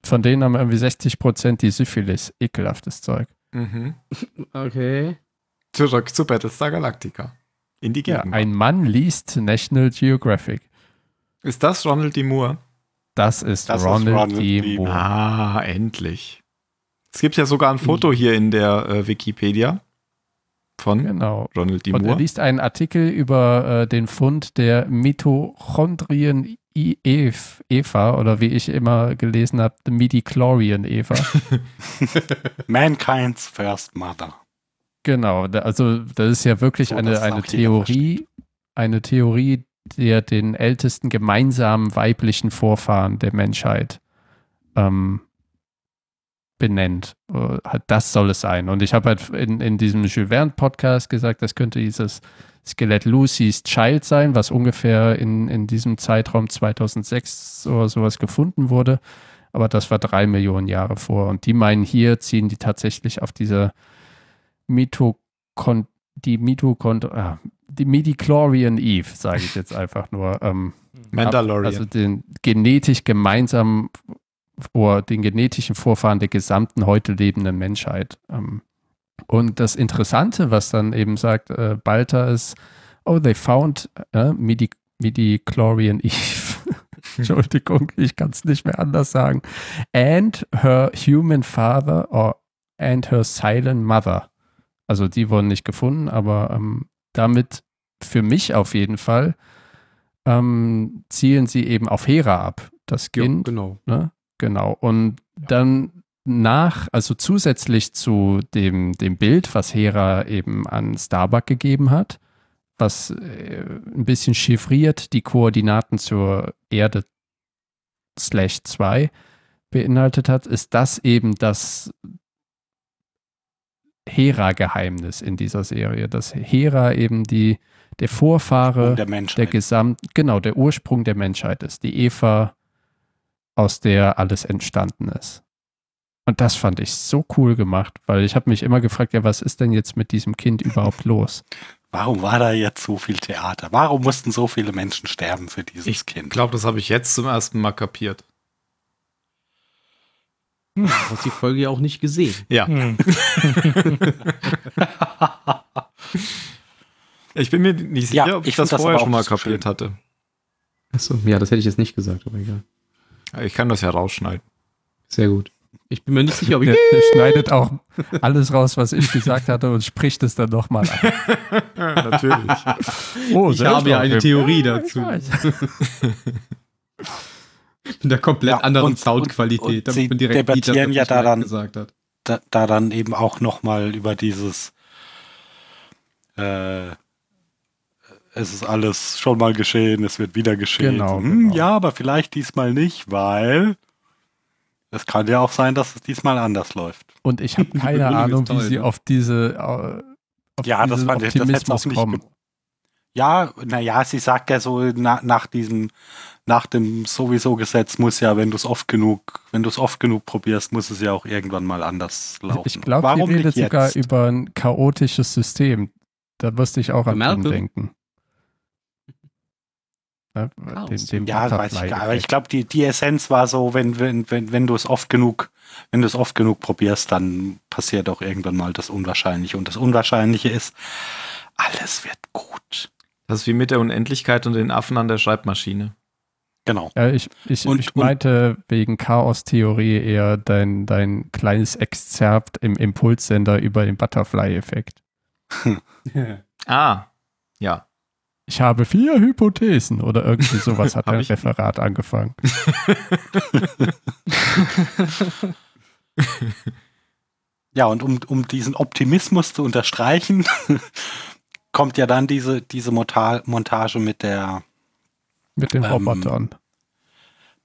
Von denen haben irgendwie 60 Prozent die Syphilis. Ekelhaftes Zeug. Mhm. Okay. Zurück zu Battlestar Galactica. In die Ja, Gegenwart. ein Mann liest National Geographic. ist das Ronald D. Moore? Das ist Das ist Ronald, Ronald D. D. Moore. Ah, endlich. Es gibt ja sogar ein Foto hier in der äh, Wikipedia von Genau. Ronald D. Und er Moore. liest einen Artikel über äh, den Fund der Mitochondrien Eva oder wie ich immer gelesen habe, the Midichlorian Eva. Mankind's First Mother. genau, da, also das ist ja wirklich So, eine, eine Theorie, eine Theorie, der den ältesten gemeinsamen weiblichen Vorfahren der Menschheit ähm, benennt. Äh, Das soll es sein. Und ich habe halt in, in diesem Jules Verne Podcast gesagt, das könnte dieses Skelett Lucy's Child sein, was ungefähr in, in diesem Zeitraum 2006 oder sowas gefunden wurde. Aber das war drei Millionen Jahre vor. Und die meinen, hier ziehen die tatsächlich auf diese Mitochond die Mitochond ah, die Midichlorian Eve, sage ich jetzt einfach nur. Ähm, Mandalorian. also den genetisch gemeinsam vor den genetischen Vorfahren der gesamten heute lebenden Menschheit. Ähm, und das Interessante, was dann eben sagt äh, Balter, ist, oh, they found äh, Midi Midichlorian Eve. Entschuldigung, ich kann es nicht mehr anders sagen. And her human father or and her silent mother. Also die wurden nicht gefunden, aber ähm, damit für mich auf jeden Fall ähm, zielen sie eben auf Hera ab. Das Ja, Kind, genau. ne? Genau. Und dann nach, also zusätzlich zu dem, dem Bild, was Hera eben an Starbuck gegeben hat, was äh, ein bisschen chiffriert die Koordinaten zur Erde slash 2 beinhaltet hat, ist das eben das Hera-Geheimnis in dieser Serie, dass Hera eben die, der Vorfahre der der Gesamt, genau, der Ursprung der Menschheit ist, die Eva, aus der alles entstanden ist. Und das fand ich so cool gemacht, weil ich habe mich immer gefragt, ja, was ist denn jetzt mit diesem Kind überhaupt los? Warum war da jetzt so viel Theater? Warum mussten so viele Menschen sterben für dieses Ich Kind? glaube, das habe ich jetzt zum ersten Mal kapiert. Du hast die Folge ja auch nicht gesehen. Ja. Hm. Ich bin mir nicht sicher, Ja, ob ich, ich das vorher schon mal kapiert schön. hatte. Achso, ja, das hätte ich jetzt nicht gesagt, aber egal. Ich kann das ja rausschneiden. Sehr gut. Ich bin mir nicht sicher, ob ich. Der, der schneidet auch alles raus, was ich gesagt hatte und spricht es dann nochmal an. Natürlich. Oh, Ich habe ja eine Theorie dazu. Ja, ich- In der komplett Ja, anderen und- Soundqualität, und- und damit sie man direkt sieht, dass debattieren das ja nicht da Mike dann- gesagt hat. Da, da dann eben auch nochmal über dieses äh, es ist alles schon mal geschehen, es wird wieder geschehen. Genau, hm, genau. Ja, aber vielleicht diesmal nicht, weil es kann ja auch sein, dass es diesmal anders läuft. Und ich habe keine Ahnung, wie sie ne? auf diese äh, auf Ja, das diesen fand ich- das hätte Optimismus auch nicht kommen. Ja, naja, sie sagt ja so na, nach diesem, nach dem sowieso Gesetz muss ja, wenn du es oft genug, wenn du es oft genug probierst, muss es ja auch irgendwann mal anders laufen. Ich glaube, Warum sie redet sogar über ein chaotisches System. Da musste ich auch an Merkel? den denken. Ja, Chaos. den, den Ja, weiß ich gar nicht. Aber ich glaube, die, die Essenz war so, wenn, wenn, wenn, wenn du es oft genug, wenn du es oft genug probierst, dann passiert auch irgendwann mal das Unwahrscheinliche. Und das Unwahrscheinliche ist, alles wird gut. Das ist wie mit der Unendlichkeit und den Affen an der Schreibmaschine. Genau. Ja, ich, ich, Und- ich und- meinte wegen Chaos-Theorie eher dein, dein kleines Exzerpt im Impulssender über den Butterfly-Effekt. Ah, ja. Ich habe vier Hypothesen oder irgendwie sowas hat ein Referat angefangen. Ja, und um, um diesen Optimismus zu unterstreichen, kommt ja dann diese, diese Monta Montage mit der, Mit den Ähm, Robotern.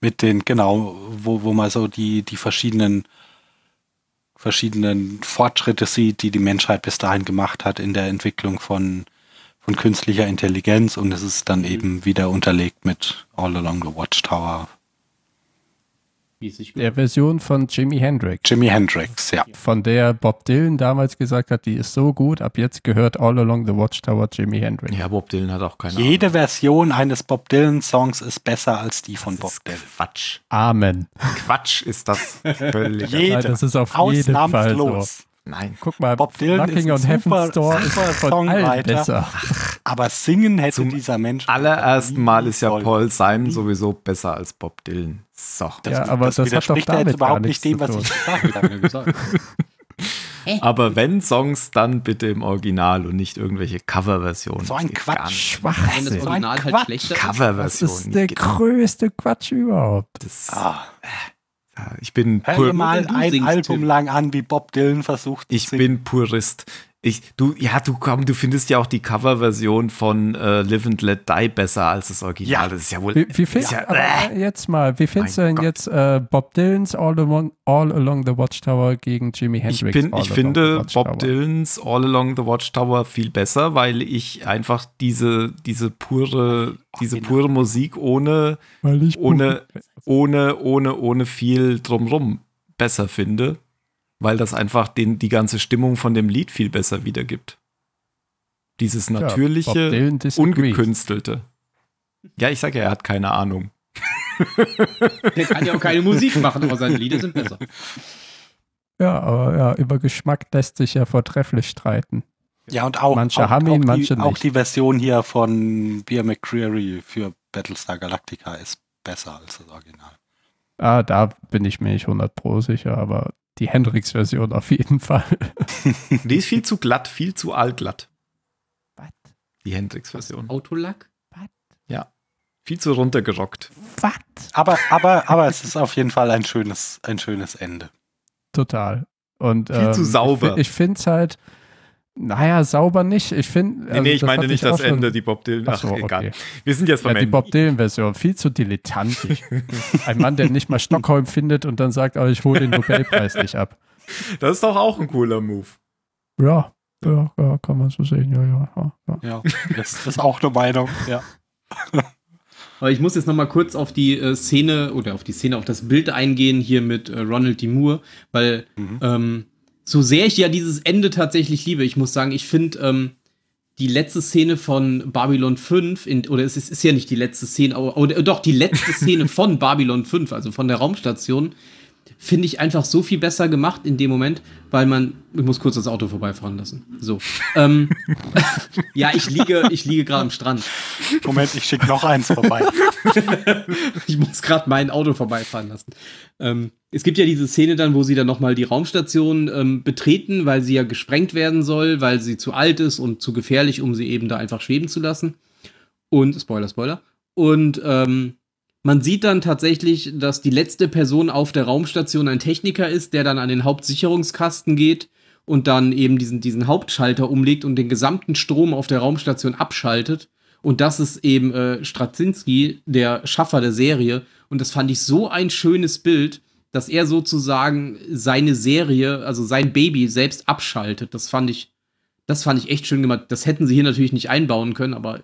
mit den, genau, wo, wo man so die, die verschiedenen, verschiedenen Fortschritte sieht, die die Menschheit bis dahin gemacht hat in der Entwicklung von, von künstlicher Intelligenz und es ist dann eben wieder unterlegt mit All Along the Watchtower. Der Version von Jimi Hendrix. Jimi Hendrix, ja. Von der Bob Dylan damals gesagt hat, die ist so gut, ab jetzt gehört All Along the Watchtower Jimi Hendrix. Ja, Bob Dylan hat auch keine Jede Version eines Bob Dylan Songs ist besser als die von Bob Dylan. Quatsch. Amen. Quatsch ist das völlig. Jede. Nein, das ist auf jeden Fall so. Nein. Guck mal, Bob Dylan Knocking ist ein super- ist super von allen Songwriter. besser. Aber singen hätte Zum dieser Mensch. Allerersten Mal ist ja. Paul Simon sowieso besser als Bob Dylan. So. Ja, aber das hat doch widerspricht ja damit jetzt überhaupt nicht dem, was ich zu gesagt habe. gesagt. Aber wenn Songs, dann bitte im Original und nicht irgendwelche Coverversionen. So ein Das Quatsch. nicht. Wenn das Schwachsinn. Original halt Quatsch. schlechter ist. Das ist der größte Quatsch überhaupt. Das, Ah, ich bin hör dir mal ein Album lang an, wie Bob Dylan versucht. zu ich singen. bin Purist. Ich, du, ja, du komm, du findest ja auch die Coverversion von äh, Live and Let Die besser als das Original. Ja. Das ist ja wohl. Wie, wie findest ja, aber äh, jetzt mal, wie findest du denn Gott. jetzt äh, Bob Dylans All Along, All Along the Watchtower gegen Jimi ich, Hendrix? bin, All ich finde? Bob Dylans All Along the Watchtower viel besser, weil ich einfach diese, diese pure, diese genau. pure Musik ohne, ich ohne, ohne, ohne, ohne viel drumrum besser finde, weil das einfach den, die ganze Stimmung von dem Lied viel besser wiedergibt. Dieses natürliche, disagrees. ungekünstelte. Ja, ich sage ja, er hat keine Ahnung. Der kann ja auch keine Musik machen, aber seine Lieder sind besser. Ja, aber ja, über Geschmack lässt sich ja vortrefflich streiten. Ja, und auch, Manche auch, haben ihn, auch, manche die, auch nicht. die Version hier von Beer McCreary für Battlestar Galactica ist besser als das Original. Ah, da bin ich mir nicht 100 pro sicher, aber die Hendrix-Version auf jeden Fall. Die ist viel zu glatt, viel zu allglatt. Was? Die Hendrix-Version. Autolack? Viel zu runtergerockt. Was? Aber, aber, aber es ist auf jeden Fall ein schönes, ein schönes Ende. total. Und, Viel zu ähm, sauber. Ich, ich finde es halt, naja, sauber nicht. Ich finde. Nee, nee, ich meine nicht das Ende, die Bob Dylan. Ach, Ach so, egal. okay. Wir sind jetzt Ja, beim die Ende. Bob Dylan-Version, viel zu dilettantisch. Ein Mann, der nicht mal Stockholm findet und dann sagt, aber ich hole den Nobelpreis nicht ab. Das ist doch auch ein cooler Move. Ja, ja, ja kann man so sehen, ja, ja. ja, ja. Ja, das ist auch eine Meinung. Ja. Aber ich muss jetzt noch mal kurz auf die äh, Szene oder auf die Szene, auf das Bild eingehen hier mit äh, Ronald D. Moore, weil Mhm. ähm, so sehr ich ja dieses Ende tatsächlich liebe, ich muss sagen, ich finde ähm, die letzte Szene von Babylon 5, in, oder es ist, ist ja nicht die letzte Szene, aber, oder doch die letzte Szene von Babylon 5, also von der Raumstation, finde ich einfach so viel besser gemacht in dem Moment, weil man, ich muss kurz das Auto vorbeifahren lassen. So. ähm, ja, ich liege, ich liege gerade am Strand. Moment, ich schicke noch eins vorbei. ich muss gerade mein Auto vorbeifahren lassen. Ähm, es gibt ja diese Szene dann, wo sie dann nochmal die Raumstation ähm, betreten, weil sie ja gesprengt werden soll, weil sie zu alt ist und zu gefährlich, um sie eben da einfach schweben zu lassen. Und, Spoiler, Spoiler. Und ähm, man sieht dann tatsächlich, dass die letzte Person auf der Raumstation ein Techniker ist, der dann an den Hauptsicherungskasten geht und dann eben diesen, diesen Hauptschalter umlegt und den gesamten Strom auf der Raumstation abschaltet. Und das ist eben äh, Straczynski, der Schaffer der Serie. Und das fand ich so ein schönes Bild, dass er sozusagen seine Serie, also sein Baby selbst abschaltet. Das fand ich, das fand ich echt schön gemacht. Das hätten sie hier natürlich nicht einbauen können, aber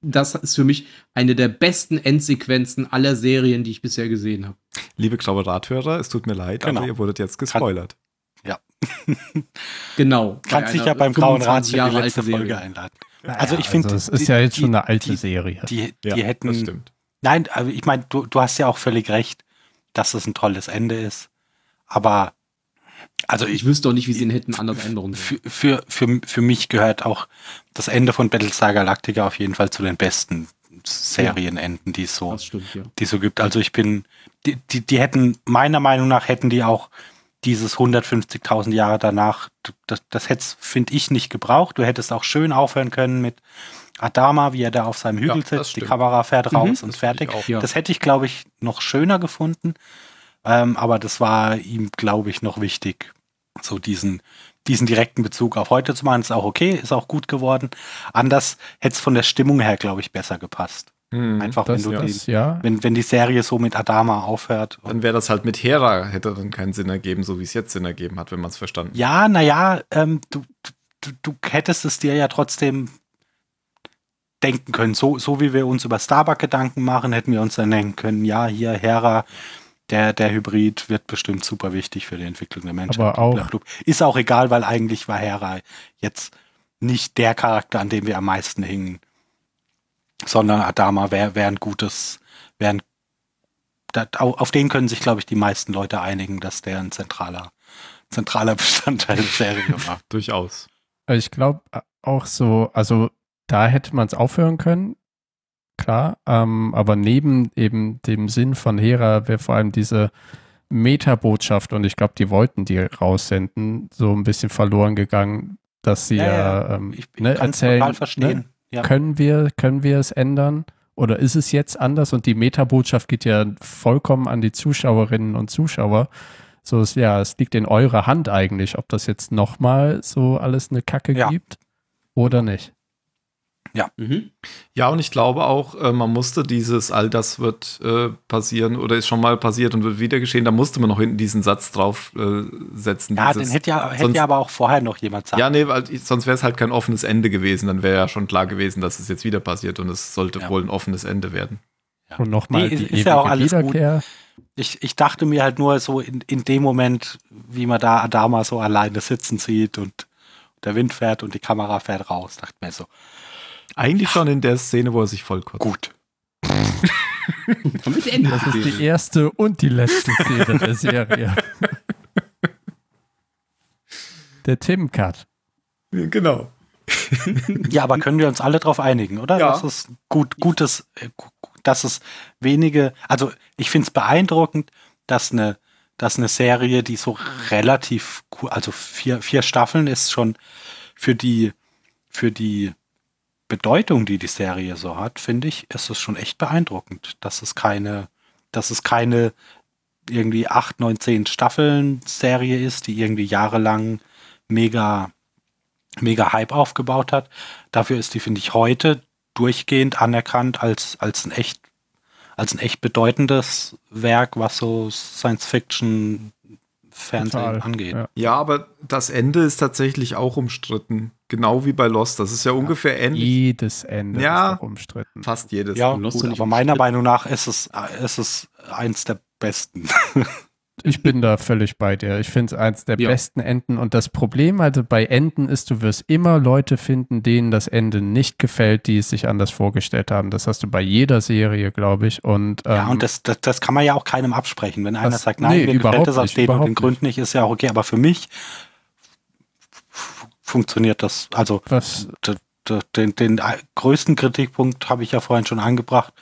das ist für mich eine der besten Endsequenzen aller Serien, die ich bisher gesehen habe. Liebe Grauerathörer, es tut mir leid, Genau. aber ihr wurdet jetzt gespoilert. Genau. Kannst Bei dich ja beim Grauen Rat 25 für die letzte Folge Serie. einladen. Also ich finde, es ist die- ja jetzt die- schon eine alte die- Serie. Die, die Ja, das hätten. stimmt. Nein, aber ich meine, du, du hast ja auch völlig recht, dass es ein tolles Ende ist. Aber also Ich ich wüsste auch nicht, wie sie ihn hätten anders ändern für, für, für, für mich gehört auch das Ende von Battlestar Galactica auf jeden Fall zu den besten Serienenden, die es so, stimmt, ja. die es so gibt. Also ich bin, die, die, die hätten, meiner Meinung nach hätten die auch dieses 150.000 Jahre danach, das, das hätte finde ich, nicht gebraucht. Du hättest auch schön aufhören können mit Adama, wie er da auf seinem Hügel Ja, sitzt, die. Kamera fährt Mhm, raus und fertig. auch. Ja. Das hätte ich, glaube ich, noch schöner gefunden. Ähm, aber das war ihm, glaube ich, noch wichtig, so diesen, diesen direkten Bezug auf heute zu machen. Ist auch okay, ist auch gut geworden. Anders hätte es von der Stimmung her, glaube ich, besser gepasst. Hm. Einfach, Das, wenn du das, den, ja. wenn, wenn die Serie so mit Adama aufhört. Dann wäre das halt mit Hera, hätte dann keinen Sinn ergeben, so wie es jetzt Sinn ergeben hat, wenn man es verstanden hat. Ja, naja, ähm, du, du, du hättest es dir ja trotzdem denken können. So, so wie wir uns über Starbuck Gedanken machen, hätten wir uns dann denken können, ja, hier Hera, der, der Hybrid wird bestimmt super wichtig für die Entwicklung der Menschheit. Aber auch-. Ist auch egal, weil eigentlich war Hera jetzt nicht der Charakter, an dem wir am meisten hingen. Sondern Adama wäre wär ein gutes, wäre ein da, au- auf den können sich, glaube ich, die meisten Leute einigen, dass der ein zentraler, zentraler Bestandteil der Serie war. Durchaus. Ich glaube auch so, also da hätte man es aufhören können, klar, ähm, aber neben eben dem Sinn von Hera wäre vor allem diese Metabotschaft und ich glaube, die wollten die raussenden, so ein bisschen verloren gegangen, dass sie ja, ähm, Ich, ich ne, erzählen. Ne? Ja. Können wir, können wir es ändern? Oder ist es jetzt anders? Und die Metabotschaft geht ja vollkommen an die Zuschauerinnen und Zuschauer. So ist ja, es liegt in eurer Hand eigentlich, ob das jetzt nochmal so alles eine Kacke Ja. gibt oder nicht. Mhm. Ja, und ich glaube auch, äh, man musste dieses, all das wird äh, passieren oder ist schon mal passiert und wird wieder geschehen, da musste man noch hinten diesen Satz drauf äh, setzen. Ja, dieses, den hätte ja, hätte sonst- ja aber auch vorher noch jemand sagen. Ja, nee, weil ich, sonst wäre es halt kein offenes Ende gewesen. Dann wäre ja schon klar gewesen, dass es jetzt wieder passiert und es sollte Ja. wohl ein offenes Ende werden. Ja. Und nochmal Nee, die ist- ist ja auch alles gut. Wiederkehr. Ich, ich dachte mir halt nur so in, in dem Moment, wie man da Adama so alleine sitzen sieht und der Wind fährt und die Kamera fährt raus, dachte mir so, Eigentlich schon in der Szene, wo er sich vollkotzt. gut. Damit endet Das ist die erste und die letzte Szene der Serie. Der Tim-Cut. Genau. Ja, aber können wir uns alle darauf einigen, oder? Ja. Das ist gut, gutes, äh, dass es wenige, also ich finde es beeindruckend, dass eine, dass eine Serie, die so relativ, cool, also vier, vier Staffeln ist schon für die, für die Bedeutung, die die Serie so hat, finde ich, ist es schon echt beeindruckend, dass es keine, dass es keine irgendwie acht, neun, zehn Staffeln Serie ist, die irgendwie jahrelang mega, mega Hype aufgebaut hat. Dafür ist die, finde ich, heute durchgehend anerkannt als, als ein echt, als ein echt bedeutendes Werk, was so Science Fiction Fernsehen Total, angeht. ja. Ja, aber das Ende ist tatsächlich auch umstritten. Genau wie bei Lost. Das ist ja ungefähr ähnlich. Jedes Ende Ja. ist umstritten. Fast jedes. Ja, gut, aber meiner. Meinung nach ist es, äh, ist es eins der besten. Ich bin da völlig bei dir. Ich finde es eins der Ja. besten Enden. Und das Problem also bei Enden ist, du wirst immer Leute finden, denen das Ende nicht gefällt, die es sich anders vorgestellt haben. Das hast du bei jeder Serie, glaube ich. Und, ähm, Ja, und das, das, das kann man ja auch keinem absprechen. Wenn einer Das- sagt, nein, nee, mir gefällt das aus den und den Gründen nicht, ist ja auch okay. Aber für mich funktioniert das. Also was, den, den größten Kritikpunkt habe ich ja vorhin schon angebracht,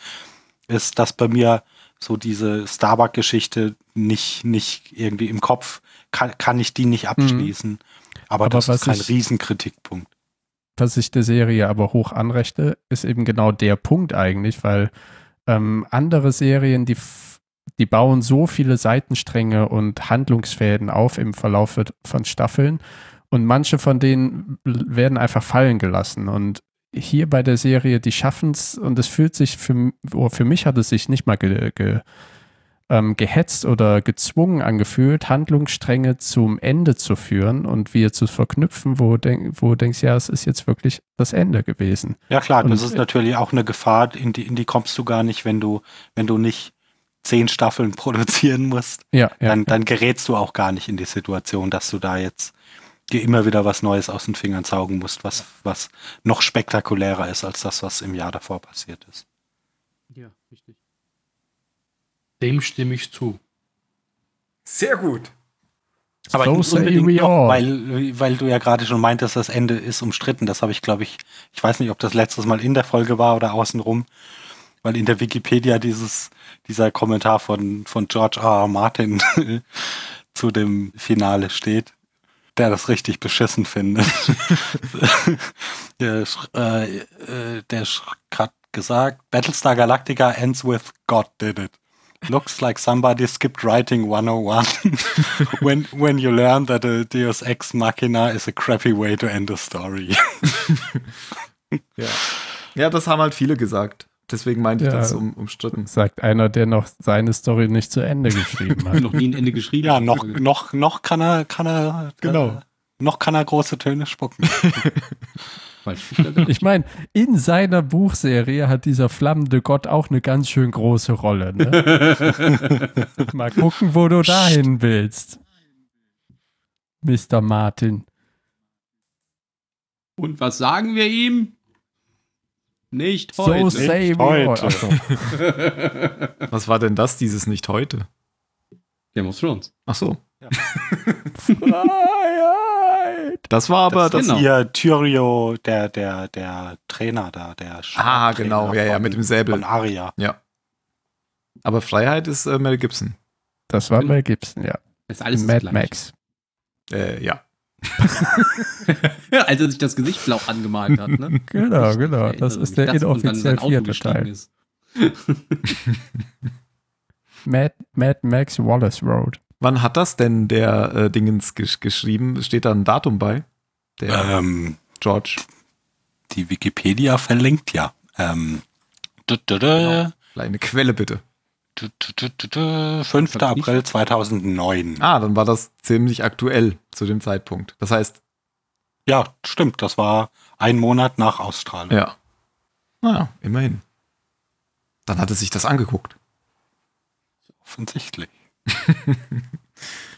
ist, dass bei mir so diese Starbuck-Geschichte nicht, nicht irgendwie im Kopf, kann, kann ich die nicht abschließen. Aber, Mhm. Aber das was ist kein ich- Riesenkritikpunkt. was ich der Serie aber hoch anrechte, ist eben genau der Punkt eigentlich, weil ähm, andere Serien, die, die bauen so viele Seitenstränge und Handlungsfäden auf im Verlauf von Staffeln und manche von denen werden einfach fallen gelassen und hier bei der Serie, die schaffen es und es fühlt sich für, oh, für mich hat es sich nicht mal ge, ge, ähm, gehetzt oder gezwungen angefühlt, Handlungsstränge zum Ende zu führen und wir zu verknüpfen, wo, denk, wo du denkst, ja, es ist jetzt wirklich das Ende gewesen. Ja klar, das Und- ist natürlich auch eine Gefahr, in die, in die kommst du gar nicht, wenn du, wenn du nicht zehn Staffeln produzieren musst. Ja, ja. dann, dann gerätst du auch gar nicht in die Situation, dass du da jetzt dir immer wieder was Neues aus den Fingern saugen musst, was, was noch spektakulärer ist als das, was im Jahr davor passiert ist. Ja, richtig. Dem stimme ich zu. Sehr gut. Aber So nicht unbedingt noch, weil, weil du ja gerade schon meintest, das Ende ist umstritten. Das habe ich, glaube ich, ich weiß nicht, ob das letztes Mal in der Folge war oder außenrum, weil in der Wikipedia dieses, dieser Kommentar von, von George R. R. Martin zu dem Finale steht, der das richtig beschissen findet. der äh, äh, der hat gesagt, Battlestar Galactica ends with God did it. Looks like somebody skipped writing 101 when, when you learn that a Deus Ex Machina is a crappy way to end a story. Ja. ja, das haben halt viele gesagt. Deswegen meinte ich Ja. das um, umstritten. Sagt einer, der noch seine Story nicht zu Ende geschrieben hat. Noch nie ein Ende geschrieben. ja, noch, noch, noch kann er, kann er, Genau. äh, noch kann er große Töne spucken. Ich meine, in seiner Buchserie hat dieser flammende Gott auch eine ganz schön große Rolle. Ne? Mal gucken, wo du dahin willst. Mr. Martin. Und was sagen wir ihm? Nicht So heute. say we heute. so. Was war denn das, dieses nicht heute? Game of Thrones. Ach so. Freiheit. Das war aber das das. ist genau. ihr Tyrio, der, der, der Trainer da, der Ah, Trainer genau. Ja, ja, von- mit dem Säbel. Von Aria. Ja. Aber Freiheit ist äh, Mel Gibson. Das war Mel Gibson, ja. Das ist alles Mad. Max. Äh, ja. Als er sich das Gesicht blau angemalt hat, ne? Genau, Ich genau. Das ist der inoffiziell vierte Teil. Mad, Mad Max Wallace Road. Wann hat das denn der äh, Dingens gesch geschrieben? Steht da ein Datum bei? Der Ähm, George. die Wikipedia verlinkt ja. Ähm, dü- Eine Quelle bitte. Dü- dü- dü- dü- dü, 5. Hab ich nicht. April 2009. Ah, dann war das ziemlich aktuell zu dem Zeitpunkt. Das heißt, Ja, stimmt. Das war ein Monat nach Ausstrahlung. ja. Naja, immerhin. Dann hat er sich das angeguckt. Offensichtlich.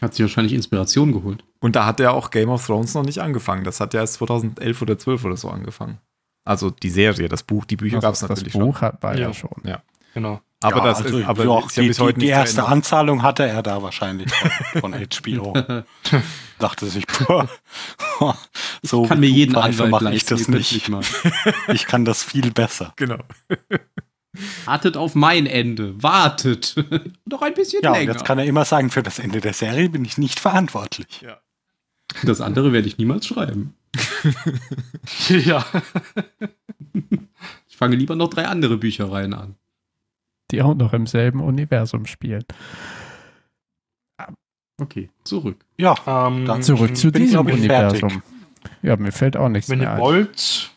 Hat sich wahrscheinlich Inspiration geholt. Und da hat er auch Game of Thrones noch nicht angefangen. Das hat ja erst 2011 oder 12 oder so angefangen. Also die Serie, das Buch, die Bücher gab es das natürlich Buch hat, war ja, Ja. Genau. Aber Ja, das also, ist, aber doch, ist ja die, bis heute die, die erste Ende. Anzahlung hatte er da wahrscheinlich von, von HBO. Dachte sich, boah, so Ich kann mir jeden Anwalt mache ich das nicht. Ich kann das viel besser. Genau. Wartet auf mein Ende. Wartet. Noch ein bisschen Ja, und länger. jetzt kann er immer sagen, für das Ende der Serie bin ich nicht verantwortlich. das andere werde ich niemals schreiben. ja. Ich fange lieber noch drei andere Büchereien an. Die auch noch im selben Universum spielen. Okay, zurück. Ja, Ähm, Dann Zurück zu diesem ich, fertig. Universum. Ja, mir fällt auch nichts Wenn mehr ihr ein. wollt,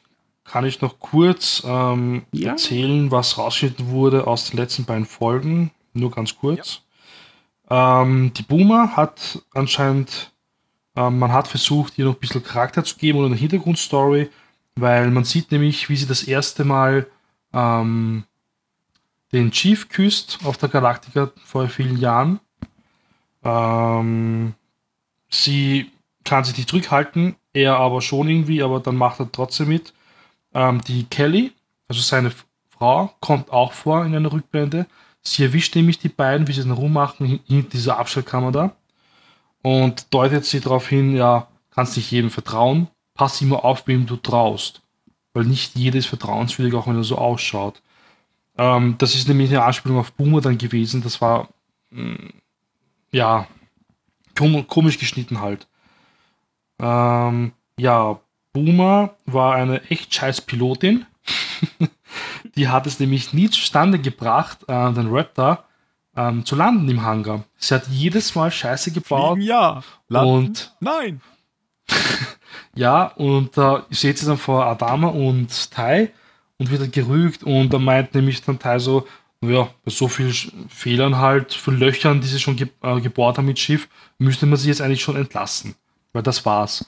kann ich noch kurz ähm, Ja. erzählen, was rausgeschnitten wurde aus den letzten beiden Folgen. Nur ganz kurz. Ähm, die Boomer hat anscheinend, ähm, man hat versucht, ihr noch ein bisschen Charakter zu geben oder eine Hintergrundstory, weil man sieht nämlich, wie sie das erste Mal ähm, den Chief küsst auf der Galaktika vor vielen Jahren. Ähm, sie kann sich nicht zurückhalten, er aber schon irgendwie, aber dann macht er trotzdem mit. Ähm, die Kelly, also seine Frau, kommt auch vor in einer Rückblende. Sie erwischt nämlich die beiden, wie sie dann rummachen, hinter dieser Abstellkammer da. Und deutet sie darauf hin, ja, kannst nicht jedem vertrauen, pass immer auf, wem du traust. Weil nicht jeder ist vertrauenswürdig, auch wenn er so ausschaut. Ähm, das ist nämlich eine Anspielung auf Boomer dann gewesen. Das war, mh, ja, kom komisch geschnitten halt. Ähm, ja, Boomer war eine echt scheiß Pilotin. die hat es nämlich nie zustande gebracht, äh, den Raptor ähm, zu landen im Hangar. Sie hat jedes Mal Scheiße gebaut. Fliegen ja. Landen? Und Nein. ja, und da steht sie dann vor Adama und Tai und wird gerügt und da meint nämlich dann Tai so, ja, bei so vielen Fehlern halt, für Löchern, die sie schon ge äh, gebohrt haben mit Schiff, müsste man sie jetzt eigentlich schon entlassen. Weil das war's.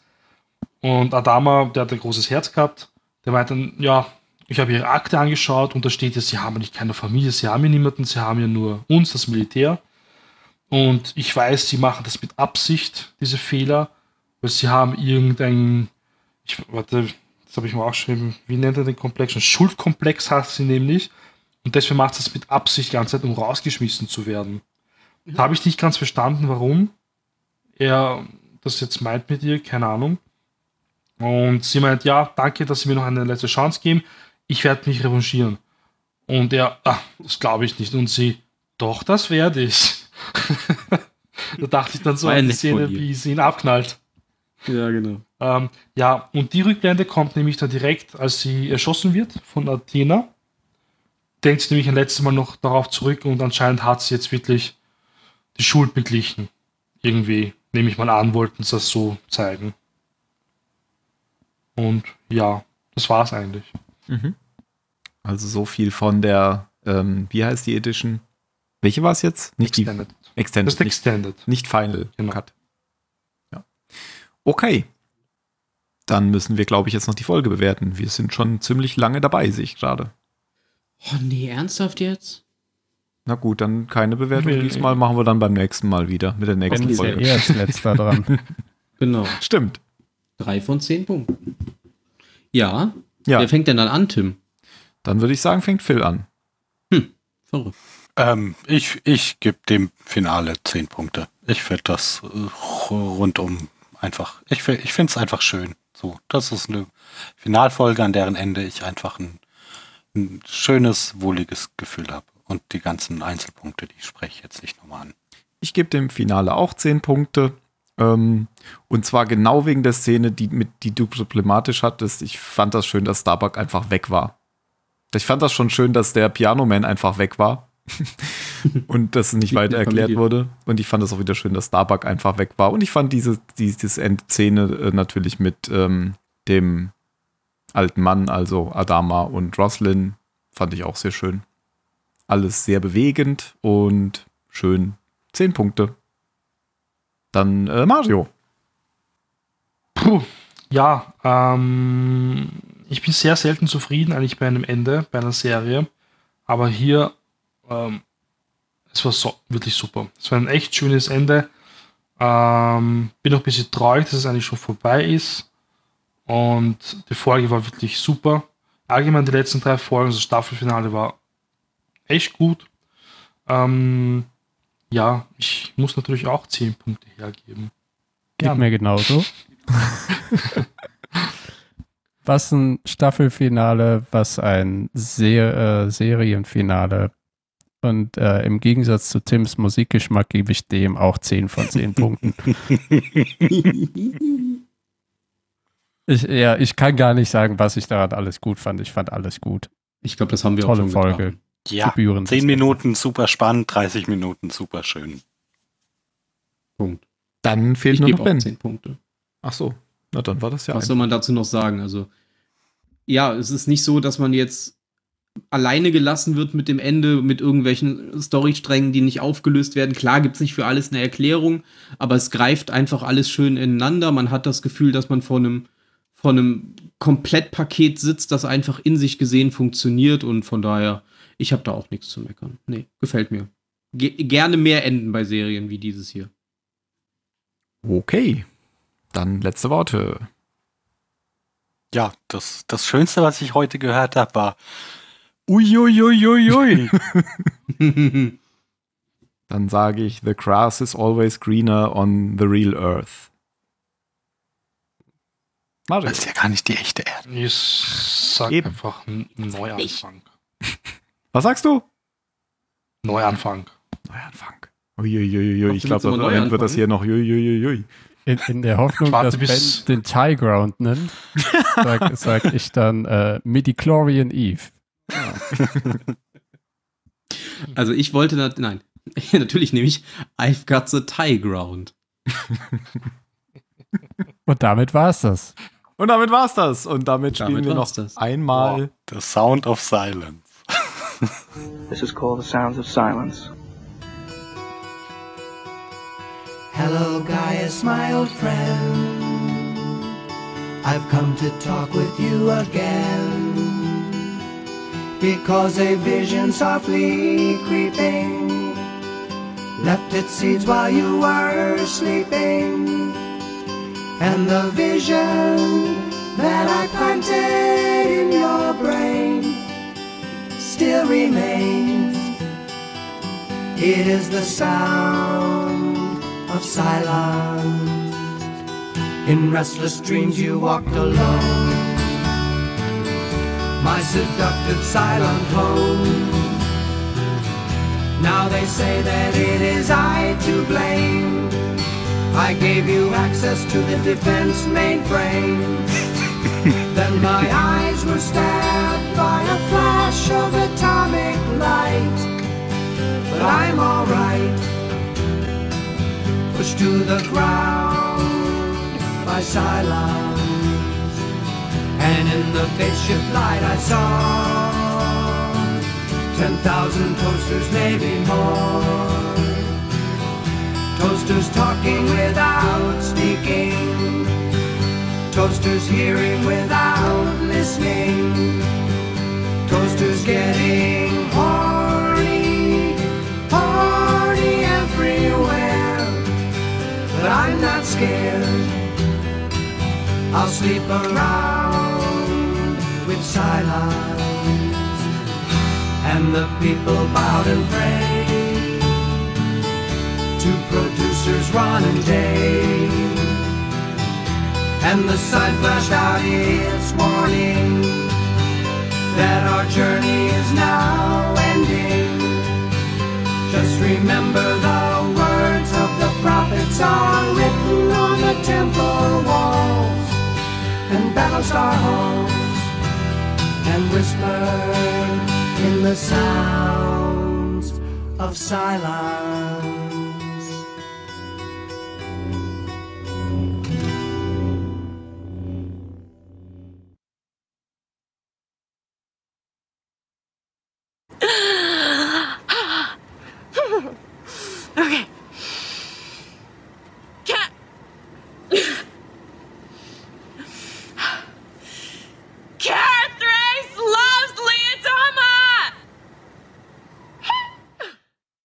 Und Adama, der hat ein großes Herz gehabt, der meint dann, ja, ich habe ihre Akte angeschaut und da steht ja, sie haben nicht keine Familie, sie haben ja niemanden, sie haben ja nur uns, das Militär. Und ich weiß, sie machen das mit Absicht, diese Fehler, weil sie haben irgendein, ich, warte, das habe ich mal aufgeschrieben, wie nennt er den Komplex? Ein Schuldkomplex hat sie nämlich. Und deswegen macht sie das mit Absicht die ganze Zeit, um rausgeschmissen zu werden. Da habe ich nicht ganz verstanden, warum er das jetzt meint mit ihr, keine Ahnung. Und sie meint, ja, danke, dass Sie mir noch eine letzte Chance geben. Ich werde mich revanchieren. Und er, ah, das glaube ich nicht. Und sie, doch, das werde ich. da dachte ich dann so an die Szene, wie sie ihn abknallt. Ja, genau. Ähm, ja, und die Rückblende kommt nämlich dann direkt, als sie erschossen wird von Athena. Denkt sie nämlich ein letztes Mal noch darauf zurück und anscheinend hat sie jetzt wirklich die Schuld beglichen. Irgendwie, nehme ich mal an, wollten sie das so zeigen. Und ja, das war's eigentlich. Also so viel von der, ähm, wie heißt die Edition? Welche war es jetzt? Nicht Extended. die Das Extended, ist nicht, Extended. nicht Final Genau. Cut. Ja. Okay. Dann müssen wir, glaube ich, jetzt noch die Folge bewerten. Wir sind schon ziemlich lange dabei, sehe ich gerade. Oh nee, ernsthaft jetzt? Na gut, dann keine Bewertung Will- diesmal, machen wir dann beim nächsten Mal wieder mit der nächsten ja Folge. eh als letzter dran. Genau. Stimmt. Drei von zehn Punkten. Ja. Ja, Wer fängt denn dann an, Tim? dann würde ich sagen, fängt Phil an. Verrückt. Ähm, ich ich gebe dem Finale 10 Punkte. Ich finde das äh, rundum einfach, ich, ich finde es einfach schön. So, das ist eine Finalfolge, an deren Ende ich einfach ein, ein schönes, wohliges Gefühl habe. Und die ganzen Einzelpunkte, die spreche ich jetzt nicht nochmal an. Ich gebe dem Finale auch 10 Punkte. Ähm, und zwar genau wegen der Szene, die, mit, die du problematisch hattest. Ich fand das schön, dass Starbuck einfach weg war. Ich fand das schon schön, dass der Pianoman einfach weg war. Und das nicht weiter erklärt wurde. Und ich fand es auch wieder schön, dass Starbuck einfach weg war. Und ich fand diese, diese Endszene äh, natürlich mit ähm, dem alten Mann, also Adama und Roslyn, fand ich auch sehr schön. Alles sehr bewegend und schön. Zehn Punkte. Dann äh, Mario. Puh, ja, ähm, ich bin sehr selten zufrieden eigentlich bei einem Ende, bei einer Serie. Aber hier, ähm, es war so, wirklich super. Es war ein echt schönes Ende. Ähm, bin auch ein bisschen traurig, dass es eigentlich schon vorbei ist. Und die Folge war wirklich super. Allgemein die letzten drei Folgen, das Staffelfinale war echt gut. Ähm, ja, ich muss natürlich auch 10 Punkte hergeben. Geht mir genauso. was ein Staffelfinale, was ein Ser äh, Serienfinale. Und äh, im Gegensatz zu Tims Musikgeschmack gebe ich dem auch 10 von 10 Punkten. Ich, ja, ich kann gar nicht sagen, was ich daran alles gut fand. Ich fand alles gut. Ich glaube, das haben wir auch Tolle schon Folge. getan. Ja, Gebühren. 10 Minuten super spannend, 30 Minuten super schön. Punkt. Dann fehlt Ich nur noch auch Ben. 10 Punkte. Ach so. Na, dann war das ja Was einfach. soll man dazu noch sagen? Also, ja, es ist nicht so, dass man jetzt alleine gelassen wird mit dem Ende, mit irgendwelchen Storysträngen, die nicht aufgelöst werden. Klar gibt es nicht für alles eine Erklärung, aber es greift einfach alles schön ineinander. Man hat das Gefühl, dass man vor einem, vor einem Komplettpaket sitzt, das einfach in sich gesehen funktioniert und von daher, ich habe da auch nichts zu meckern. Nee, gefällt mir. Ge gerne mehr Enden bei Serien wie dieses hier. Okay. Dann letzte Worte. Ja, das, das Schönste, was ich heute gehört habe, war Uiuiuiui. Dann sage ich, the grass is always greener on the real earth. Mario. Das ist ja gar nicht die echte Erde. Ich sag Eben. einfach ein Neuanfang. Was sagst du? Neuanfang. Neuanfang. Uiuiuiui. Ich glaube, am Ende wird das hier noch uiuiuiui. In, in der Hoffnung, Warte dass Ben den Tie Ground nennt, sag, sag ich dann äh, Midichlorian Eve. Also ich wollte, nat nein, natürlich nehme ich I've got the tie ground. Und damit war's das. Und damit war's das. Und damit spielen Damit wir noch das. einmal. The Sound of Silence. This is called the sounds of silence. Hello, Gaius, my old friend. I've come to talk with you again. Because a vision softly creeping left its seeds while you were sleeping. And the vision that I planted in your brain still remains. It is the sound of silence. In restless dreams you walked alone. My seductive silent home. Now they say that it is I to blame. I gave you access to the defense mainframe. then my eyes were stabbed by a flash of atomic light. But I'm alright pushed to the ground by silence. And in the spaceship light I saw ten thousand toasters, maybe more. Toasters talking without speaking. Toasters hearing without listening. Toasters getting horny, horny everywhere. But I'm not scared. I'll sleep around with silence. And the people bowed and prayed to producers Ron and Dave. And the sign flashed out its warning that our journey is now ending. Just remember the words of the prophets are written on the temple walls and Battlestar halls and whisper in the sounds of silence.